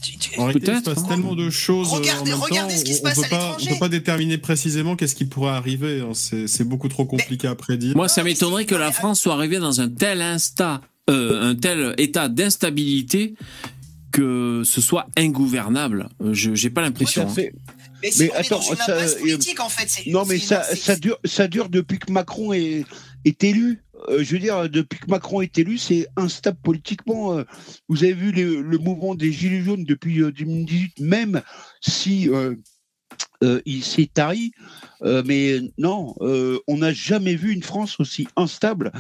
tu- tu- En réalité, il se Peut-être, passe hein. tellement de choses euh, Regardez- en même regardez temps, ce qui se on- passe on à peut pas, on peut pas déterminer précisément qu'est-ce qui pourrait arriver. hein. C'est c'est beaucoup trop compliqué à prédire. Moi, ça mais m'étonnerait que la France soit arrivée dans un tel insta, euh, un tel état d'instabilité que ce soit ingouvernable. Euh, Je j'ai pas l'impression. Ça hein. fait- Mais, si Mais on est attends, dans une ça, euh, politique, en fait. c'est- Non, mais ça, ça dure, ça dure depuis que Macron est, est élu. Euh, je veux dire, depuis que Macron est élu, c'est instable politiquement. Euh, Vous avez vu le, mouvement des Gilets jaunes depuis euh, 2018, même si euh, il s'est tari. Euh, mais non, euh, on n'a jamais vu une France aussi instable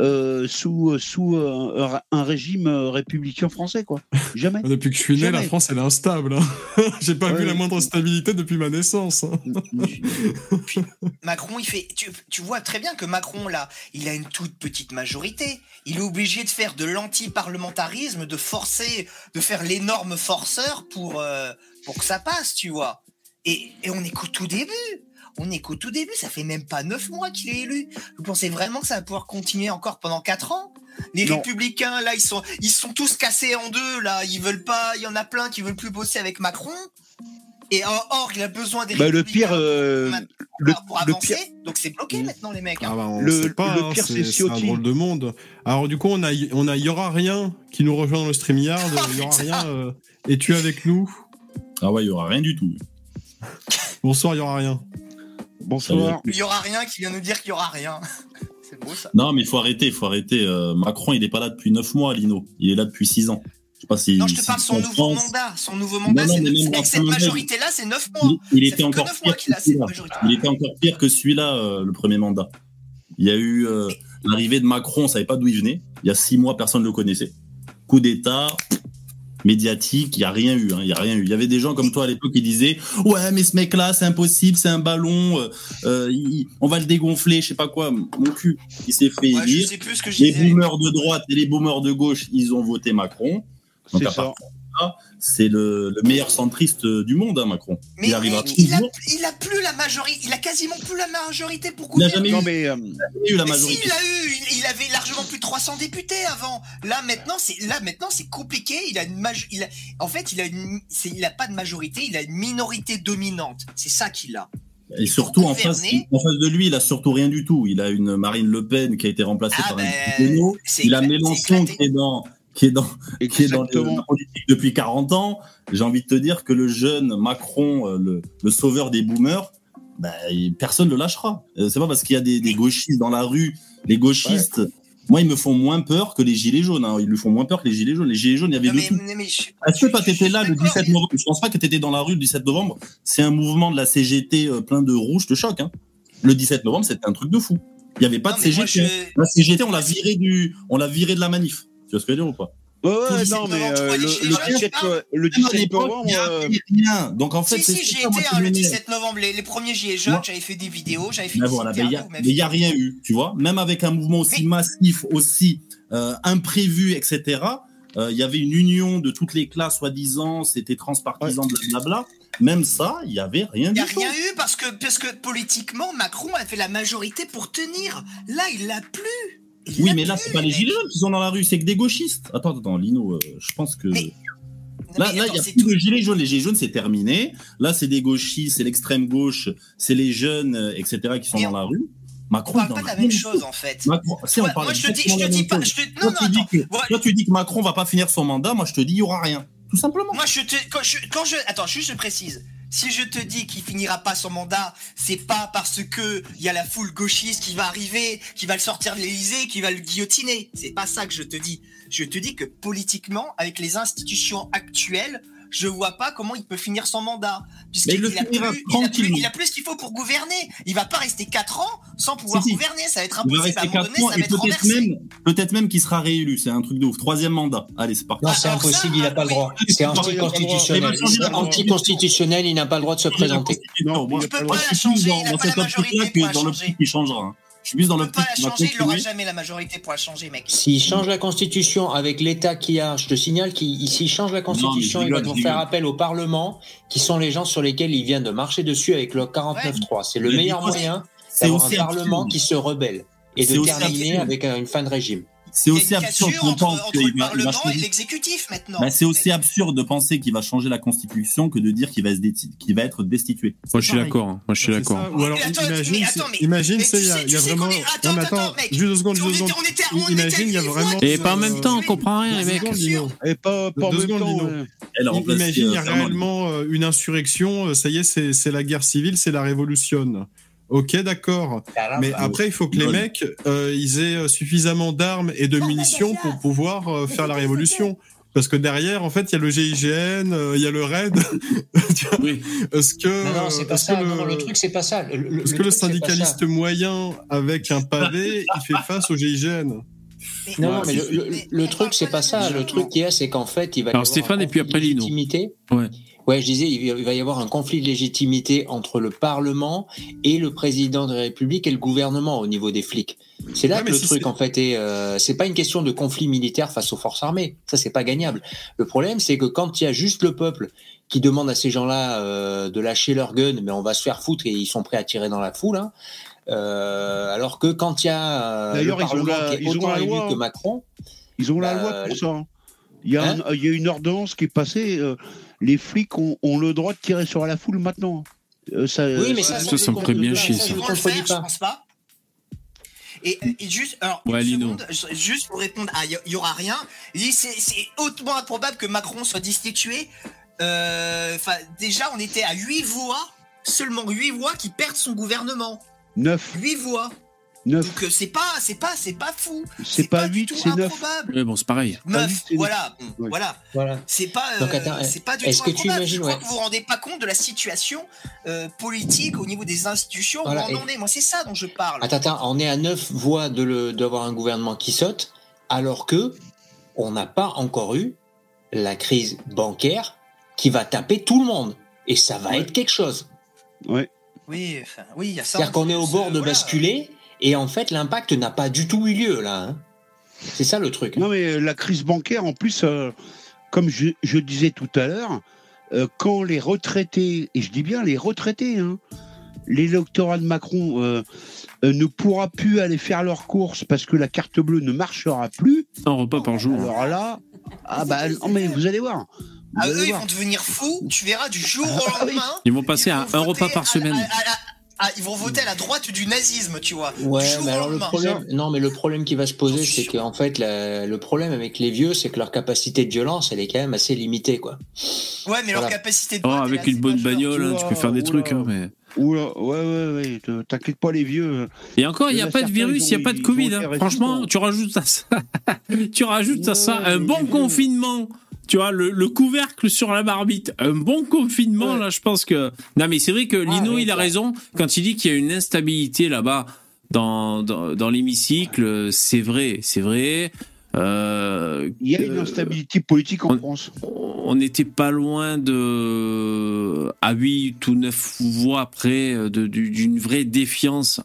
euh, sous, sous un, un régime républicain français, quoi. Jamais. <laughs> Depuis que je suis né, Jamais. la France, elle est instable. hein. <laughs> J'ai pas Ouais, vu la moindre stabilité depuis ma naissance. hein. <laughs> Macron, il fait. Tu, tu vois très bien que Macron, là, il a une toute petite majorité. Il est obligé de faire de l'anti-parlementarisme, de forcer, de faire l'énorme forceur pour, euh, pour que ça passe, tu vois. Et, et on est qu'au tout début. On est qu'au tout début. Ça fait même pas neuf mois qu'il est élu. Vous pensez vraiment que ça va pouvoir continuer encore pendant quatre ans? Les Non. républicains, là, ils sont, ils sont tous cassés en deux, là. Ils veulent pas, il y en a plein qui veulent plus bosser avec Macron. Et or, or, il a besoin des Bah, le pire, euh, le, pour le avancer. pire, Donc c'est bloqué Mm. maintenant, les mecs. hein. Ah bah, on Le- sait pas, le hein, pire, c'est c'est c'est un drôle de monde. Alors du coup, on a, on a, il y aura rien qui nous rejoint dans le StreamYard. <laughs> Oh, Il y aura rien. euh, Es-tu avec nous? Ah ouais, il y aura rien du tout. <laughs> Bonsoir, il y aura rien. bonsoir. Il y aura rien qui vient nous dire qu'il y aura rien. <laughs> c'est beau ça. Non, mais il faut arrêter, il faut arrêter. Euh, Macron, il est pas là depuis 9 mois, Lino. Il est là depuis 6 ans. Je sais pas si. Non, je te si parle de son nouveau France, mandat. Son nouveau mandat, Non, non, c'est mais avec cette majorité-là, c'est 9 mois. Il, était encore neuf mois pire qu'il que a cette celui-là. majorité. Il était encore pire que celui-là, euh, le premier mandat. Il y a eu euh, l'arrivée de Macron, on savait pas d'où il venait. Il y a 6 mois, personne ne le connaissait. Coup d'État, médiatique, il y a rien eu. hein, Il y a rien eu. Il y avait des gens comme toi à l'époque qui disaient ouais, mais ce mec-là, c'est impossible, c'est un ballon. euh, euh, il- on va le dégonfler, je sais pas quoi. Mon cul, il s'est fait Ouais, je élire. sais plus ce que je Les disais. boomers de droite et les boomers de gauche, ils ont voté Macron. Donc, C'est à ça. C'est le, le meilleur centriste du monde, hein, Macron. Mais il arrivera mec, il a, il a plus la majorité. Il a quasiment plus la majorité pour Il n'a gouverner. jamais Non eu, mais euh, jamais eu la Mais si, majorité. il a eu, il, il avait largement plus de 300 députés avant. Là maintenant, c'est là maintenant c'est compliqué. Il a une il a, en fait, il a une, il a pas de majorité, il a une minorité dominante. C'est ça qu'il a. Et surtout, en face, en face de lui, il a surtout rien du tout. Il a une Marine Le Pen qui a été remplacée Ah par ben, un Pénaud. c'est Il a Mélenchon qui est dans, qui est dans, qui est dans le- la politique depuis 40 ans. J'ai envie de te dire que le jeune Macron, euh, le, le sauveur des boomers, bah, personne ne le lâchera. Euh, C'est pas parce qu'il y a des, des gauchistes dans la rue. Les gauchistes, moi, ils me font moins peur que les gilets jaunes. hein. Ils lui font moins peur que les gilets jaunes. Les gilets jaunes, il y avait Est-ce que toi, t'étais là le d'accord, 17 mais- novembre? Je pense pas que t'étais dans la rue le 17 novembre. C'est un mouvement de la CGT euh, plein de rouge, de choc. Hein. Le 17 novembre, c'était un truc de fou. Il y avait pas Non, de CGT. je- La CGT, on l'a viré du, on l'a viré de la manif. Tu vois ce que je veux dire ou pas? Ouais, ouais, 17 non mais euh, le, le jaunes, 17, je euh, le Même à 17 l'époque, novembre, euh, rien. Donc en fait, Si, c'est si, qui hein, le m'énerve. 17 novembre, les, les premiers gilets jaunes, j'avais fait des vidéos, j'avais fait Ben des voilà, mais il y a rien eu, tu vois. Même avec un mouvement aussi Mais- massif, aussi euh, imprévu, etc. euh, Il y avait une union de toutes les classes, soi-disant, c'était transpartisan, blablabla. Même ça, il y avait rien Il n'y a tout. rien eu parce que, parce que politiquement, Macron a fait la majorité pour tenir. Là, il l'a plus. Oui, mais là, c'est pas les gilets jaunes qui sont dans la rue, c'est que des gauchistes. Attends, attends, Lino, euh, je pense que. Mais- Non, Là, il y a plus tout. de gilets jaunes. Les gilets jaunes, c'est terminé. Là, c'est des gauchistes, c'est l'extrême gauche, c'est les jeunes, euh, etc., qui sont Mais dans la rue. On Macron, parle il en pas de la même chose en fait. Macron, si, on parle moi, je te dis, je te dis pas, chose. je te, Toi, non, tu dis attends. que- Ouais, toi, tu dis que Macron va pas finir son mandat. Moi, je te dis, il y aura rien. Tout simplement. Moi, je te, quand je, quand je, attends, juste je précise. Si je te dis qu'il finira pas son mandat, c'est pas parce que il y a la foule gauchiste qui va arriver, qui va le sortir de l'Élysée, qui va le guillotiner. C'est pas ça que je te dis. Je te dis que politiquement, avec les institutions actuelles, je vois pas comment il peut finir son mandat. Il Puisqu'il a il a il a plus ce qu'il faut pour gouverner. Il va pas rester 4 ans sans pouvoir Si, si. gouverner. Ça va être Il va impossible. À un rester moment 4 donné, ça et va être peut-être même, peut-être même qu'il sera réélu. C'est un truc de ouf. Troisième mandat. Allez, c'est parti. Non, Ah, c'est ça, impossible, il n'a pas le oui. droit. C'est il pas le droit. anticonstitutionnel. Il changer la Anticonstitutionnel, il n'a pas le droit de se présenter. Non, Il peut pas je la suis plus changer, dans, il a dans pas la cette optique-là majorité pour la changer. qui changera. Je suis plus dans Il peut pas l'optique il n'aura jamais la majorité pour la changer, mec. S'il change la Constitution avec l'État qu'il a, je te signale qu'il s'il change la Constitution, il va devoir faire appel au Parlement, qui sont les gens sur lesquels il vient de marcher dessus avec le 49.3. C'est le Mais meilleur moyen d'avoir un Parlement absurde. qui se rebelle et de terminer absurde. avec une fin de régime. C'est aussi absurde cassure qu'on entre, pense entre qu'il va, changer. l'exécutif maintenant. Bah, c'est aussi absurde de penser qu'il va changer la constitution que de dire qu'il va, se déti- qu'il va être destitué. Moi, je suis d'accord. hein. Moi, je suis d'accord. ça. Ou alors, imagine, mais c'est- attends, mais- imagine, mais c'est, tu il y a, vraiment. non, attends, juste deux secondes, On juste deux secondes. Imagine, il y a mille vraiment- Et pas en Euh, même temps, on comprend rien, les mecs. Et pas, en Deux même secondes, temps. Euh, Imagine, il y a euh, réellement euh, une insurrection, euh, ça y est, c'est c'est la guerre civile, c'est la révolution. Ok, d'accord. Mais après, il faut que les mecs, euh, ils aient euh, suffisamment d'armes et de munitions pour pouvoir euh, faire la révolution. parce que derrière, en fait, il y a le GIGN, euh, il y a le RAID. <laughs> Oui. Est-ce que, Non, non, c'est pas ça. Non, le truc, c'est pas ça. Le, le- est-ce que le syndicaliste moyen avec un pavé, <laughs> il fait face au GIGN Non, non, mais le, le- le truc, c'est pas ça. Le truc qu'il y a, c'est qu'en fait, il va y Alors, avoir Stéphane, un et puis après, Lino. Ouais. Ouais, je disais, il va- y avoir un conflit de légitimité entre le Parlement et le président de la République et le gouvernement au niveau des flics. C'est là Ouais, que le si truc, en fait, est. euh, c'est pas une question de conflit militaire face aux forces armées. Ça, c'est pas gagnable. Le problème, c'est que quand il y a juste le peuple qui demande à ces gens-là euh, de lâcher leur gun, mais on va se faire foutre et ils sont prêts à tirer dans la foule. hein. Euh, alors que quand il y a le D'ailleurs, ils ont Parlement la- qui est ils ont autant la élu loi. que Macron, Ils ont la Bah, loi pour ça. hein. Il y, a Hein un- il y a une ordonnance qui est passée. Euh, les flics ont, ont le droit de tirer sur la foule maintenant. Euh, ça, Oui, mais ça, ça, ça me ferait bien chier, ça. Je pense pas. Et, et juste, alors, Ouais, seconde, juste pour répondre à il y, aura rien. C'est hautement improbable que Macron soit destitué. Euh, Enfin, déjà, on était à 8 voix, seulement 8 voix qui perdent son gouvernement. Neuf. 8 voix. Neuf. Donc euh, c'est pas, c'est pas, c'est pas fou. C'est pas tout c'est neuf. improbable. Ouais, bon, c'est pareil. Pas huit, Neuf, c'est neuf. voilà, bon, Ouais. voilà. Voilà. C'est pas, euh, c'est pas du est-ce tout que tu improbable. imagines, Je crois ouais. que vous vous rendez pas compte de la situation euh, politique au niveau des institutions Voilà, où on en est. Moi, c'est ça dont je parle. Attends, attends, on est à neuf voix de le- d'avoir un gouvernement qui saute, alors que on n'a pas encore eu la crise bancaire qui va taper tout le monde. Et ça va être quelque chose. Ouais. Oui, enfin, oui, il y a ça. C'est-à-dire qu'on est au bord de voilà. basculer, et en fait, l'impact n'a pas du tout eu lieu, là. hein. C'est ça le truc. Non, mais euh, la crise bancaire, en plus, euh, comme je, je disais tout à l'heure, euh, quand les retraités, et je dis bien les retraités, hein, l'électorat de Macron euh, euh, ne pourra plus aller faire leurs courses parce que la carte bleue ne marchera plus, Un repas par jour. alors là, ah bah non, mais vous allez voir. Vous Ah, allez eux, ils vont devenir fous. Tu verras du jour au Ah lendemain. Ils vont passer ils à vont un repas par à- semaine. à- à- à- ah, ils vont voter à la droite du nazisme, tu vois. Ouais, mais alors le problème, non, mais le problème qui va se poser, c'est qu'en fait, la- le problème avec les vieux, c'est que leur capacité de violence, elle est quand même assez limitée, quoi. Ouais, mais leur capacité de Oh, avec une bonne bagnole, hein, tu peux faire des Oula, trucs. hein, mais... Oula, ouais, ouais, ouais, te- t'inquiète pas, les vieux. Et encore, il n'y a pas de virus, il n'y a pas de Covid. hein. Franchement, tu rajoutes à ça, <laughs> tu rajoutes à ça un bon vieux. Tu vois, le, le couvercle sur la marmite. Un bon confinement, Ouais. là, je pense que. Non, mais c'est vrai que Lino, il a ça. raison quand il dit qu'il y a une instabilité là-bas dans, dans, dans l'hémicycle. C'est vrai, c'est vrai. Euh, Il y a une instabilité politique en on- France. on n'était pas loin de à 8 ou 9 voix près d'une vraie défiance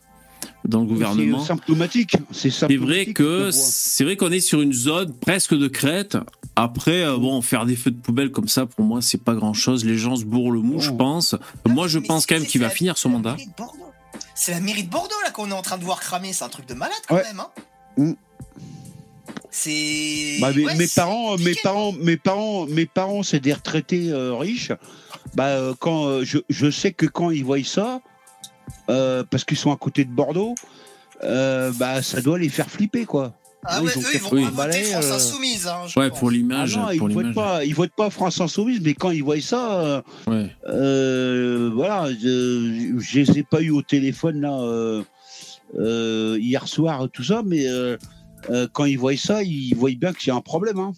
dans le gouvernement. C'est symptomatique. C'est vrai symptomatique, que c'est vrai qu'on est sur une zone presque de crête. Après, euh, bon, faire des feux de poubelle comme ça, pour moi, c'est pas grand chose. Les gens se bourrent le mou, je pense. Moi, je pense quand même qu'il va la- finir son mandat. C'est la mairie de Bordeaux là qu'on est en train de voir cramer, c'est un truc de malade quand Ouais. même. Hein. Mm. C'est. Bah, mes, ouais, mes c'est parents, mes parents, mes parents, mes parents, c'est des retraités euh, riches. Bah, euh, quand euh, je, je sais que quand ils voient ça, euh, parce qu'ils sont à côté de Bordeaux, euh, bah, ça doit les faire flipper, quoi. Ah Oui, ouais, ils ont eux, ils vont oui. pas voter Balai, France euh, Insoumise. Hein, je Ouais, pense. pour Ah l'image. non, ils votent pas, ils votent pas France Insoumise, mais quand ils voient ça, euh, Ouais. euh, voilà, je, je les ai pas eu au téléphone là euh, euh, hier soir, tout ça, mais euh, euh, quand ils voient ça, ils voient bien qu'il y a un problème. Hein.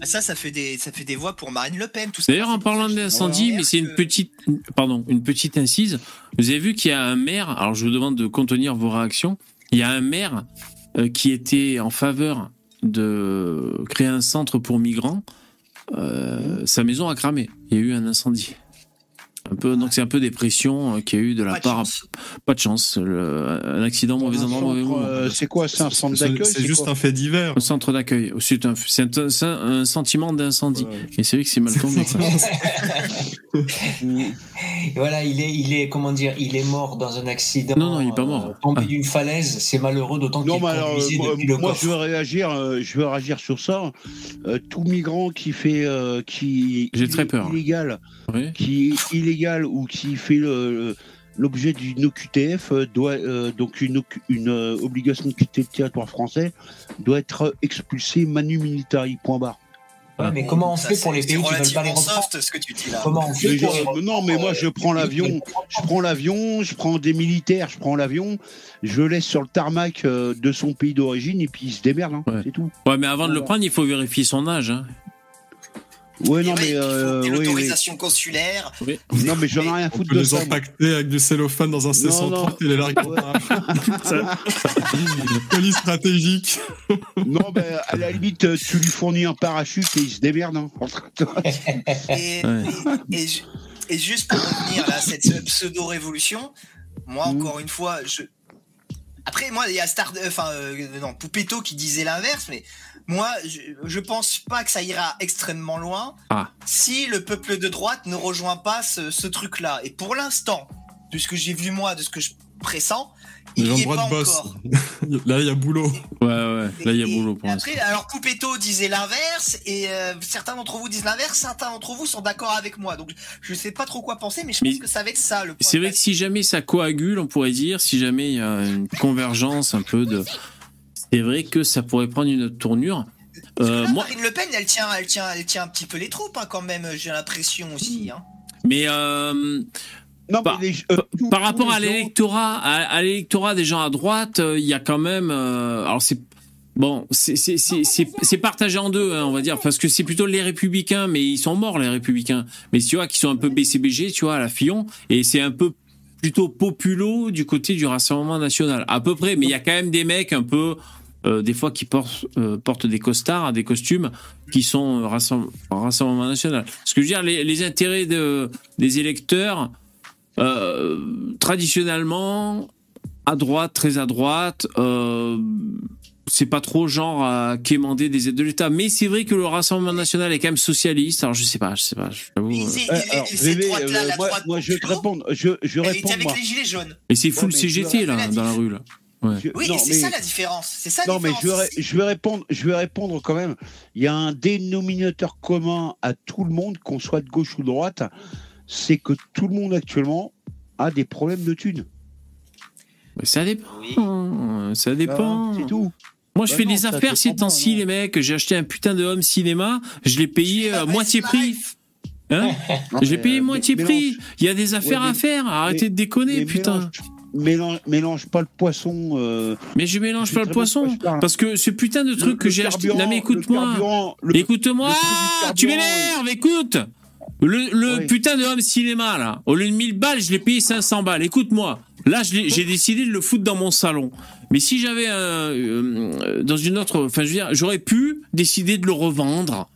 Ah, Ça, ça fait des, ça fait des voix pour Marine Le Pen. D'ailleurs, en parlant d'incendie, mais c'est une petite, pardon, une petite incise. Vous avez vu qu'il y a un maire. Alors, je vous demande de contenir vos réactions. Il y a un maire euh, qui était en faveur de créer un centre pour migrants. Euh, sa maison a cramé. Il y a eu un incendie. Un peu, donc c'est un peu des pressions euh, qu'il y a eu de la Pas part. Pas de chance. le- un accident, mauvais endroit, mauvais moment. euh, c'est quoi C'est un centre d'accueil c'est juste un fait divers. Un centre d'accueil. C'est un, c'est un, sentiment d'incendie. Et c'est vrai que c'est mal tombé. <laughs> Voilà, il est, il est, comment dire, il est mort dans un accident. Non, non, il est pas mort. euh, tombé Ah. d'une falaise, c'est malheureux, d'autant qu'il Non, mais alors, le moi, coffre. je veux réagir, euh, je veux réagir sur ça. Euh, tout migrant qui fait, euh, qui J'ai très peur. illégal, Oui. qui est ou qui fait le- l'objet d'une OQTF euh, doit euh, donc une, une euh, obligation de quitter le territoire français doit être expulsé manu militari. Point barre. Ouais, mais comment on Ça, fait pour les pays qui veulent pas les soft ce que tu dis là. Comment on fait pour les non, mais moi je prends l'avion, je prends l'avion, je prends des militaires, je prends l'avion, je le laisse sur le tarmac de son pays d'origine et puis il se démerde, hein, Ouais. c'est tout. Ouais, mais avant de le prendre, il faut vérifier son âge. hein. Ouais, Et non, mais. euh, oui. l'autorisation consulaire. Non, mais j'en ai rien à foutre peut de les ça. moi. impacter avec du cellophane dans un C130 et les larguer Ouais. <laughs> Police stratégique. Non, ben, à la limite, euh, tu lui fournis un parachute et il se démerde. Hein. Et, Ouais. et, et ju- et juste pour revenir à cette pseudo-révolution, moi, Mm. encore une fois, je. Après, moi, il y a Star. Enfin, euh, non, Poupetto qui disait l'inverse, mais moi, je, je pense pas que ça ira extrêmement loin Ah. si le peuple de droite ne rejoint pas ce, ce truc-là. Et pour l'instant, de ce que j'ai vu moi, de ce que je pressens, il de est pas droite bossent. encore. <laughs> Là, il y a boulot. Ouais, ouais. Là, il y a Et- boulot pour l'instant. Après, alors Poupetto disait l'inverse, et euh, certains d'entre vous disent l'inverse, certains d'entre vous sont d'accord avec moi. Donc, je sais pas trop quoi penser, mais je Mais pense que ça va être ça le. C'est de vrai que si jamais ça coagule, on pourrait dire, si jamais il y a une convergence un peu de. C'est vrai que ça pourrait prendre une autre tournure. Parce que Euh, là, moi, Marine Le Pen, elle tient, elle tient, elle tient un petit peu les troupes hein, quand même. J'ai l'impression aussi. Hein. mais euh, Non, Par- les- euh, rapport à l'électorat, à, à l'électorat des gens à droite, euh, il y a quand même. euh, alors c'est bon, c'est c'est c'est c'est c'est partagé en deux, hein, on va dire, parce que c'est plutôt les républicains, mais ils sont morts les républicains. Mais tu vois, qui sont un peu BCBG, tu vois, à la Fillon, et c'est un peu plutôt populo du côté du Rassemblement national, à peu près. Mais il y a quand même des mecs un peu. Euh, des fois qui portent, euh, portent des costards, des costumes, qui sont Rassem- Rassemblement national. Ce que je veux dire, les, les intérêts de, des électeurs, euh, traditionnellement, à droite, très à droite, euh, c'est pas trop genre à quémander des aides de l'État. Mais c'est vrai que le Rassemblement national est quand même socialiste. Alors je sais pas, je sais pas. euh. Euh, euh, moi, droite moi, je vais te répondre. Je, je elle réponds, était avec moi. les gilets jaunes. Et c'est full mais je- CGT là, dans la rue là. Je- Oui, c'est mais- ça la différence. C'est ça la Non, mais je vais, ré- je vais répondre. Je vais répondre quand même. Il y a un dénominateur commun à tout le monde, qu'on soit de gauche ou de droite, c'est que tout le monde actuellement a des problèmes de thunes. Mais ça dépend. Oui. Ça dépend. Ah, C'est tout. Moi, je Bah fais non, des affaires ces dépend temps-ci, les mecs. J'ai acheté un putain de home cinéma. Je l'ai payé Ah, à bah, moitié c'est prix. Hein Non, je l'ai mais, payé euh, moitié prix. Il y a des affaires Ouais, à faire. Arrêtez mais- de déconner, putain. Mélange, mélange, mélange pas le poisson. euh, Mais je mélange pas le poisson. Parce que ce putain de truc le- que j'ai acheté. Non, mais écoute-moi. Écoute-moi. Tu m'énerves, écoute. Le, le Oui. putain de home cinéma, là, au lieu de 1000 balles, je l'ai payé 500 balles. Écoute-moi. Là, j'ai décidé de le foutre dans mon salon. Mais si j'avais un, euh, dans une autre, enfin, je veux dire, j'aurais pu décider de le revendre.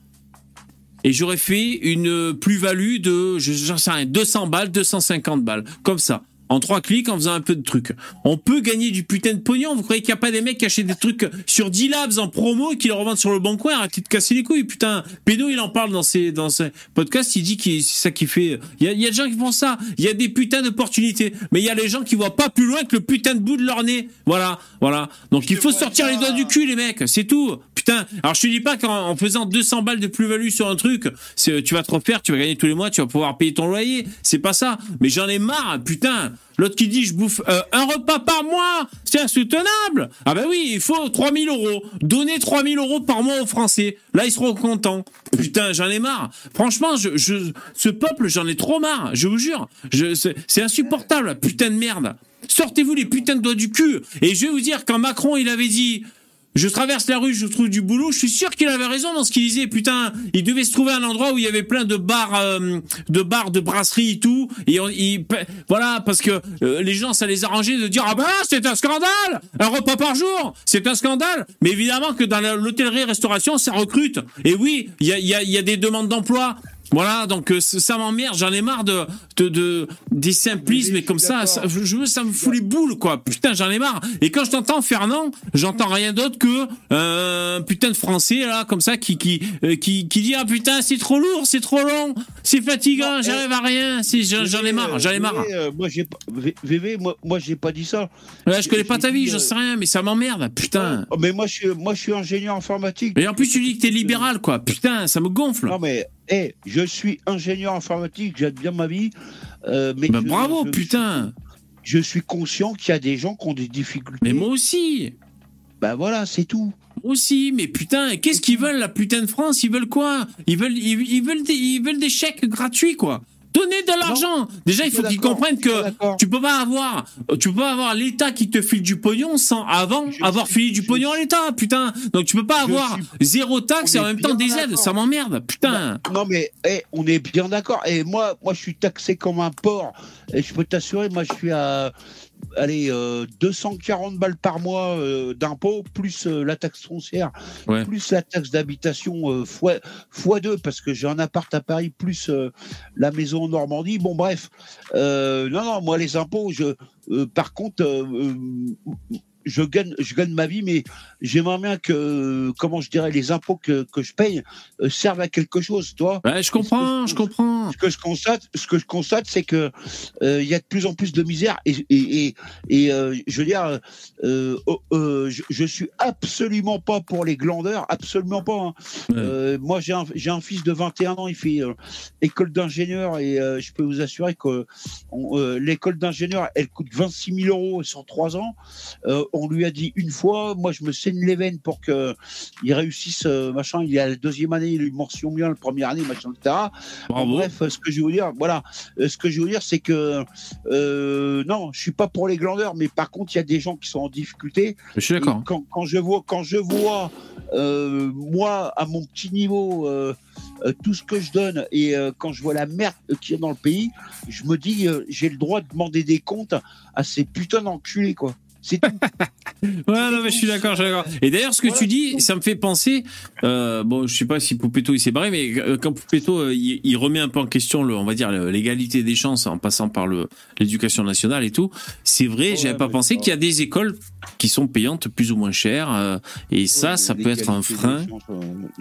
Et j'aurais fait une plus-value de, je- j'en sais rien, 200 balles, 250 balles. Comme ça. En trois clics, en faisant un peu de trucs. On peut gagner du putain de pognon. Vous croyez qu'il n'y a pas des mecs qui achètent des trucs sur 10 labs en promo et qui le revendent sur le bon coin? Arrêtez de casser les couilles, putain. Pédo, il en parle dans ses, dans ses podcasts. Il dit que c'est ça qui fait, il y a, des gens qui font ça. Il y a des putains d'opportunités. Mais il y a les gens qui voient pas plus loin que le putain de bout de leur nez. Voilà, voilà. Donc il faut sortir les doigts du cul, les mecs. C'est tout. Putain. Alors je te dis pas qu'en en faisant 200 balles de plus-value sur un truc, tu vas te refaire, tu vas gagner tous les mois, tu vas pouvoir payer ton loyer. C'est pas ça. Mais j'en ai marre, putain. L'autre qui dit je bouffe euh, un repas par mois, c'est insoutenable. Ah ben oui, il faut 3000 euros. Donner 3000 euros par mois aux Français. Là, ils seront contents. Putain, j'en ai marre. Franchement, ce peuple, j'en ai trop marre. Je vous jure. C'est insupportable, putain de merde. Sortez-vous les putains de doigts du cul. Et je vais vous dire, quand Macron, il avait dit... Je traverse la rue, je trouve du boulot. Je suis sûr qu'il avait raison dans ce qu'il disait. Putain, il devait se trouver un endroit où il y avait plein de bars, euh, de bars, de brasseries et tout. Et on- il- voilà, parce que euh, les gens, ça les arrangeait de dire ah ben c'est un scandale, un repas par jour, c'est un scandale. Mais évidemment que dans l'hôtellerie-restauration, ça recrute. Et oui, il y a, y a- y a des demandes d'emploi. Voilà, donc euh, ça m'emmerde, j'en ai marre de, de, de des simplismes et comme ça, ça, je veux, ça me fout les boules quoi. Putain, j'en ai marre. Et quand je t'entends Fernand, j'entends rien d'autre que euh, un putain de français là, comme ça, qui qui euh, qui, qui dit ah putain c'est trop lourd, c'est trop long, c'est fatigant, j'arrive à rien. C'est- J'en ai marre, j'en ai marre. VV, euh, moi, j'ai VV, moi, moi, j'ai pas dit ça. Là, je connais pas ta vie, j'en sais rien, mais ça m'emmerde, putain. Oh, mais moi, je suis, moi, je suis ingénieur informatique. Et en plus, tu dis que t'es libéral, quoi. Putain, ça me gonfle. Non, mais, hé, je suis ingénieur informatique, j'aide bien ma vie. euh, mais Bah, je- bravo, je- putain. Je suis conscient qu'il y a des gens qui ont des difficultés. Mais moi aussi. Bah voilà, c'est tout. Moi aussi, mais putain, qu'est-ce qu'ils veulent, la putain de France? Ils veulent quoi? Ils veulent, ils, ils veulent des, ils veulent des chèques gratuits, quoi. Donnez de l'argent. Déjà, il faut qu'ils comprennent que tu peux pas avoir, tu peux pas avoir l'État qui te file du pognon sans avant Je avoir suis- filé du pognon à l'État, putain. Donc tu peux pas avoir suis- zéro taxe on et en même temps des aides. Ça m'emmerde, putain. Non mais eh, on est bien d'accord. Et moi, moi, je suis taxé comme un porc. Et je peux t'assurer, moi, je suis à allez euh, 240 balles par mois euh, d'impôts plus euh, la taxe foncière, Ouais. plus la taxe d'habitation euh, fois fois deux parce que j'ai un appart à Paris plus euh, la maison en Normandie. Bon bref, euh, non non, moi les impôts, je euh, par contre. Je gagne, je gagne ma vie, mais j'aimerais bien que, comment je dirais, les impôts que, que je paye euh, servent à quelque chose, toi. Ouais, je comprends, je comprends. Ce que je constate, ce que je constate, c'est que euh, il y a de plus en plus de misère et et et, et, euh, je veux dire, euh, oh, euh, je, je suis absolument pas pour les glandeurs, absolument pas. hein. Ouais. Euh, moi, j'ai un j'ai un fils de 21 ans, il fait euh, école d'ingénieur et euh, je peux vous assurer que on- euh, l'école d'ingénieur, elle coûte 26 000 euros sur trois ans. On lui a dit une fois, moi, je me saigne les veines pour que il réussisse, euh, machin. Il est à la deuxième année, il a eu mention bien la première année, machin, etc. Bravo. Bref, ce que je veux vous dire, voilà, Euh, ce que je veux dire, c'est que euh, non, je suis pas pour les glandeurs, mais par contre, il y a des gens qui sont en difficulté. Je suis d'accord. Quand, quand je vois, quand je vois, euh, moi, à mon petit niveau, euh, euh, tout ce que je donne, et euh, quand je vois la merde qu'il y a dans le pays, je me dis, euh, j'ai le droit de demander des comptes à ces putains d'enculés, quoi. C'est tout. <laughs> Ouais, non, mais je suis d'accord, je suis d'accord. Et d'ailleurs, ce que Voilà, tu dis, ça me fait penser, euh, bon, je sais pas si Poupetto il s'est barré, mais euh, quand Poupetto euh, il, il remet un peu en question, le, on va dire, l'égalité des chances en passant par le l'éducation nationale et tout, c'est vrai, Ouais, j'avais pas pensé qu'il y a des écoles qui sont payantes plus ou moins chères, euh, et ça, ça peut être un L'égalité frein. chances,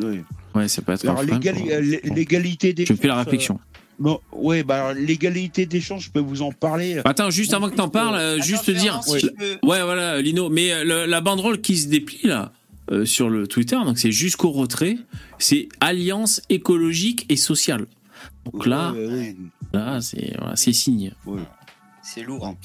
oui. Ouais, ça peut être Alors, un frein. l'égali- pour- l'égalité des Je fais la euh, réflexion. Bon, ouais, bah alors, l'égalité des chances, je peux vous en parler. Attends, juste avant que t'en parles, euh, juste Florent, dire. si je peux- Ouais, voilà, Lino. Mais euh, le- la banderole qui se déplie là euh, sur le Twitter, donc c'est jusqu'au retrait, c'est Alliance écologique et sociale. Donc là, Ouais, ouais, là, c'est voilà, c'est signe. ouais. C'est lourd. hein.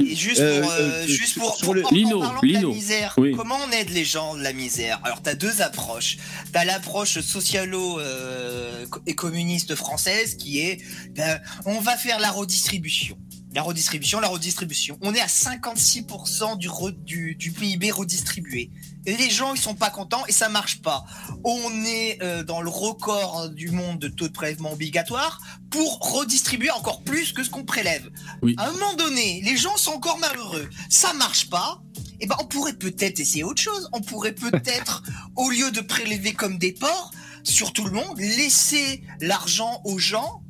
Et juste pour, euh, juste pour, pour- en- Lino, de la misère, Oui. comment on aide les gens de la misère Alors, tu as deux approches. Tu as l'approche socialo euh, et communiste française qui est ben, on va faire la redistribution. La redistribution, la redistribution. On est à 56% du, re- du, du PIB redistribué. Et les gens, ils sont pas contents et ça marche pas. On est euh, dans le record du monde de taux de prélèvement obligatoire pour redistribuer encore plus que ce qu'on prélève. Oui. À un moment donné, les gens sont encore malheureux. Ça marche pas. Eh ben, on pourrait peut-être essayer autre chose. On pourrait peut-être, <laughs> au lieu de prélever comme des porcs sur tout le monde, laisser l'argent aux gens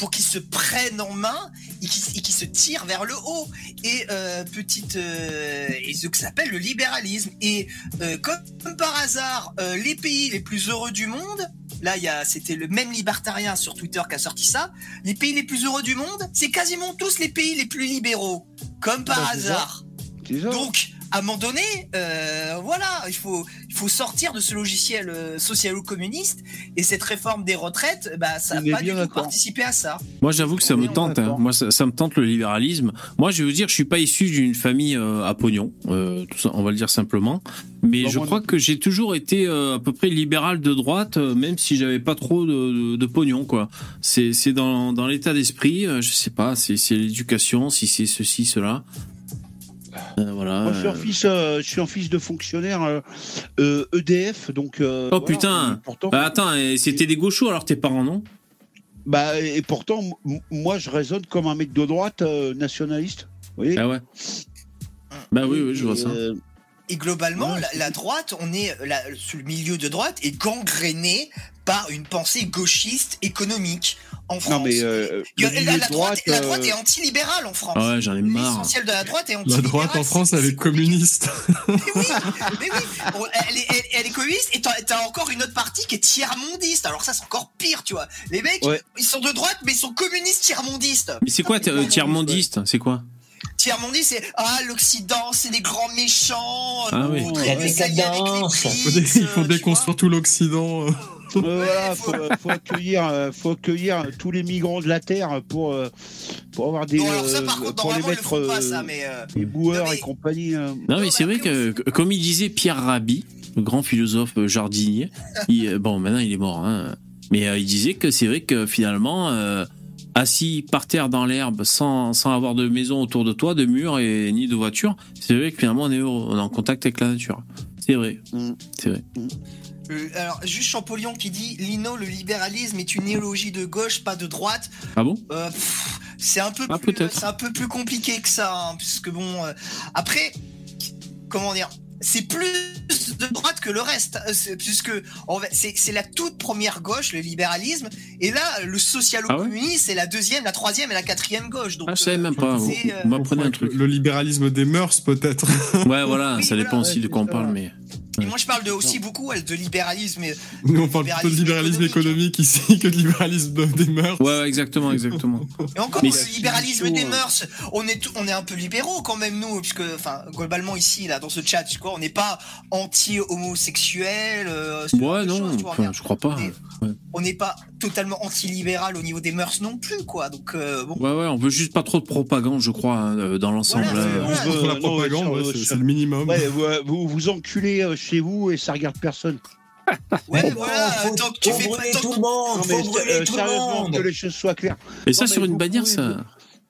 pour qu'ils se prennent en main et qu'ils se tirent vers le haut. Et euh, petite, euh, et ce que ça s'appelle le libéralisme. Et euh, comme, comme par hasard, les pays les plus heureux du monde. Là, c'était le même libertarien sur Twitter qui a sorti ça. Les pays les plus heureux du monde, c'est quasiment tous les pays les plus libéraux, comme par Bah, hasard. Donc, à un moment donné, euh, voilà, il faut, il faut sortir de ce logiciel euh, socialo-communiste et cette réforme des retraites, bah, ça n'a pas du bien tout participé à ça. Moi, j'avoue que ça me tente. hein. Moi, ça, ça me tente le libéralisme. Moi, je veux dire, je suis pas issu d'une famille euh, à pognon. euh, tout ça, on va le dire simplement. Mais je crois que j'ai toujours été euh, à peu près libéral de droite, euh, même si j'avais pas trop de, de, de pognon, quoi. C'est, dans, dans l'état d'esprit. euh, je sais pas. C'est l'éducation, si c'est ceci, cela. Euh, voilà. Moi, je suis un euh. fils, euh, je suis un fils de fonctionnaire euh, euh, EDF, donc. euh, Oh voilà, putain pourtant, Bah, attends, c'était des gauchos alors tes parents, non? Bah, et pourtant, moi, je raisonne comme un mec de droite euh, nationaliste. Vous voyez? Ah ouais. Bah oui, oui, je vois Et, ça. euh, Et globalement, Ouais, la, la droite, on est là, sur le milieu de droite est gangréné par une pensée gauchiste économique en France. non, mais euh, le la, la droite, la euh, droite est anti-libérale en France. Ah ouais, j'en ai marre. L'essentiel de la droite est La droite en France, c'est- elle est communiste. Mais oui, <laughs> mais oui. Bon, elle, est, elle- elle est communiste et t'as encore une autre partie qui est tiers-mondiste. Alors ça, c'est encore pire, tu vois. Les mecs, Ouais. ils sont de droite, mais ils sont communistes tiers-mondistes. Mais c'est quoi tiers-mondiste C'est quoi? Tiers-mondiste, c'est ah l'Occident, c'est des grands méchants. Ah oui. avec les faut euh, tu déconstruire tout l'Occident. <laughs> euh. euh, voilà, faut- accueillir, euh, faut accueillir tous les migrants de la terre pour euh, pour avoir des ça, euh, contre, pour les ils le mettre font pas, euh, ça, mais. euh, les boueurs Non, mais- et compagnie. euh. Non, mais c'est vrai que, comme il disait Pierre Rabhi, le grand philosophe euh, jardinier, <laughs> il- euh, bon, maintenant il est mort, hein, mais euh, il disait que c'est vrai que finalement, euh, assis par terre dans l'herbe sans, sans avoir de maison autour de toi, de murs et ni de voiture, c'est vrai que finalement on est, heureux, on est en contact avec la nature. C'est vrai. Mm. C'est vrai. Euh, alors, juste Champollion qui dit Lino, le libéralisme est une idéologie de gauche, pas de droite. Ah bon? Euh, c'est un peu Ah, plus, un peu plus compliqué que ça, hein, puisque bon, euh, après, comment dire, c'est plus de droite que le reste, euh, c'est- puisque c'est c'est la toute première gauche, le libéralisme, et là, le socialo-communiste, c'est la deuxième, la troisième et la quatrième gauche. Donc, Ah, je savais euh, même pas. Vous, c'est, euh, vous m'apprenez un Le, truc. le libéralisme des mœurs, peut-être. Ouais, voilà, Oui, ça dépend aussi de quoi on parle, mais. Et moi, je parle de, aussi beaucoup elle, de libéralisme. Et, Nous, on parle plutôt de libéralisme économique ici que de libéralisme des mœurs. Ouais, exactement, exactement. <laughs> Et encore, Mais le libéralisme des euh, mœurs, on est, on est un peu libéraux quand même, nous, puisque, enfin, globalement, ici, là, dans ce chat, tu vois, on n'est pas anti-homosexuel. euh, Ouais, non, choses, tu vois, enfin, je crois pas. on est- On n'est pas totalement anti-libéral au niveau des mœurs non plus, quoi. Donc, euh, bon. Ouais, ouais, on veut juste pas trop de propagande, je crois, hein, dans l'ensemble. Voilà, on voilà. veut- Contre la propagande, ouais, c'est le minimum. Ouais, vous, vous vous enculez euh, chez vous et ça regarde personne. <laughs> Ouais, Bon, voilà, faut, tant que tu fais pas. tant tout le monde, faut brûler euh, tout le monde. que les choses soient claires. Et ça, Non, mais sur une vous bannière, pouvez- ça.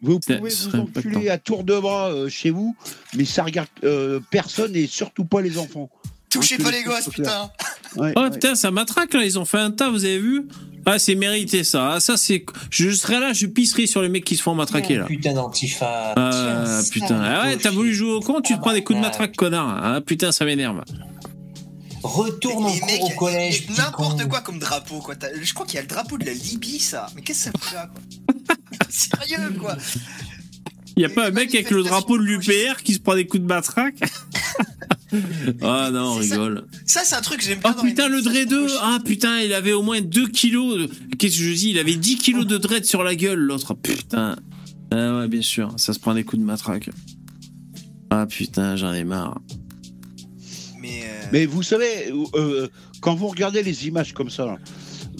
Vous C'est- pouvez vous enculer à tour de bras euh, chez vous, mais ça regarde euh, personne et surtout pas les enfants. Touchez que pas les gosses, putain. Ouais, Oh ouais. putain, ça matraque là, ils ont fait un tas, vous avez vu? Ah, c'est mérité ça. Ah, ça, c'est. Je serais là, je pisserai sur les mecs qui se font matraquer là. Putain d'antifa. Ah, putain. Ah ouais, t'as voulu jouer au con, tu te prends des coups de matraque, connard. Ah putain, ça m'énerve. Retourne en cours au il collège. N'importe quoi comme drapeau, quoi. Je crois qu'il y a le drapeau de la Libye, ça. Mais qu'est-ce que ça fout là, quoi <laughs> Sérieux, quoi. Y a pas un mec avec le drapeau de l'UPR qui se prend des coups de matraque <laughs> Ah non, on ça. rigole. Ça, c'est un truc que j'aime bien. Oh dans les putain, le dread 2 manifestations Ah putain, il avait au moins 2 kilos. de- Qu'est-ce que je dis? Il avait 10 kilos de dread sur la gueule, l'autre. Putain. Ah ouais, bien sûr, ça se prend des coups de matraque. Ah putain, j'en ai marre. Mais, euh, Mais vous savez, euh, quand vous regardez les images comme ça,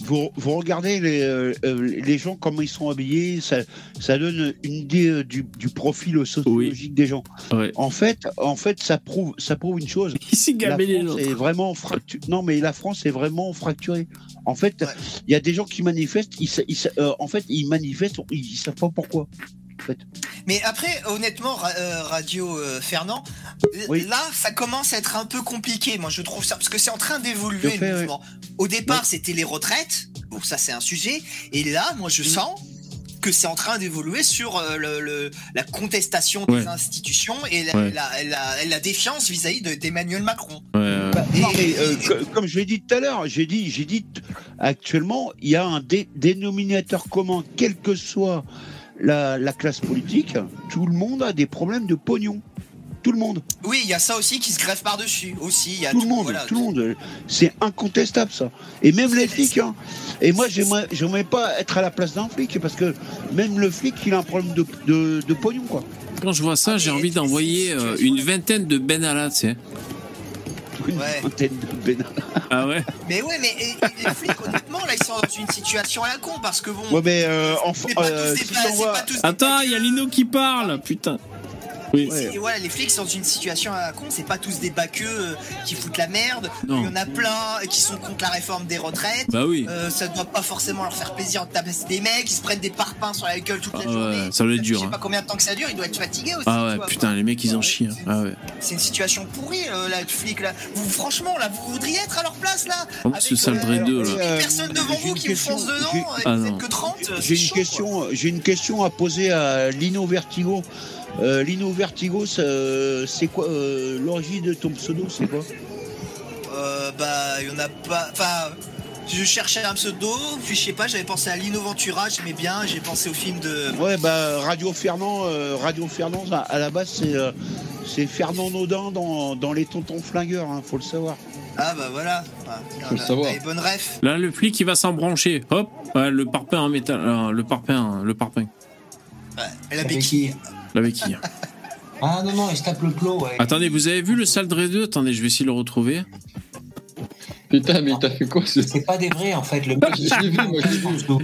vous, vous regardez les, euh, euh, les gens, comment ils sont habillés, ça, ça donne une idée euh, du, du profil sociologique des gens. Ouais. En fait, en fait ça, prouve, ça prouve une chose. <laughs> La France est vraiment fracturée. Non, mais la France est vraiment fracturée. En fait, il Ouais. y a des gens qui manifestent. Ils, ils euh, en fait, ils manifestent. Ils, ils savent pas pourquoi. Mais après, honnêtement, Ra- euh, Radio euh, Fernand, Oui. là, ça commence à être un peu compliqué. Moi, je trouve ça parce que c'est en train d'évoluer le. Au départ, Oui. c'était les retraites. Bon, ça, c'est un sujet. Et là, moi, je sens que c'est en train d'évoluer sur euh, le, le- la contestation des Ouais. institutions et la, Ouais. la- la- la défiance vis-à-vis de- d'Emmanuel Macron. Ouais, ouais. Bah, Et- non, mais euh, et- co- comme je l'ai dit tout à l'heure, j'ai dit, j'ai dit, actuellement, il y a un dé- dénominateur commun, quelle que soit la, la classe politique. Tout le monde a des problèmes de pognon. Tout le monde, Oui, il y a ça aussi qui se greffe par-dessus. Aussi, il y a tout le monde, voilà. tout le monde. C'est incontestable ça. Et même les flics. Hein. Et moi, j'aimerais, j'aimerais pas être à la place d'un flic parce que même le flic, il a un problème de, de, de pognon quoi. Quand je vois ça, j'ai mais envie d'envoyer euh, une vingtaine de Benalla, tu sais. Une Ouais. vingtaine de bénards. Ah ouais Mais ouais, mais et- et les flics, honnêtement, là, ils sont dans une situation à la con parce que bon. Ouais, mais euh, enfin, c'est pas euh, tous des si pas- on c'est voit- pas tous des Attends, il y a Lino qui parle, putain. Oui. Voilà, les flics sont dans une situation à la con, c'est pas tous des baqueux euh, qui foutent la merde. Non. Il y en a plein euh, qui sont contre la réforme des retraites. Bah oui. Euh, ça doit pas forcément leur faire plaisir de taper des mecs, ils se prennent des parpaings sur la gueule toute la Ah ouais, journée. ça doit être Je dur, sais hein. pas combien de temps que ça dure, il doit être fatigué aussi. Ah ouais, vois. putain, les mecs, ils en chient. Ah ouais. C'est une situation pourrie, euh, là, le flic, là. Vous, franchement, là, vous voudriez être à leur place, là? Oh, Avec, ce sale euh, 2, là. Euh, Personne devant vous qui vous question, fonce dedans, et Ah vous êtes que 30. euh, J'ai une chaud, question, j'ai une question à poser à Lino Vertigo. Euh, Lino Vertigo, euh, c'est quoi euh, l'origine de ton pseudo C'est quoi? Euh, bah, il y en a pas. Enfin, je cherchais un pseudo, puis je sais pas, j'avais pensé à Lino Ventura, j'aimais bien, j'ai pensé au film de. Ouais, bah Radio Fernand, euh, Radio Fernand, à, à la base c'est euh, c'est Fernand Naudin dans, dans les Tontons Flingueurs, hein, faut le savoir. Ah, bah voilà. Ah, Faut le savoir. les bonnes refs. Là, le flic, il va s'en brancher. Hop, le parpaing en métal. euh, le parpaing, le parpaing. Ouais, et la béquille. La béquille. Ah non, non, il se tape le plot, ouais. Attendez, vous avez vu le sale Dre 2 Attendez, je vais essayer de le retrouver. Putain, mais t'as fait quoi ce... C'est pas des vrais, en fait. Le <laughs> vu.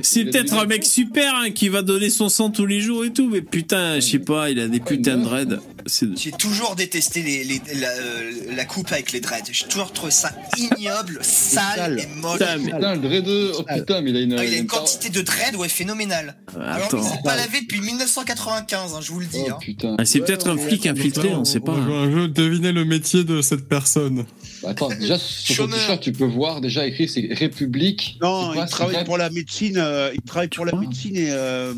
C'est peut-être un mec super hein, qui va donner son sang tous les jours et tout, mais putain, je sais pas, il a des putains de dreads. c'est- J'ai toujours détesté les, les- la, euh, la coupe avec les dreads. J'ai toujours trouvé ça ignoble, sale, sale. et moche. Putain, mais- Putain, le Dre 2, oh putain, mais il a une. Ah, il a une quantité de dread, ouais, phénoménale. Alors lui, Attends. il s'est pas lavé depuis 1995, hein, je vous le dis. Oh hein. Ah, c'est Ouais, peut-être un flic ouais, infiltré, on sait pas. à un jeu, devinez le métier de cette personne. Bah, Attends, déjà sur ton Chômeur. t-shirt, tu peux voir déjà écrit c'est République. Non, quoi, il travaille pour la médecine. euh, il travaille pour la médecine et. euh,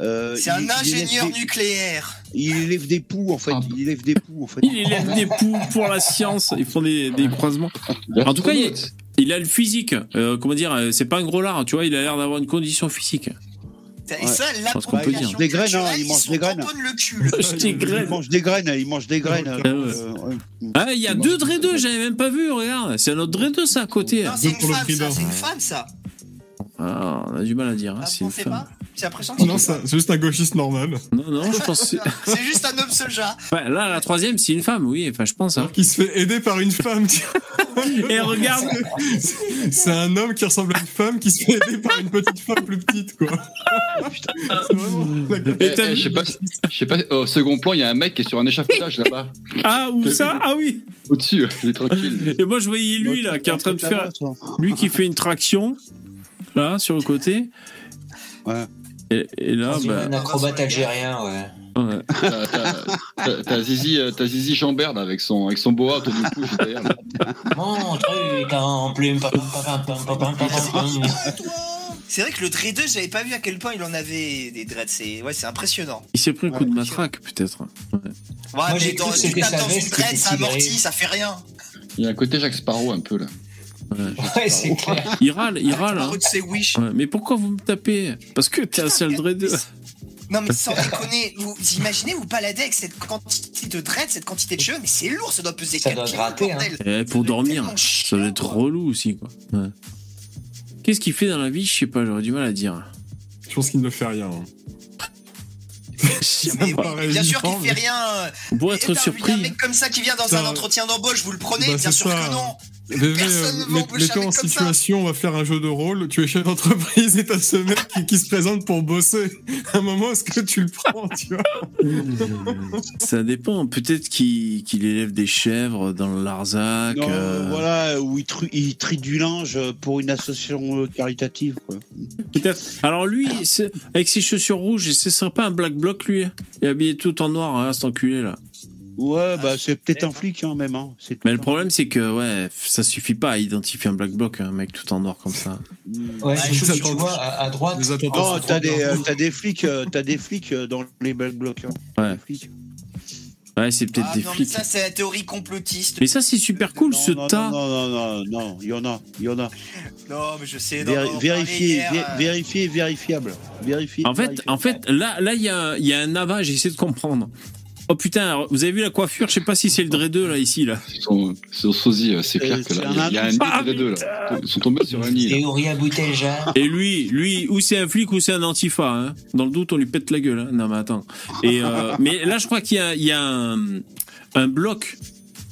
euh, C'est un ingénieur des- nucléaire. Il élève des poux en fait. Ah. Il élève des poux en fait. Il élève des poux pour la science. Ils font des, des croisements. En tout cas, il, il a le physique. Euh, comment dire euh, C'est pas un gros lard, tu vois. Il a l'air d'avoir une condition physique. Et ça, dire. l'appropriation Des graines, hein, mange ils des s'en graines. le cul. le Je truc. t'ai Il graine. mange des graines. Il mange des graines. Ah ouais. euh, ouais. Ah, il y a deux Dre 2, j'avais même pas vu, regarde. C'est un autre Dre 2, ça, à côté. Non, c'est une femme, ça. d'un. C'est une femme, ça. Ah, on a du mal à dire. hein, Ah, c'est c'est Non, c'est juste un gauchiste normal. Non, non, je pense. que c'est- <laughs> juste un homme soja. Ouais, là, la troisième, c'est une femme, oui. Enfin, je pense. Hein. Alors qu'il se fait aider par une femme. <laughs> Et regarde, C'est un homme qui ressemble à une femme qui se fait aider par une petite femme plus petite, quoi. C'est vraiment la Eh, eh, je sais pas, je sais pas, au second plan, il y a un mec qui est sur un échafaudage là-bas, ah, où ça? Ah oui. au-dessus, <laughs> il est tranquille. Et moi, je voyais lui, là, qui est en train de faire. Lui qui fait une traction, là, sur le côté. Ouais. Et, et là, bah. un acrobate algérien, ouais. Ouais. <laughs> T'as- Zizi, euh, t'as Zizi Chambert là, avec son, avec son boa autour du cou. <laughs> Mon truc en plume. C'est vrai que le Dre 2, j'avais pas vu à quel point il en avait des dreads. C'est ouais, c'est impressionnant. Il s'est pris un coup de matraque, peut-être. Ouais. Ouais, mais j'ai dans, tu tapes dans une dread, ça amortit, ça fait rien. Il y a un côté Jacques Sparrow un peu là. Ouais, c'est clair. Il râle, il râle. Hein. Ouais, mais pourquoi vous me tapez? Parce que t'es un seul Dre 2. Non mais sans déconner, vous vous imaginez vous baladez avec cette quantité de dread, cette quantité de cheveux, mais c'est lourd, ça doit peser Ça 4 doit kilos, gratter, bordel. Eh, pour Ça doit être dormir, ça doit être relou aussi, quoi. Ouais. Qu'est-ce qu'il fait dans la vie? Je sais pas, j'aurais du mal à dire. Je pense qu'il ne fait rien. Mais oui, pas bien sûr qu'il fait rien. Pourrait Et être a un surpris. mec comme ça qui vient dans Ça- un entretien d'embauche, vous le prenez Bah, Bien c'est sûr ça. que non. Déjà, Personne ne va met- embaucher mets-toi un en ça. situation, on va faire un jeu de rôle, tu es chef d'entreprise et t'as ce mec qui, qui se présente pour bosser. À un moment, est-ce que tu le prends, tu vois? Ça dépend. Peut-être qu'il élève des chèvres dans le Larzac. Non, euh, voilà, où il, trie du linge pour une association euh, caritative. Quoi. Peut-être. Alors lui, c'est- avec ses chaussures rouges, ce serait pas un black bloc lui Il est habillé tout en noir, hein, cet enculé là. Ouais, bah c'est peut-être un flic hein, même. Hein. C'est Mais le problème, c'est que ouais, ça suffit pas à identifier un black bloc, un mec tout en noir comme ça. Ouais, Ah, si tu vois à, à droite. sont t'as des, euh, t'as des flics, euh, t'as des flics euh, dans les black blocs. Hein. Ouais. Ouais, c'est peut-être Ah des non, mais flics. ça c'est la théorie complotiste. Mais ça, c'est super cool non, ce non, tas. Non, non, non, non, non, il y en a, il y en a. Non, mais je sais. non, Véri- on en parlait vérifié, hier, vé- euh, vérifié, vérifiable. Vérifié. En fait, vérifié. en fait, là, là, il y a, il y a un avat. J'essaie de comprendre. Oh putain, vous avez vu la coiffure? Je sais pas si c'est le Dre 2 là ici là. Son, son sosie, c'est Euh, clair que là, il y a- il y a un nid Ah, de deux là. Ils sont tombés sur un nid. Théorie à Boutelja. Et lui, lui, ou c'est un flic ou c'est un antifa. Hein. Dans le doute, on lui pète la gueule. Hein. Non mais attends. Et euh, mais là, je crois qu'il y a, il y a un, un bloc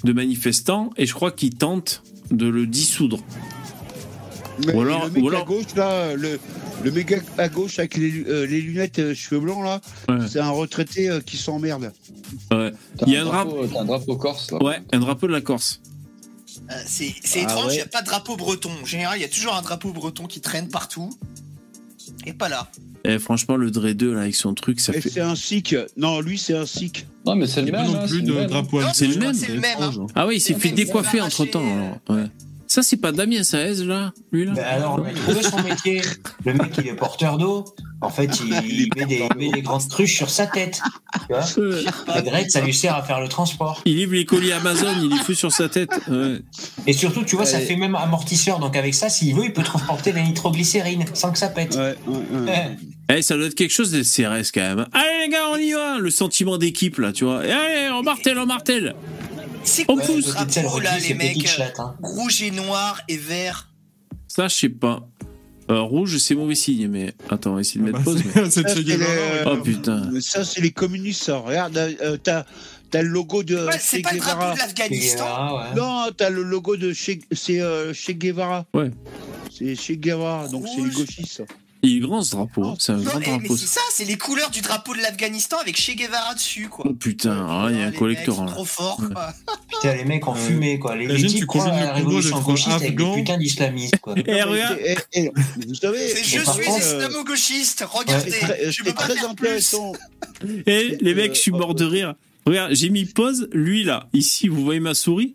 de manifestants et je crois qu'ils tentent de le dissoudre. Mais ou alors- le mec ou à gauche là, le, le mec à gauche avec les, euh, les lunettes euh, cheveux blancs là, Ouais. c'est un retraité euh, qui s'emmerde. Ouais. T'as Il y a un drapeau, un drapeau corse là. Ouais, un drapeau de la Corse. euh, C'est c'est Ah étrange, il ouais. n'y a pas de drapeau breton. En général, il y a toujours un drapeau breton qui traîne partout. Et pas là. Et franchement, le Dre 2 là avec son truc, ça Et fait. c'est un sikh. Non, lui c'est un sikh. Non, mais c'est Il le n'y a pas même. non hein, plus c'est de drapeau c'est le même. hein. Ah oui, il s'est fait décoiffer entre temps. Ouais. Ça, c'est pas Damien Saez là, lui là. Ben alors, a trouvé son métier. Le mec, il est porteur d'eau. En fait, il, <laughs> il met, des, il met des grandes cruches sur sa tête. Tu vois <laughs> La grette, ça lui sert à faire le transport. Il livre les colis Amazon, il les fout sur sa tête. Ouais. Et surtout, tu vois, ça fait même amortisseur. Donc, avec ça, s'il veut, il peut transporter la nitroglycérine sans que ça pète. Ouais. Eh, Eh, ça doit être quelque chose de CRS quand même. Allez les gars, on y va Le sentiment d'équipe là, tu vois. Et allez, on martèle, on martèle C'est quoi ce drapeau là, les mecs petite euh. Hein. Rouge et noir et vert. Ça, je sais pas. Euh, rouge, c'est mauvais signe, mais attends, on va essayer de mettre Bah, pause. mais- c'est- <laughs> c'est Ça, les-. Oh putain. Mais Ça, c'est les communistes, ça. Regarde, euh, t'as t'as le logo de Ouais, c'est Che pas le Guevara. drapeau de l'Afghanistan. Ah, ouais. Non, t'as le logo de Che, c'est euh, Che Guevara. Ouais. C'est Che Guevara, donc c'est les gauchistes. Il est grand ce drapeau. hein. C'est un Non, grand mais, mais drapeau. c'est ça, c'est les couleurs du drapeau de l'Afghanistan avec Che Guevara dessus, quoi. Oh putain, ah, il y a un collector. mecs sont là. trop forts, Ouais. quoi. Putain, les mecs ont Euh, fumé, quoi. Les, types croient à la révolution gauchiste avec des putains d'islamistes, quoi. Eh, regarde. Et- et- et- vous savez, C'est je suis islamo-gauchiste, regardez, très, je c'est peux pas très faire plus. intéressant. <laughs> Eh, les mecs, Euh, je suis mort de rire. Regarde, j'ai mis pause. Lui, là, ici, vous voyez ma souris?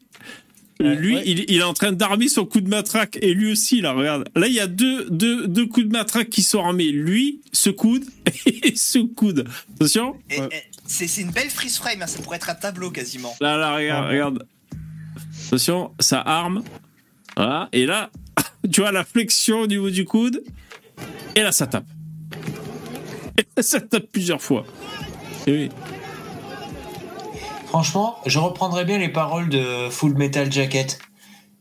Ouais, Lui, ouais. Il, il est en train d'armer son coup de matraque. Et lui aussi, là, regarde. Là, il y a deux, deux, deux coups de matraque qui sont armés. Lui, ce coude <laughs> et ce coude. Attention. Ouais. C'est c'est une belle freeze frame, hein, ça pourrait être un tableau quasiment. Là, là, regarde, regarde. Attention, ça arme. Voilà. Et là, <laughs> tu vois la flexion au niveau du coude. Et là, ça tape. Et là, ça tape plusieurs fois. Et oui. Franchement, je reprendrais bien les paroles de Full Metal Jacket.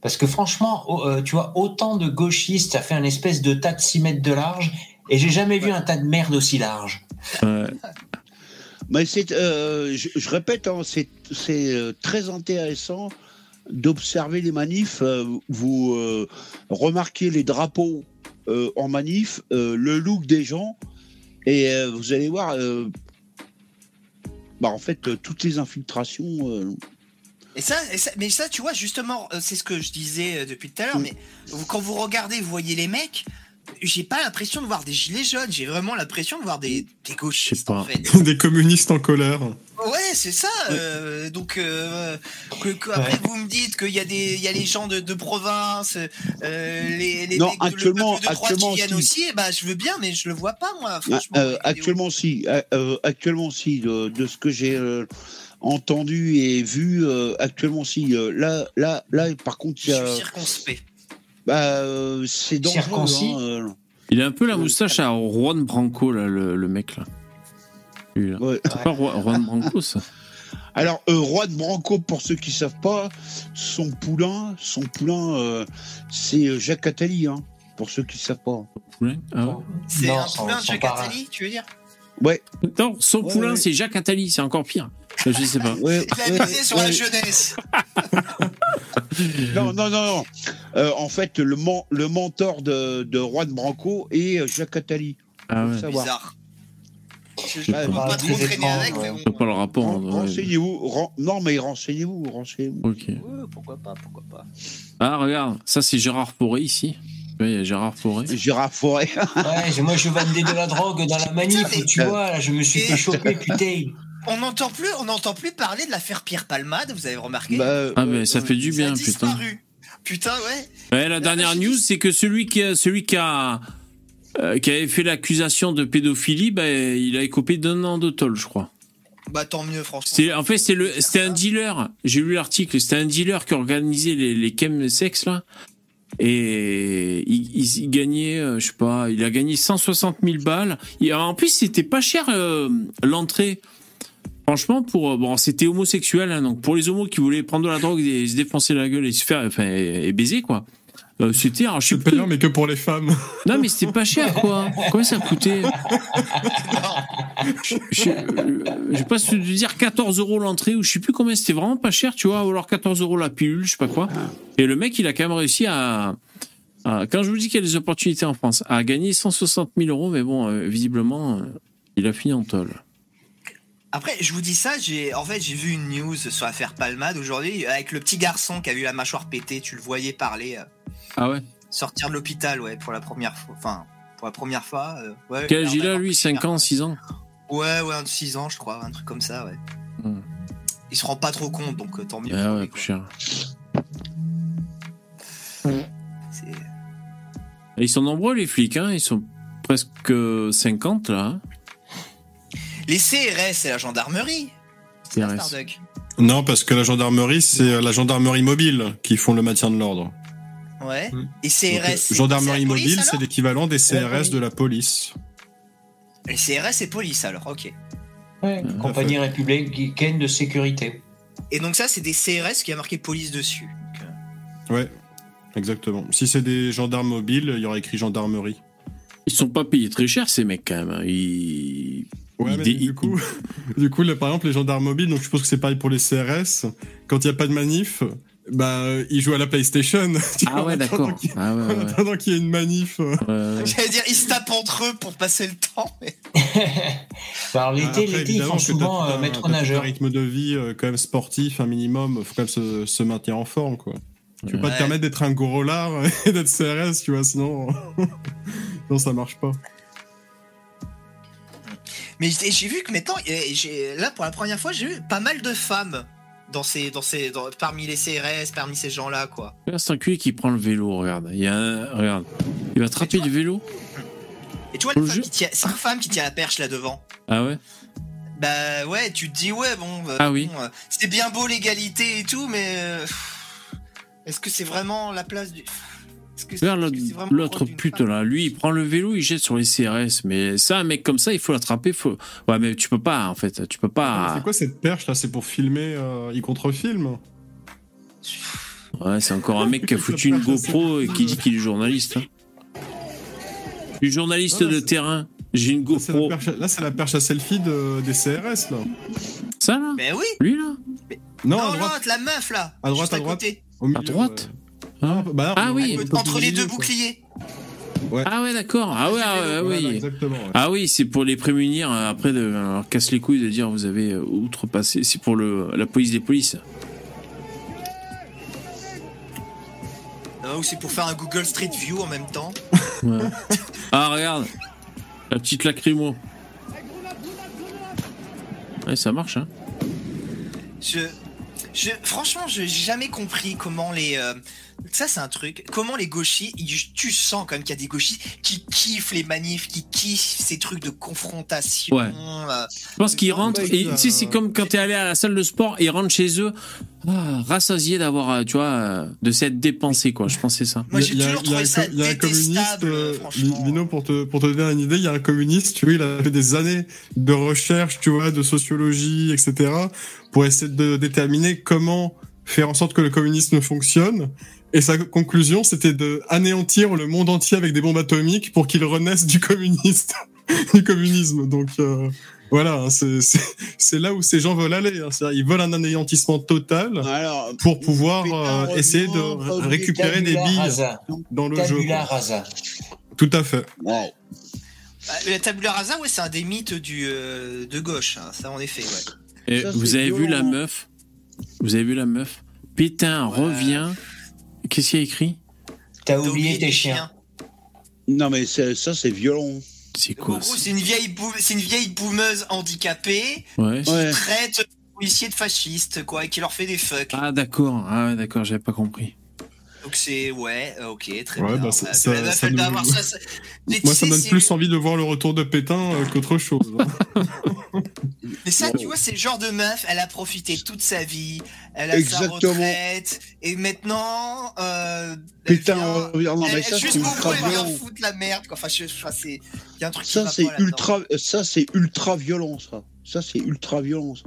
Parce que franchement, oh, euh, tu vois, autant de gauchistes, ça fait un espèce de tas de 6 mètres de large, et j'ai jamais vu un tas de merde aussi large. Ouais. Mais c'est, euh, je, je répète, hein, c'est, c'est euh, très intéressant d'observer les manifs. vous euh, remarquez les drapeaux euh, en manif, le look des gens, et vous allez voir, bah, en fait, euh, toutes les infiltrations. euh, Et ça, et ça- mais ça, tu vois, justement, euh, c'est ce que je disais depuis tout à l'heure, Mm. mais vous- quand vous regardez, vous voyez les mecs, j'ai pas l'impression de voir des gilets jaunes, j'ai vraiment l'impression de voir des, des Je gauchistes, pas. en fait. <laughs> Des communistes en colère. Ouais, c'est ça. euh, donc euh, que, que après Ouais. vous me dites qu'il y a des, il y a les gens de, de province, euh, les, les Non, le actuellement- peuple de droite actuellement, qui viennent si. aussi. ben, je veux bien, mais je le vois pas moi. Franchement. Euh, actuellement, si. Actuellement, si. De, de ce que j'ai euh, entendu et vu, euh, actuellement, si. Euh, là, là, là, par contre, il Je y a- suis circonspect. Bah, euh, c'est dangereux. Hein, euh, Il a un peu la moustache à Juan Branco, là, le, le mec, là. Lui, là. ouais. C'est pas Juan Juan Branco, ça <laughs> Alors, euh, Juan Branco, pour ceux qui savent pas, son poulain, son poulain, euh, c'est euh, Jacques Attali, hein, pour ceux qui savent pas. Poulain Ah ouais. C'est un poulain de Jacques. Attali, tu veux dire? Ouais, Non, son Ouais, poulain, ouais. c'est Jacques Attali, c'est encore pire. Je sais pas. ouais, Il a ouais, misé sur la jeunesse. <laughs> Non, non, non, non. Euh, en fait, le, men- le mentor de, de Juan Branco est euh, Jacques Attali. Ah ouais. Bizarre. Je ne pas. pas Ah, trop traîner avec, mais bon. Pas le rapport. Ren-. Renseignez-vous. ren- Non, mais renseignez-vous, renseignez-vous. Ok. Ouais, pourquoi pas, pourquoi pas. Ah, regarde, ça c'est Gérard Forêt ici. Oui, il y a Gérard Forêt. Gérard Forêt. Ouais, moi je vendais de la drogue dans la manif, mais- tu vois, là, je me suis fait choper, putain. On n'entend plus, on n'entend plus parler de l'affaire Pierre Palmade, vous avez remarqué Bah, Ah, euh, mais ça fait du Ça a bien, putain. disparu. Putain, ouais. Ouais, la dernière j'ai news, c'est que celui qui a, celui qui a, euh, qui avait fait l'accusation de pédophilie, ben, il a écopé d'un an de tôle, je crois. Bah tant mieux, franchement. En fait, c'est le, c'était un dealer. J'ai lu l'article. C'était un dealer qui organisait les, les chemsex, là. Et il, gagnait, euh, je sais pas, il a gagné 160 000 balles. Et en plus, c'était pas cher euh, l'entrée. Franchement, pour euh, bon, c'était homosexuel, hein, donc pour les homos qui voulaient prendre de la drogue et se défoncer la gueule et se faire, enfin, et baiser quoi. Euh, c'était, je plus. payant, mais que pour les femmes. Non, mais c'était pas cher quoi. Combien ça coûtait <laughs> je, je, je sais pas si tu veux dire 14 euros l'entrée ou je sais plus combien. C'était vraiment pas cher, tu vois, ou alors 14 euros la pilule, je sais pas quoi. Et le mec, il a quand même réussi à. à- quand je vous dis qu'il y a des opportunités en France, à gagner 160 000 euros, mais bon, euh, visiblement, euh, il a fini en tôle. Après, je vous dis ça, j'ai en fait j'ai vu une news sur l'affaire Palmade aujourd'hui avec le petit garçon qui a eu la mâchoire pétée. Tu le voyais parler, euh, Ah ouais sortir de l'hôpital, ouais, pour la première fois. Enfin, pour la première fois. euh, ouais, Quel âge il a, lui? pris 5 cher. ans, 6 ans? Ouais, ouais, un de 6 ans, je crois, un truc comme ça, ouais. Hmm. Il se rend pas trop compte, donc euh, tant mieux. Ah pour ouais, lui, plus. C'est- ils sont nombreux, les flics, hein Ils sont presque 50 là. hein Les CRS et la gendarmerie. C'est CRS. Non, parce que la gendarmerie, c'est euh, la gendarmerie mobile qui font le maintien de l'ordre. Ouais. Hmm. Et CRS. gendarmerie mobile, c'est l'équivalent des CRS de la police. Les CRS et police alors, ok. Ouais, compagnie républicaine de sécurité. Et donc ça, c'est des CRS qui a marqué police dessus. Donc, euh, Ouais, exactement. Si c'est des gendarmes mobiles, il y aura écrit gendarmerie. Ils sont pas payés très cher, ces mecs, quand même. hein. Ils. Ouais, ils mais dé- du coup, <laughs> du coup, là, par exemple, les gendarmes mobiles, donc je pense que c'est pareil pour les CRS. Quand il n'y a pas de manif, Bah, euh, ils jouent à la PlayStation. <laughs> tu Ah vois, en ouais, d'accord. Ah ouais, En ouais. attendant qu'il y ait une manif. euh. J'allais dire, ils se tapent entre eux pour passer le temps. mais- <laughs> Bah, alors l'été, l'été, ils font souvent euh, tout nageur. Un rythme de vie euh, quand même sportif, un minimum. Faut quand même se, se maintenir en forme, quoi. Tu peux pas te permettre d'être un gros lard <laughs> et d'être CRS, tu vois, sinon, non, ça marche pas. Mais j'ai vu que maintenant, là pour la première fois, j'ai vu pas mal de femmes dans ces, dans ces, dans- parmi les CRS, parmi ces gens-là, quoi. C'est un cul qui prend le vélo, regarde. Il y a un... Regarde. Il va attraper le vélo. Et tu vois, Faut la le femme jeu qui tient- c'est une femme qui tient la perche là devant. Ah ouais Bah ouais, tu te dis ouais, bon, euh, Ah oui. bon, euh, c'est bien beau l'égalité et tout, mais euh, est-ce que c'est vraiment la place du que l'autre- pute là, lui il prend le vélo, il jette sur les CRS, mais ça un mec comme ça il faut l'attraper, faut... Ouais mais tu peux pas en fait, tu peux pas... C'est quoi cette perche là? C'est pour filmer euh, Il contre-filme? Ouais c'est encore un mec qui a <laughs> foutu une GoPro et qui dit qu'il est journaliste. hein. Je suis journaliste de terrain, j'ai une GoPro. Là, c'est la perche à selfie de- des CRS là. Ça là? Mais oui. Lui là? Non, Non, à droite. l'autre, la meuf là. À droite, juste à droite. côté. Au milieu, À droite? ouais. Hein Bah, Ah oui. Entre les deux boucliers. Ah ouais d'accord, ah ouais, ah ouais, Voilà, oui. ouais. Ah oui, c'est pour les prémunir euh, après de leur casse les couilles de dire vous avez euh, outrepassé. C'est pour le la police des polices. Ah, ou c'est pour faire un Google Street View en même temps. Ouais. <laughs> ah regarde, la petite lacrymo. Ouais, ça marche hein. Je, je, franchement, je j'ai jamais compris comment les. euh, ça, c'est un truc. Comment les gauchistes. ils- Tu sens quand même qu'il y a des gauchistes qui kiffent les manifs, qui kiffent ces trucs de confrontation. Ouais. euh, Je pense qu'ils rentrent Ouais, et ça- tu sais c'est comme quand t'es allé à la salle de sport, ils rentrent chez eux, ah, rassasiés d'avoir euh, tu vois euh, de s'être dépensé quoi. Je pensais ça. Moi, Il y a- j'ai toujours trouvé un ça Il y a un communiste, euh, franchement. Lino, pour te, pour te donner une idée, il y a un communiste, tu vois, il a fait des années de recherche, tu vois, de sociologie, etc., pour essayer de déterminer comment faire en sorte que le communisme fonctionne. Et sa conclusion, c'était de anéantir le monde entier avec des bombes atomiques pour qu'il renaisse du communiste, <laughs> du communisme. Donc, euh, voilà, hein, c'est- là où ces gens veulent aller. hein. Ils veulent un anéantissement total Alors, pour pouvoir euh, essayer de récupérer des billes rasa. dans le jeu. Tabula rasa. Tout à fait. ouais. bah, la tabula rasa, ouais, c'est un des mythes du, euh, de gauche. hein, ça, en effet, ouais. Et Ça, vous avez vu la meuf? Vous avez vu la meuf? Pétain revient. Qu'est-ce qu'il y a écrit T'as oublié tes chiens. Non, mais c'est- ça, c'est violent. C'est En quoi c'est une vieille, bou- c'est une vieille boumeuse handicapée Ouais. qui Ouais. traite les policiers de fascistes, quoi, et qui leur fait des fucks. Ah d'accord, ah ouais, d'accord, j'avais pas compris. C'est ouais, euh, ok, très Ouais, bien. bah, ça- ça- la ça ça, tu Moi, ça me donne plus envie de voir le retour de Pétain euh, qu'autre chose. hein. <laughs> Mais ça, tu vois, c'est le genre de meuf, elle a profité toute sa vie, elle a Exactement. sa retraite, et maintenant, euh, Putain, elle vient- on elle- ça, juste c'est pour elle vient foutre la merde, quoi. Enfin, je, enfin, c'est, il y a un truc qui Ça, va c'est ultra, ça, c'est ultra violent, ça. Ça, c'est ultra violent, ça.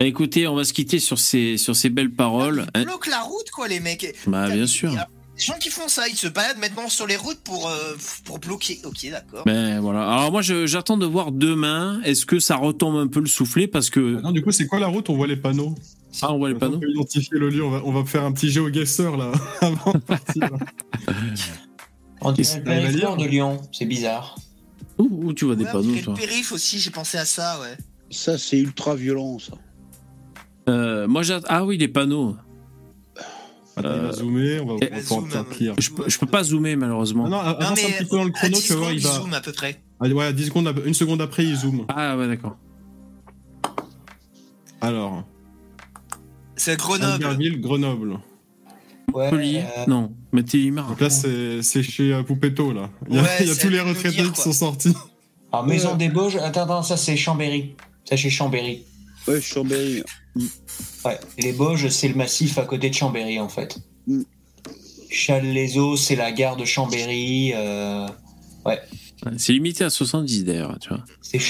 Écoutez, on va se quitter sur ces, sur ces belles paroles. Ils hein. bloquent la route, quoi, les mecs. Bah bien sûr. des gens qui font ça, ils se baladent maintenant sur les routes pour, euh, pour bloquer. Ok, d'accord. Ben voilà. Alors moi, j'attends de voir demain. Est-ce que ça retombe un peu le soufflet parce que non, du coup, c'est quoi la route? On voit les panneaux. ah on voit les On panneaux. peut identifier le lieu. On va, on va faire un petit géoguesseur là <laughs> avant de partir. On dirait le de. Lyon. C'est bizarre. Où, où tu vois des panneaux toi le périph aussi, j'ai pensé à ça, ouais. Ça, c'est ultra violent, ça. Euh, Moi, j'attends. Ah oui, les panneaux. Attends, il va zoomer. On va, on va zoom, euh. Je peux, je peux pas zoomer malheureusement. Ah non, Non, avance un petit peu dans le chrono, 10 tu vas voir, il va. zoome à peu près. Ah, ouais, 10 secondes, une seconde après, il zoome. Ah ouais, d'accord. Alors, C'est Grenoble. Albertville, Grenoble. Ouais, euh, Non. Donc là, c'est c'est chez euh, Poupetto, là. Il y a, Ouais, il y a c'est tous les retraités dire, qui sont sortis. alors, Maison des Bauges. Attends, attends, ça, c'est Chambéry. Ça, c'est Chambéry. Ouais, Chambéry. Ouais. Les Bauges, c'est le massif à côté de Chambéry, en fait. Mm. Châles-les-Eaux, c'est la gare de Chambéry. euh, Ouais, C'est limité à 70 d'ailleurs, tu vois.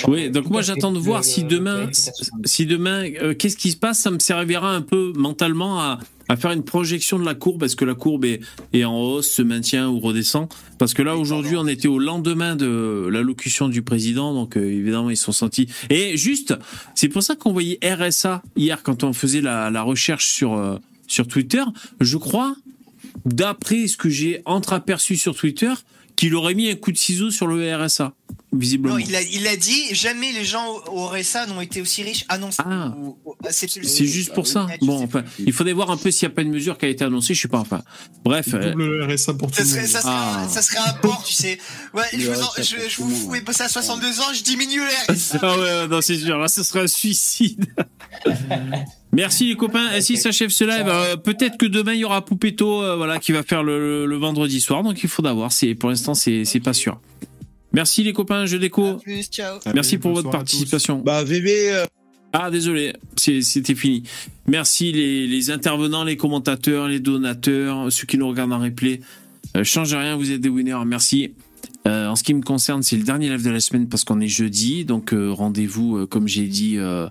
Oui, donc moi j'attends de voir si demain, si demain, euh, qu'est-ce qui se passe? Ça me servira un peu mentalement à, à faire une projection de la courbe. Est-ce que la courbe est, est en hausse, se maintient ou redescend? Parce que là aujourd'hui, on était au lendemain de l'allocution du président, donc euh, évidemment ils sont sentis. Et juste, c'est pour ça qu'on voyait RSA hier quand on faisait la, la recherche sur euh, sur Twitter, je crois, d'après ce que j'ai entreaperçu sur Twitter, qu'il aurait mis un coup de ciseau sur le RSA, visiblement. Non, il a, il a dit jamais les gens au RSA n'ont été aussi riches. Ah non, c'est Ah. ou- ou- c'est C'est juste pour ça. Je Bon, enfin, il faudrait voir un peu s'il n'y a pas une mesure qui a été annoncée, je sais pas. Enfin, bref. euh, Double RSA pour tout Ça le serait, monde. ça, serait Ah. un, ça serait un port, tu sais. Ouais, je, vous, en- je, vous pouvez bosser à 62 ans, je diminue le RSA. <laughs> Ah ouais, non, c'est sûr, là, ce serait un suicide. <laughs> Merci les copains. Ainsi s'achève ce live. Euh, Peut-être que demain il y aura Poupetto, euh, voilà, qui va faire le, le- le vendredi soir. Donc il faudra voir. C'est pour l'instant c'est c'est pas sûr. Merci les copains. Je À déco. plus, ciao. Merci Allez, pour votre participation. Bah, VV, euh, Ah désolé, c'est- c'était fini. Merci les, les intervenants, les commentateurs, les donateurs, ceux qui nous regardent en replay. Euh, change rien, vous êtes des winners. Merci. Euh, en ce qui me concerne, c'est le dernier live de la semaine parce qu'on est jeudi, donc euh, rendez-vous, euh, comme j'ai dit. euh,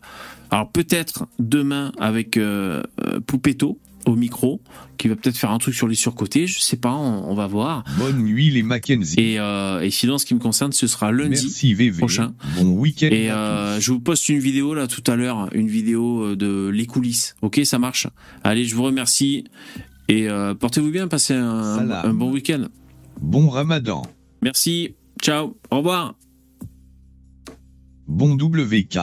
alors peut-être demain avec euh, euh, Poupetto au micro, qui va peut-être faire un truc sur les surcotés. Je sais pas, on, on va voir. Bonne nuit les Mackenzie. Et, euh, et sinon, en ce qui me concerne, ce sera lundi. Merci VV. prochain. Bon week-end. Et euh, je vous poste une vidéo là tout à l'heure, une vidéo euh, de les coulisses. Ok, ça marche. Allez, je vous remercie et euh, portez-vous bien, passez un, un bon week-end. Bon ramadan. Merci, ciao, au revoir. Bon WK.